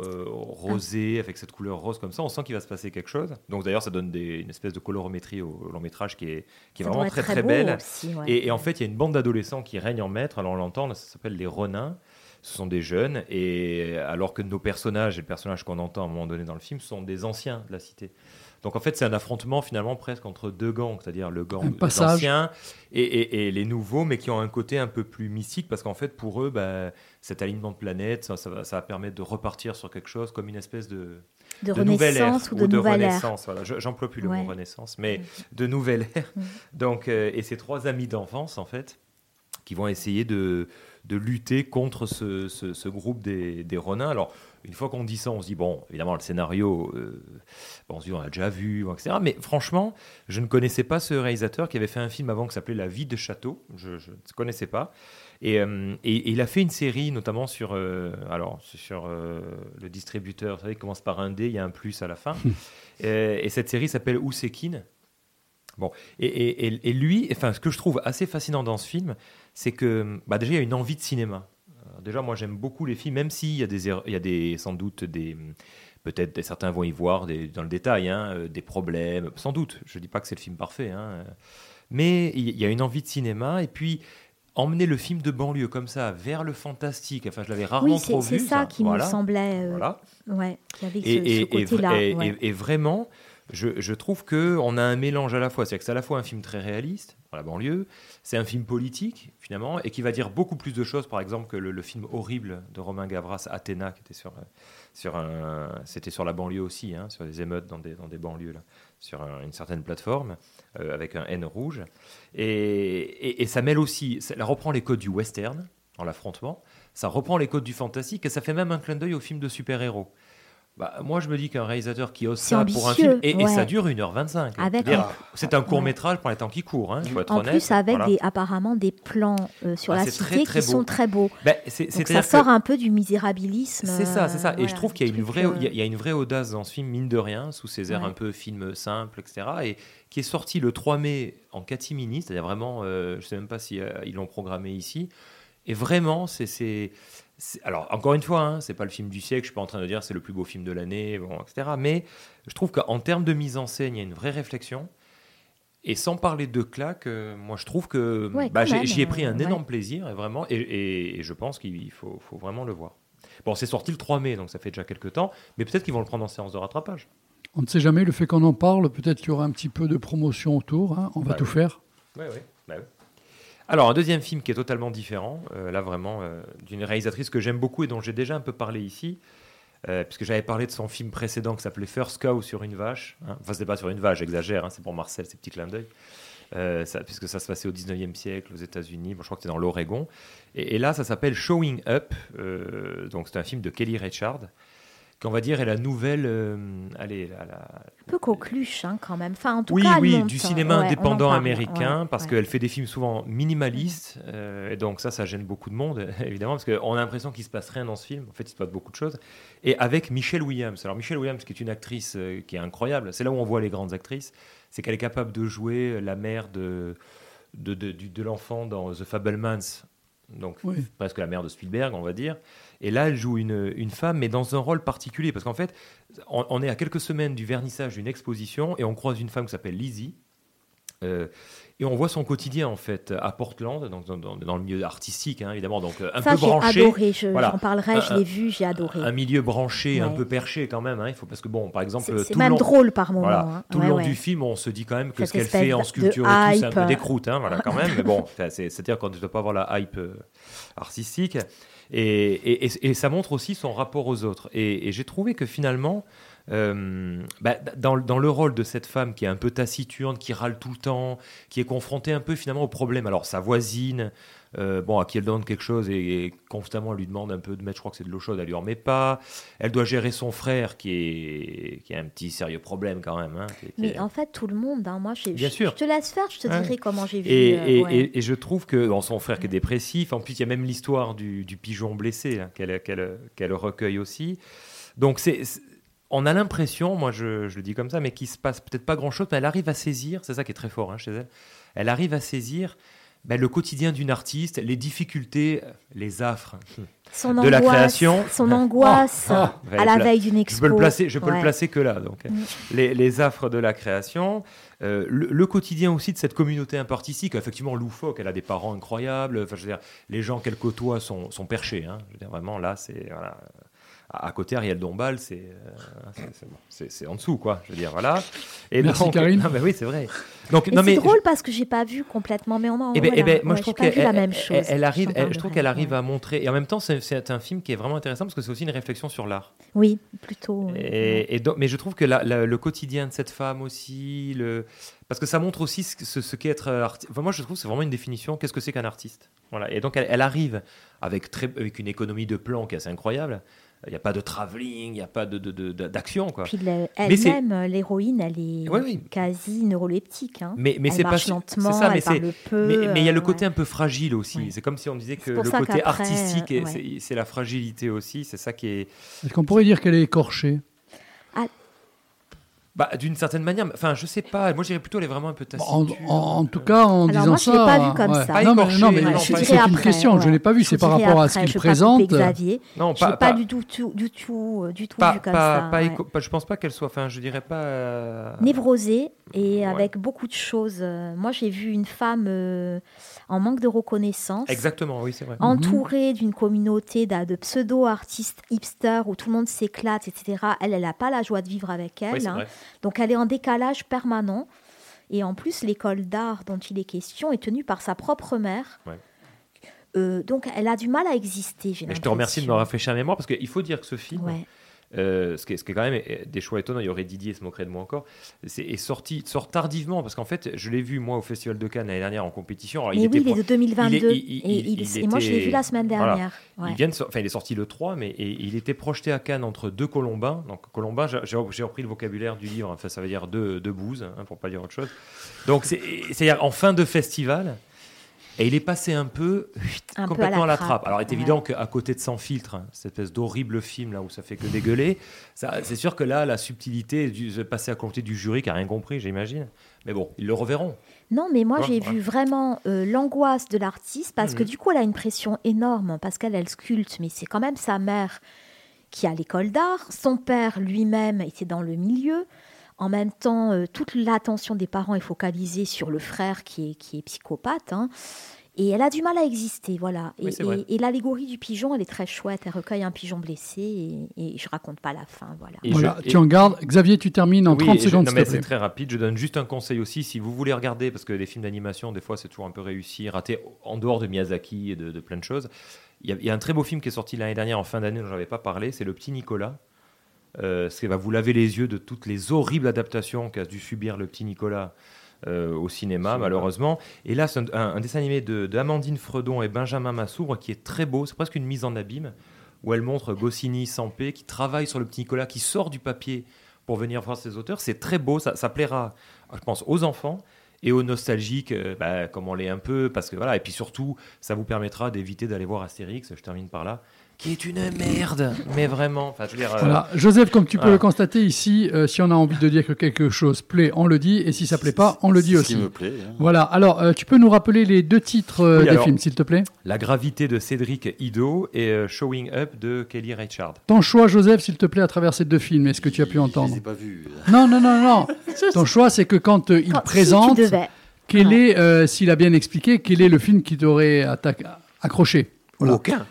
euh, rosé, avec cette couleur rose comme ça. On sent qu'il va se passer quelque chose. Donc d'ailleurs, ça donne des- une espèce de colorimétrie au long métrage qui est, qui est Ça vraiment très très belle. aussi, ouais. Et, et en fait, il y a une bande d'adolescents qui règne en maître. Alors on l'entend, ça s'appelle les Renins. Ce sont des jeunes, et alors que nos personnages, et le personnage qu'on entend à un moment donné dans le film, sont des anciens de la cité. Donc en fait, c'est un affrontement finalement presque entre deux gangs, c'est-à-dire le gang anciens et, et- et les nouveaux, mais qui ont un côté un peu plus mystique, parce qu'en fait, pour eux, bah, cet alignement de planètes, ça, ça va, ça va permettre de repartir sur quelque chose comme une espèce de, De nouvelle ère, renaissance ou de nouvelle ère. renaissance. Voilà. J'emploie plus le Ouais. mot renaissance, mais de nouvelle ère. Donc, euh, et ces trois amis d'enfance, en fait, qui vont essayer de, de lutter contre ce, ce- ce groupe des, des Ronins. Alors, une fois qu'on dit ça, on se dit, bon, évidemment, le scénario, euh, bon, on se dit, on a déjà vu, etc. Mais franchement, je ne connaissais pas ce réalisateur qui avait fait un film avant qui s'appelait La vie de château. Je ne connaissais pas. Et, euh, et- et il a fait une série, notamment sur, euh, alors, sur le distributeur, vous savez, il commence par un D, il y a un plus à la fin. Et cette série s'appelle Oussekine. Bon, et, et- et- et lui, enfin, ce que je trouve assez fascinant dans ce film, c'est que bah, déjà il y a une envie de cinéma. Alors, déjà, moi j'aime beaucoup les films, même s'il y a des, erreurs- il y a des, sans doute des, peut-être certains vont y voir des, dans le détail, hein, euh, des problèmes, sans doute. Je dis pas que c'est le film parfait, hein, euh, mais il y a une envie de cinéma et puis emmener le film de banlieue comme ça vers le fantastique. Enfin, je l'avais rarement Oui, c'est trop c'est vu. ça qui Voilà. me semblait. euh, Voilà. Ouais, y avait Et, ce côté-là. et- ouais. et- et vraiment, je, je trouve que on a un mélange à la fois. C'est-à-dire que c'est à la fois un film très réaliste, dans la banlieue, c'est un film politique, finalement, et qui va dire beaucoup plus de choses, par exemple, que le, film horrible de Romain Gavras, Athéna, qui était sur, euh, sur un. C'était sur la banlieue aussi, hein, sur des émeutes dans des, dans des banlieues, là, sur un- une certaine plateforme, euh, avec un N rouge. Et, et- ça mêle aussi. Ça reprend les codes du western, dans l'affrontement. Ça reprend les codes du fantastique, et ça fait même un clin d'œil au film de super-héros. Bah, moi, je me dis qu'un réalisateur qui ose ça pour un film, et, ça dure 1h25. Avec C'est-à-dire, un- C'est un court métrage pour les temps qui courent, hein, il faut être En honnête. plus, avec Voilà. des, apparemment des plans euh, sur Ah, la cité très, très qui beau. sont très beaux. Donc c'est-à-dire ça sort que- un peu du misérabilisme. C'est ça, c'est ça. Et je trouve qu'il y a une vraie, euh, il y a- une vraie audace dans ce film, mine de rien, sous ses airs Ouais. un peu film simple, etc. Et qui est sorti le 3 mai en catimini, c'est-à-dire vraiment, euh, je sais même pas si euh, ils l'ont programmé ici. Et vraiment, c'est- alors encore une fois, hein, c'est pas le film du siècle. Je suis pas en train de dire c'est le plus beau film de l'année, bon, etc. Mais je trouve qu'en termes de mise en scène, il y a une vraie réflexion. Et sans parler de claques, euh, moi je trouve que Ouais, bah, j'y ai pris un euh, énorme ouais. plaisir, et vraiment, et, et- et je pense qu'il faut, faut vraiment le voir. Bon, c'est sorti le 3 mai, donc ça fait déjà quelques temps, mais peut-être qu'ils vont le prendre en séance de rattrapage. On ne sait jamais, le fait qu'on en parle, peut-être qu'il y aura un petit peu de promotion autour. hein. On va Bah tout oui. faire. Ouais, ouais, bah oui. Alors, un deuxième film qui est totalement différent, euh, là vraiment, euh, d'une réalisatrice que j'aime beaucoup et dont j'ai déjà un peu parlé ici, euh, puisque j'avais parlé de son film précédent qui s'appelait First Cow sur une vache. hein. Enfin, c'est pas sur une vache, j'exagère, hein, c'est pour Marcel, ces petits clins d'œil. Puisque ça se passait au 19e siècle aux États-Unis, bon, je crois que c'est dans l'Oregon. Et, et là, ça s'appelle Showing Up, donc c'est un film de Kelly Richard, qu'on va dire est la nouvelle. euh, allez, la- la, Un peu coqueluche, hein, quand même. Enfin, en tout oui, cas, oui, monte, du hein. cinéma Ouais, indépendant parle, américain, ouais, parce ouais. qu'elle fait des films souvent minimalistes, euh, et donc ça, ça gêne beaucoup de monde, évidemment, parce qu'on a l'impression qu'il se passe rien dans ce film. En fait, il se passe beaucoup de choses. Et avec Michelle Williams. Alors, Michelle Williams, qui est une actrice euh, qui est incroyable, c'est là où on voit les grandes actrices, c'est qu'elle est capable de jouer la mère de, de, de, du- de l'enfant dans The Fablemans, donc Oui. presque la mère de Spielberg, on va dire. Et là, elle joue une, une femme, mais dans un rôle particulier, parce qu'en fait, on, on est à quelques semaines du vernissage d'une exposition et on croise une femme qui s'appelle Lizzie. Euh, et on voit son quotidien en fait à Portland, donc dans, dans- dans le milieu artistique hein, évidemment, donc euh, un Ça, peu branché. adoré. Je- Voilà. J'en parlerai, je l'ai vu, j'ai adoré. Un milieu branché, un peu perché quand même. hein, il faut parce que bon, par exemple, C'est- c'est tout le même long- drôle par moment, voilà, hein. tout Ouais, le long ouais. du film, on se dit quand même que Cette ce qu'elle fait en sculpture et tout, c'est un peu des croûtes, voilà quand même. Mais bon, c'est- c'est-à-dire quand tu ne dois pas avoir la hype euh, artistique. Et, ça montre aussi son rapport aux autres. Et, et j'ai trouvé que finalement, euh, bah, dans, dans le rôle de cette femme qui est un peu taciturne, qui râle tout le temps, qui est confrontée un peu finalement au problème. Alors sa voisine, euh, bon, à qui elle donne quelque chose et, et constamment elle lui demande un peu de mettre, je crois que c'est de l'eau chaude, elle lui en met pas. Elle doit gérer son frère qui est qui a un petit sérieux problème quand même. hein, qui est- qui Mais est- en fait, tout le monde, hein, moi, Bien je, sûr. je te laisse faire, je te dirai comment j'ai vu. Et, euh, et- ouais. et- et je trouve que son frère qui est dépressif, en plus il y a même l'histoire du, du pigeon blessé là, qu'elle qu'elle- qu'elle recueille aussi. Donc c'est c'est- on a l'impression, moi je, je le dis comme ça, mais qu'il se passe peut-être pas grand-chose, mais elle arrive à saisir, c'est ça qui est très fort hein, chez elle, elle arrive à saisir ben, le quotidien d'une artiste, les difficultés, les affres Son de la création. son angoisse à la veille d'une Je peux le expo. placer, je peux Ouais. le placer que là. Donc, Mm. les, les affres de la création, Euh, le, le quotidien aussi de cette communauté impartitique, effectivement loufoque, elle a des parents incroyables, enfin, je veux dire, les gens qu'elle côtoie sont, sont perchés. hein. Je veux dire, vraiment, là, c'est. Voilà. À côté, Ariel Dombal, c'est euh, c'est- c'est en dessous, quoi. Je veux dire, voilà. Et Merci, donc- Karine. Non, mais oui, c'est vrai. Donc, Mais non, c'est drôle parce que j'ai pas vu complètement, mais on en. eh ben, eh voilà. ben, moi, Ouais, je trouve j'ai pas vu qu'elle la même chose. elle- elle arrive, elle- je trouve qu'elle arrive ouais. à montrer. Et en même temps, c'est un film qui est vraiment intéressant parce que c'est aussi une réflexion sur l'art. Oui, plutôt. oui. Et, et donc- mais je trouve que la- la- le quotidien de cette femme aussi, le, parce que ça montre aussi ce, ce- ce qu'est être artiste. moi, je trouve que c'est vraiment une définition. Qu'est-ce que c'est qu'un artiste? Voilà. Et donc, elle, elle arrive avec, très, avec une économie de plans qui est assez incroyable. Il n'y a pas de travelling, il n'y a pas de, de- de- de- d'action. quoi. Puis c'est- elle-même, euh, l'héroïne, elle est Oui, oui. quasi neuroleptique. Hein. Mais, mais c'est pas lentement, ça, mais elle parle c'est- peu. mais mais il y a le euh, côté ouais. un peu fragile aussi. C'est comme si on disait que le côté artistique, euh, c'est la fragilité aussi. C'est ça qui est. Est-ce qu'on pourrait dire qu'elle est écorchée? Bah, d'une certaine manière, enfin, je sais pas. Moi, je dirais plutôt, elle est vraiment un peu en, taciturne. en- en tout cas, en Alors, disant moi, je ça. l'ai pas vu comme ouais. ça. Pas Non, mais, non, mais c'est pas une après, question. Je ouais. n'ai pas vu. Je C'est par rapport à ce qu'il je veux pas présente. Xavier. Non, je pas- l'ai pas, pas- du tout, tout- du tout, euh, du tout Pas, vu comme pas, ça. pas ouais. éco- pas- je pense pas qu'elle soit. Enfin, je dirais pas. euh, Névrosée et avec beaucoup de choses. Euh, Moi, j'ai vu une femme euh, en manque de reconnaissance. Exactement, oui, c'est vrai. entourée d'une communauté de pseudo-artistes hipsters où tout le monde s'éclate, etc. Elle, elle n'a pas la joie de vivre avec elle. Oui, hein. vrai. Donc, elle est en décalage permanent. Et en plus, l'école d'art dont il est question est tenue par sa propre mère. Ouais. Euh, donc, elle a du mal à exister. je te remercie de me l'impression. rafraîchir la mémoire parce qu'il faut dire que ce film, Ouais. Euh, ce, qui est, ce qui est quand même euh, des choix étonnants, il y aurait Didier se moquerait de moi encore, c'est, est sorti sort tardivement parce qu'en fait, je l'ai vu moi au Festival de Cannes l'année dernière en compétition. Alors, Mais oui, il est de 2022, il est- et il- et moi, je l'ai vu la semaine voilà. dernière, ouais. Il, vient de enfin, il est sorti le 3, mais et il était projeté à Cannes entre deux Colombins. Donc Colombin, j'ai, repris le vocabulaire du livre, enfin, ça veut dire deux, deux bouses, hein, pour pas dire autre chose. Donc c'est, c'est-à-dire en fin de festival. Et il est passé un peu Un complètement à à la la trappe. Alors, il est évident qu'à côté de Sans filtre, hein, cette espèce d'horrible film là où ça fait que dégueuler, c'est sûr que là, la subtilité de passer à côté du jury qui a rien compris, j'imagine. Mais bon, ils le reverront. Non, mais moi Ouais, j'ai ouais. vu vraiment euh, l'angoisse de l'artiste parce que Mhm. du coup elle a une pression énorme parce qu'elle elle sculpte, mais c'est quand même sa mère qui a l'école d'art, son père lui-même était dans le milieu. En même temps, euh, toute l'attention des parents est focalisée sur le frère qui est, qui est psychopathe. hein. Et elle a du mal à exister, voilà. Et, Oui, c'est vrai. et- et l'allégorie du pigeon, elle est très chouette. Elle recueille un pigeon blessé et, et je raconte pas la fin, voilà. Et Voilà, je- tu en gardes. Xavier, tu termines en Oui, 30 et je- secondes, c'est très rapide. Je donne juste un conseil aussi. Si vous voulez regarder, parce que les films d'animation, des fois, c'est toujours un peu réussi, raté en dehors de Miyazaki et de, de plein de choses. Il y, a, il y a un très beau film qui est sorti l'année dernière, en fin d'année, dont je n'avais pas parlé. C'est Le Petit Nicolas. Euh, ce qui va vous laver les yeux de toutes les horribles adaptations qu'a dû subir le petit Nicolas euh, au cinéma, malheureusement. Et là, c'est un, un- un dessin animé de, de Amandine Fredon et Benjamin Massouvre qui est très beau. C'est presque une mise en abîme où elle montre Goscinny, Sampé qui travaille sur le petit Nicolas, qui sort du papier pour venir voir ses auteurs. C'est très beau, ça, ça plaira, je pense, aux enfants et aux nostalgiques, euh, bah, comme on l'est un peu, parce que voilà, et puis surtout, ça vous permettra d'éviter d'aller voir Astérix, je termine par là, qui est une merde, mais vraiment, enfin, je veux dire, euh, Voilà. Joseph, comme tu peux voilà. le constater ici, euh, si on a envie de dire que quelque chose plaît, on le dit, et si ça plaît pas, on le dit ce aussi. qui me plaît, hein. Voilà. Alors, euh, tu peux nous rappeler les deux titres euh, Oui, des alors, films, s'il te plaît? La gravité de Cédric Ido et euh, Showing Up de Kelly Richard. Ton choix, Joseph, s'il te plaît, à travers ces deux films, est-ce que tu as pu entendre? Je les ai pas vus. Non, non, non, non. Ton choix, c'est que quand euh, il Quand- présente, quel est, euh, s'il a bien expliqué, quel est le film qui t'aurait accroché? Voilà. Aucun.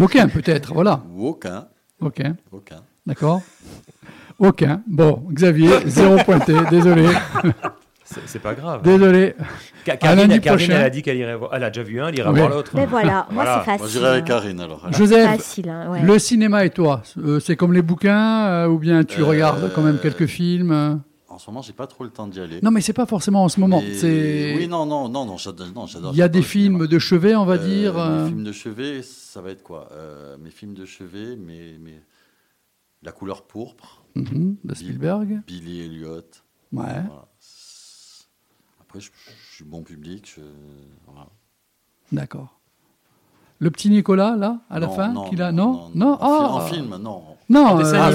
Aucun, peut-être, voilà. Ou aucun. Aucun. Aucun. D'accord Aucun. Bon, Xavier, zéro pointé, désolé. C'est pas grave. Désolé. Ca- Karine, Karine, elle a dit qu'elle irait voir. Elle a déjà vu un, elle ira Oui. voir l'autre. Mais voilà, moi c'est facile. Moi, j'irai avec hein. Karine, alors. Joseph, Facile, hein, ouais. le cinéma et toi, euh, c'est comme les bouquins euh, ou bien tu Euh, regardes quand même quelques films euh En ce moment, j'ai pas trop le temps d'y aller. Non, mais c'est pas forcément en ce moment. Mais- Oui, non, non, non, non, j'adore. il y a des films de chevet, on va Euh, dire. Mes euh, films de chevet, ça va être quoi Euh, Mes films de chevet, mes, mes... La couleur pourpre. mhm, de Spielberg. Billy Elliot. Ouais. Voilà. Après, je, je suis bon public. Je... voilà. D'accord. Le petit Nicolas là, à la Non, fin, non, qu'il a non, non non, En, ah. en film, non. Non, euh, dessin ah,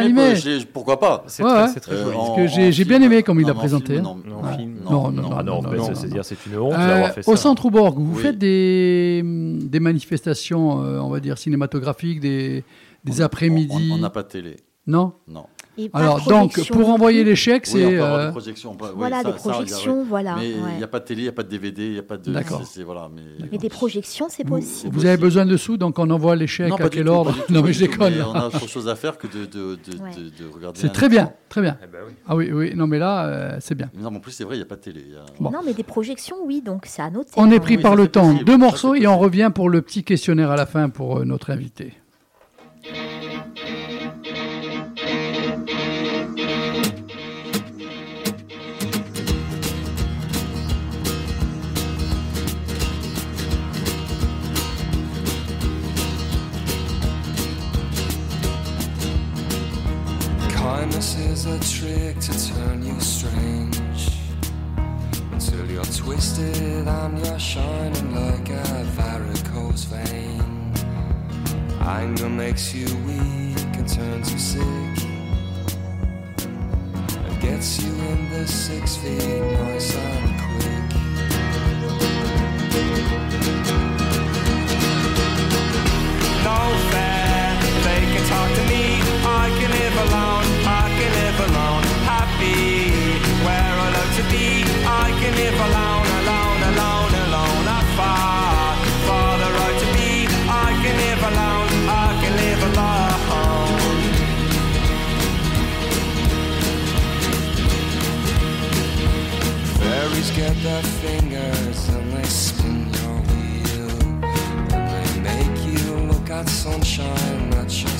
animé, dessin pourquoi pas C'est Ouais, très, Euh, joli. Parce que j'ai en j'ai bien aimé comme il non, l'a présenté. film, non, Non, film, non, non, Ah non, non, mais non, c'est- non. c'est dire c'est une honte Euh, d'avoir fait ça. au centre Bourg, vous Oui. faites des, des manifestations, euh, on va dire cinématographiques, des, des après-midi. On n'a pas de télé. Non? Non. Et Alors, donc, pour envoyer Oui, on c'est. euh, des projections. on peut- oui, Voilà, ça- des ça, projections, voilà, Mais il ouais. n'y a pas de télé, il n'y a pas de DVD, il n'y a pas de. D'accord. voilà, mais... Mais des projections, c'est possible. Vous avez besoin de sous, donc on envoie l'échec Non, à quel tout, ordre tout, Non, mais je déconne. mais. On a autre chose à faire que de, de, de, Ouais. de- de regarder. C'est très bien, très bien. Eh ben oui. Ah oui, oui, non, mais là, euh, c'est bien. Non, mais en plus, c'est vrai, il n'y a pas de télé. a- Bon. Non, mais des projections, oui, donc c'est à noter. On est hein. pris par le temps. Deux morceaux et on revient pour le petit questionnaire à la fin pour euh, notre invité. Kindness is a trick to turn you strange until you're twisted and you're shining like a varicose vein. Anger makes you weak and turns you sick. It gets you in the six feet nice and quick. No fair, they can talk to me. I can live alone, live alone, alone, alone, alone. I far, far the road to be. I can live alone, I can live alone. Fairies get their fingers and they spin your wheel. And they make you look at sunshine that your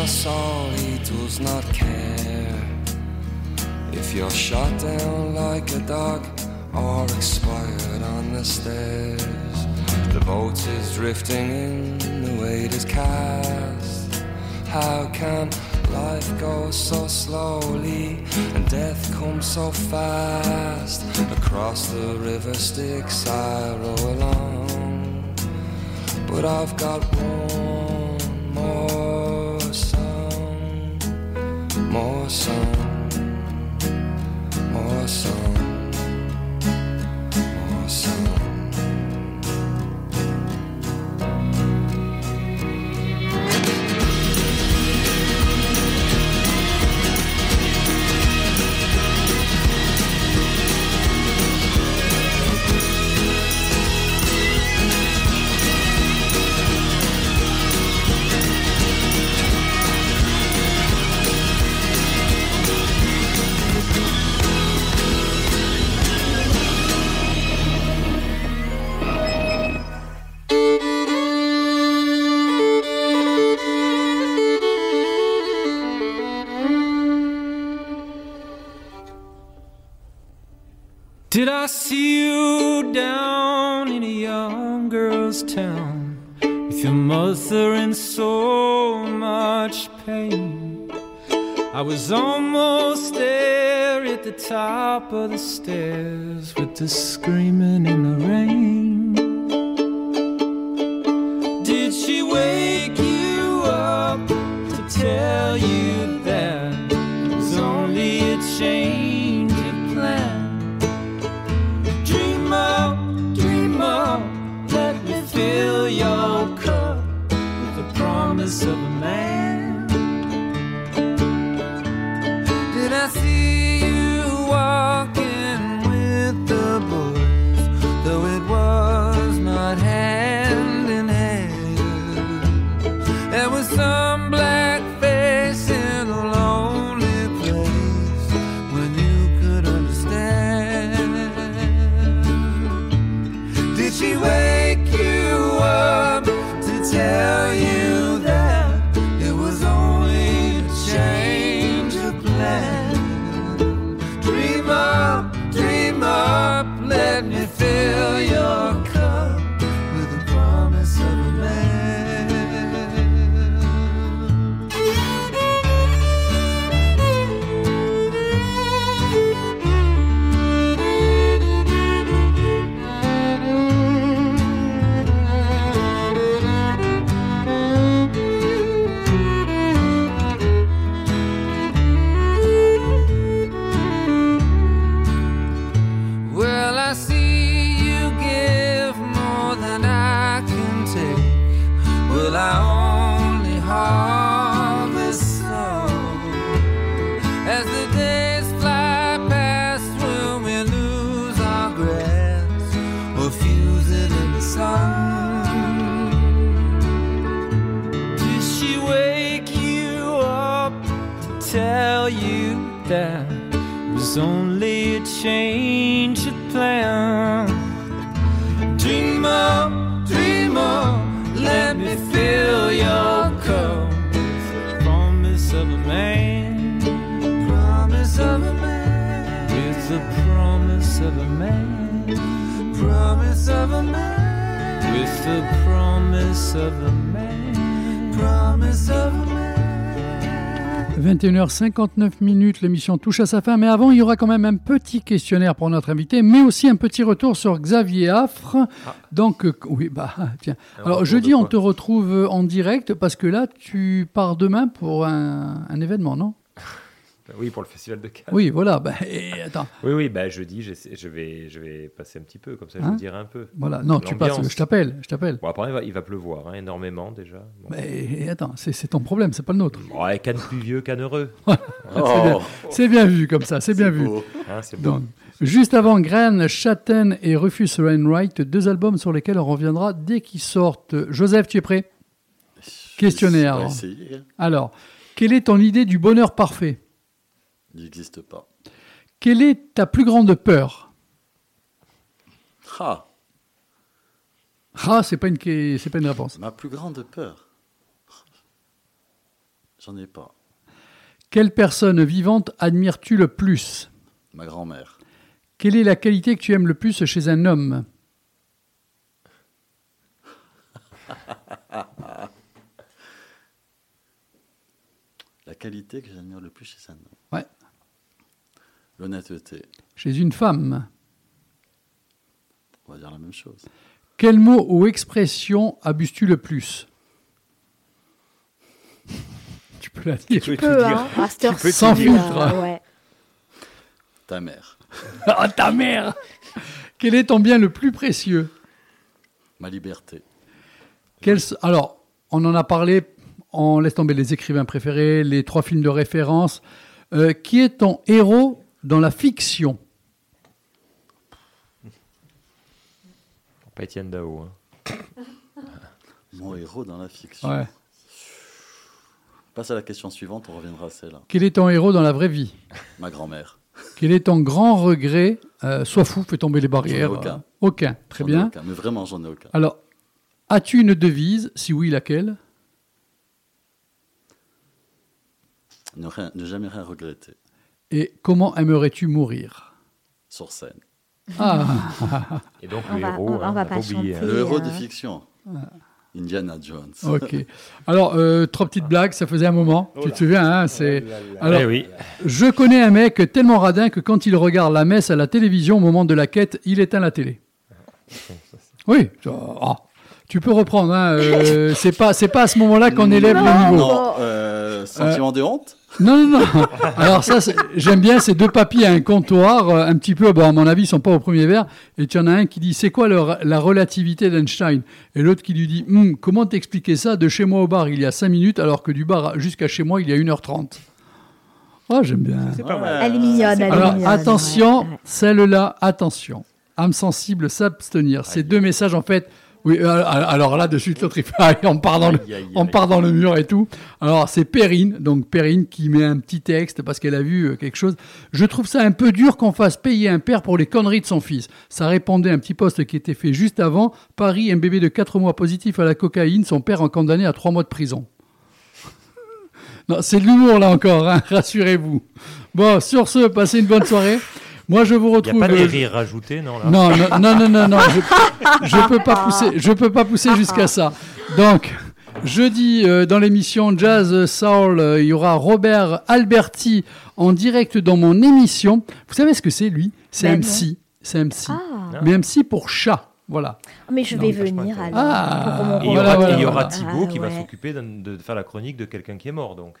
takes all, he does not care. If you're shot down like a dog or expired on the stairs, the boat is drifting in, the weight is cast. How can life go so slowly and death come so fast? Across the river Styx I row along, but I've got one sun. I was almost there at the top of the stairs with the screaming in the rain? 21h59 minutes, l'émission touche à sa fin, mais avant, il y aura quand même un petit questionnaire pour notre invité, mais aussi un petit retour sur Xavier Affre. Donc, euh, oui, bah, tiens. Alors, jeudi, on te retrouve en direct parce que là, tu pars demain pour un, un événement, non? Oui, pour le festival de Cannes. Oui, voilà. bah, et attends. Oui, oui, bah, jeudi, je vais, je vais passer un petit peu, comme ça je Hein vous dirai un peu. Voilà. Non, tu passes, je t'appelle, je t'appelle. Bon, après, il va, il va pleuvoir hein, énormément déjà. Bon. Mais attends, c'est ton problème, c'est pas le nôtre. Ouais, Cannes pluvieux, Cannes heureux. C'est bien, c'est bien vu comme ça, c'est bien vu. Hein. Donc, juste avant Graine, Chatten et Rufus Wainwright, deux albums sur lesquels on reviendra dès qu'ils sortent. Joseph, tu es prêt? Questionnaire. Alors, quelle est ton idée du bonheur parfait? Il n'existe pas. Quelle est ta plus grande peur? Ah, Ah, c'est pas une pas une réponse. ma plus grande peur? J'en ai pas. Quelle personne vivante admires-tu le plus? Ma grand-mère. Quelle est la qualité que tu aimes le plus chez un homme? La qualité que j'admire le plus chez un homme. Ouais. L'honnêteté. Chez une femme On va dire la même chose. Quel mot ou expression abuses-tu le plus? Tu peux la dire. Tu peux, hein, à cette heure-ci, Sans euh, filtre. ouais. Ta mère. Ah, ta mère Quel est ton bien le plus précieux? Ma liberté. Quel Alors, on en a parlé, on laisse tomber les écrivains préférés, les trois films de référence. Euh, qui est ton héros dans la fiction Pas Étienne Dao. hein. Mon héros dans la fiction. Ouais. Passe à la question suivante, on reviendra à celle-là. Quel est ton héros dans la vraie vie Ma grand-mère. Quel est ton grand regret Euh, Sois fou, fais tomber les ai barrières. aucun. Euh, aucun, très J'en ai bien. aucun, mais vraiment, j'en ai aucun. Alors, as-tu une devise Si oui, laquelle? Ne, rien- ne jamais rien regretter. Et comment aimerais-tu mourir? Sur scène. Ah Et donc On le va- héros, on- on hein, va on pas pas oublié. chanter. Le héros euh, de fiction. Indiana Jones. Ok. Alors, euh, trois petites blagues, ça faisait un moment. tu te souviens, hein, c'est. Alors, Eh oui. je connais un mec tellement radin que quand il regarde la messe à la télévision au moment de la quête, il éteint la télé. Oui. ah, tu peux reprendre. Hein, euh, c'est pas, c'est pas à ce moment-là qu'on élève le niveau. Non, euh, sentiment de honte Non, non, non. Alors ça, j'aime bien ces deux papiers à un comptoir, euh, un petit peu, bon, à mon avis, ils sont pas au premier verre. Et tu en as un qui dit, c'est quoi le- la relativité d'Einstein? Et l'autre qui lui dit, Hum, comment t'expliquer ça De chez moi au bar, il y a 5 minutes, alors que du bar jusqu'à chez moi, il y a 1h30. Oh, j'aime bien. C'est pas mal. Elle est mignonne, elle est Alors, mignonne, attention, celle-là, attention. Âme sensible, s'abstenir. Ces deux messages, en fait, oui, euh, alors là, de suite, l'autre, on part dans le, on part dans le mur et tout. Alors, c'est Perrine, donc Perrine qui met un petit texte parce qu'elle a vu euh, quelque chose. Je trouve ça un peu dur qu'on fasse payer un père pour les conneries de son fils. Ça répondait à un petit poste qui était fait juste avant. Paris, un bébé de 4 mois positif à la cocaïne, son père en condamné à 3 mois de prison. Non, c'est de l'humour là encore, hein, rassurez-vous. Bon, sur ce, passez une bonne soirée. Moi, je vous Il n'y retrouve. a pas des euh, rires rajoutés, non là non, non, non, non, non, non, je, je peux pas pousser, je peux pas pousser jusqu'à ça. Donc, jeudi euh, dans l'émission Jazz Soul, euh, il y aura Robert Alberti en direct dans mon émission. Vous savez ce que c'est lui? C'est Ben MC, c'est MC, Ah. mais MC pour chat. Voilà. Mais je Non, vais sais venir alors. Ah. il y aura, voilà, et il y aura voilà. Thibaut Ah, qui va s'occuper de, de faire la chronique de quelqu'un qui est mort, donc.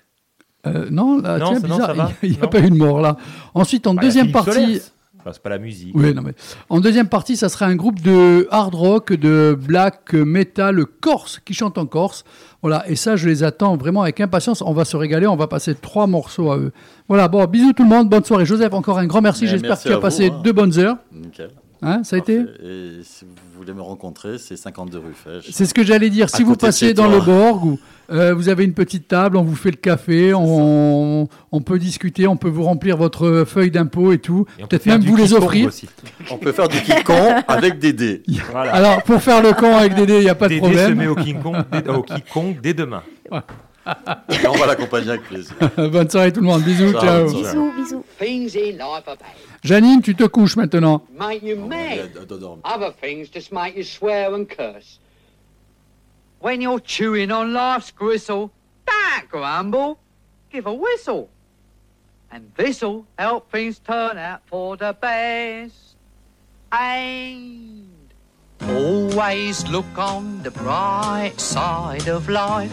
Euh, non, là, Non, tiens, bizarre, va il n'y a, Non. pas eu de mort là. Ensuite, en Bah, deuxième partie. Enfin, c'est pas la musique. Oui, non, mais en deuxième partie, ça sera un groupe de hard rock, de black metal corse qui chante en corse. Voilà, et ça, je les attends vraiment avec impatience. On va se régaler, on va passer trois morceaux à eux. Voilà, bon, bisous tout le monde, bonne soirée. Joseph, encore un grand merci. J'espère que tu as passé hein. deux bonnes heures. Nickel. Hein, ça a été Et si vous voulez me rencontrer, c'est 52 rue Fèche. C'est ce que j'allais dire. Si vous passez dans le Borg, ou, euh, vous avez une petite table, on vous fait le café, on, on peut discuter, on peut vous remplir votre feuille d'impôt et tout. Et on peut Peut-être faire même vous les King offrir. aussi. On peut faire du Kikon avec des dés. Voilà. Alors, pour faire le con avec Dédé, il n'y a pas de Dédé se problème. met au King Kong dès, au King Kong dès demain. Et on va l'accompagner avec plaisir. Bonne soirée tout le monde. Bisous, Ciao, ciao. ciao. Bisous, bisous. Janine, tu te couches maintenant. Make you mad. de dormir. Other things just make you swear and curse. When you're chewing on life's gristle, don't grumble, give a whistle. And this'll help things turn out for the best. And always look on the bright side of life.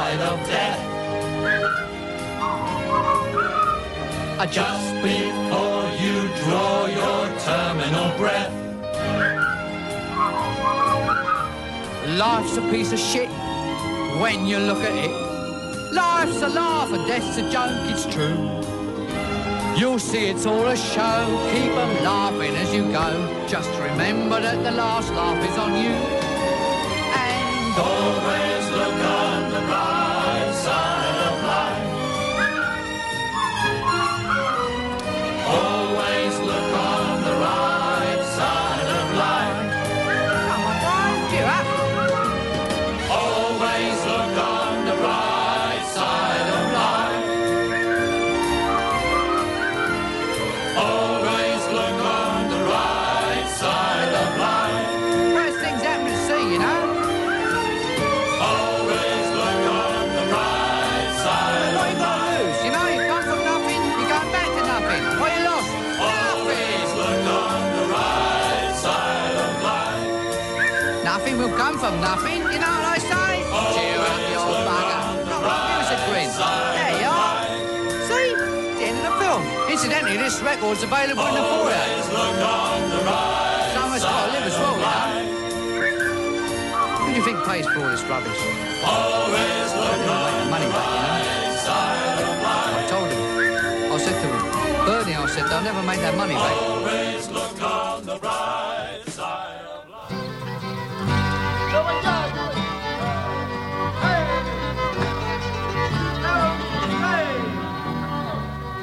Just before you draw your terminal breath. Life's a piece of shit when you look at it. Life's a laugh and death's a joke, it's true. You'll see it's all a show, keep 'em laughing as you go. Just remember that the last laugh is on you. And always look on for nothing, you know what I say? Always Cheer up, you old bugger. Not like a grin. There you are. See? The end of the film. Incidentally, this record's available in the foyer. Someone's got to live as well, you know. Who do you think pays for all this rubbish? Always look on the money back, you know? I told him. I said to him, Bernie, I said, they'll never make that money back. Always look on the right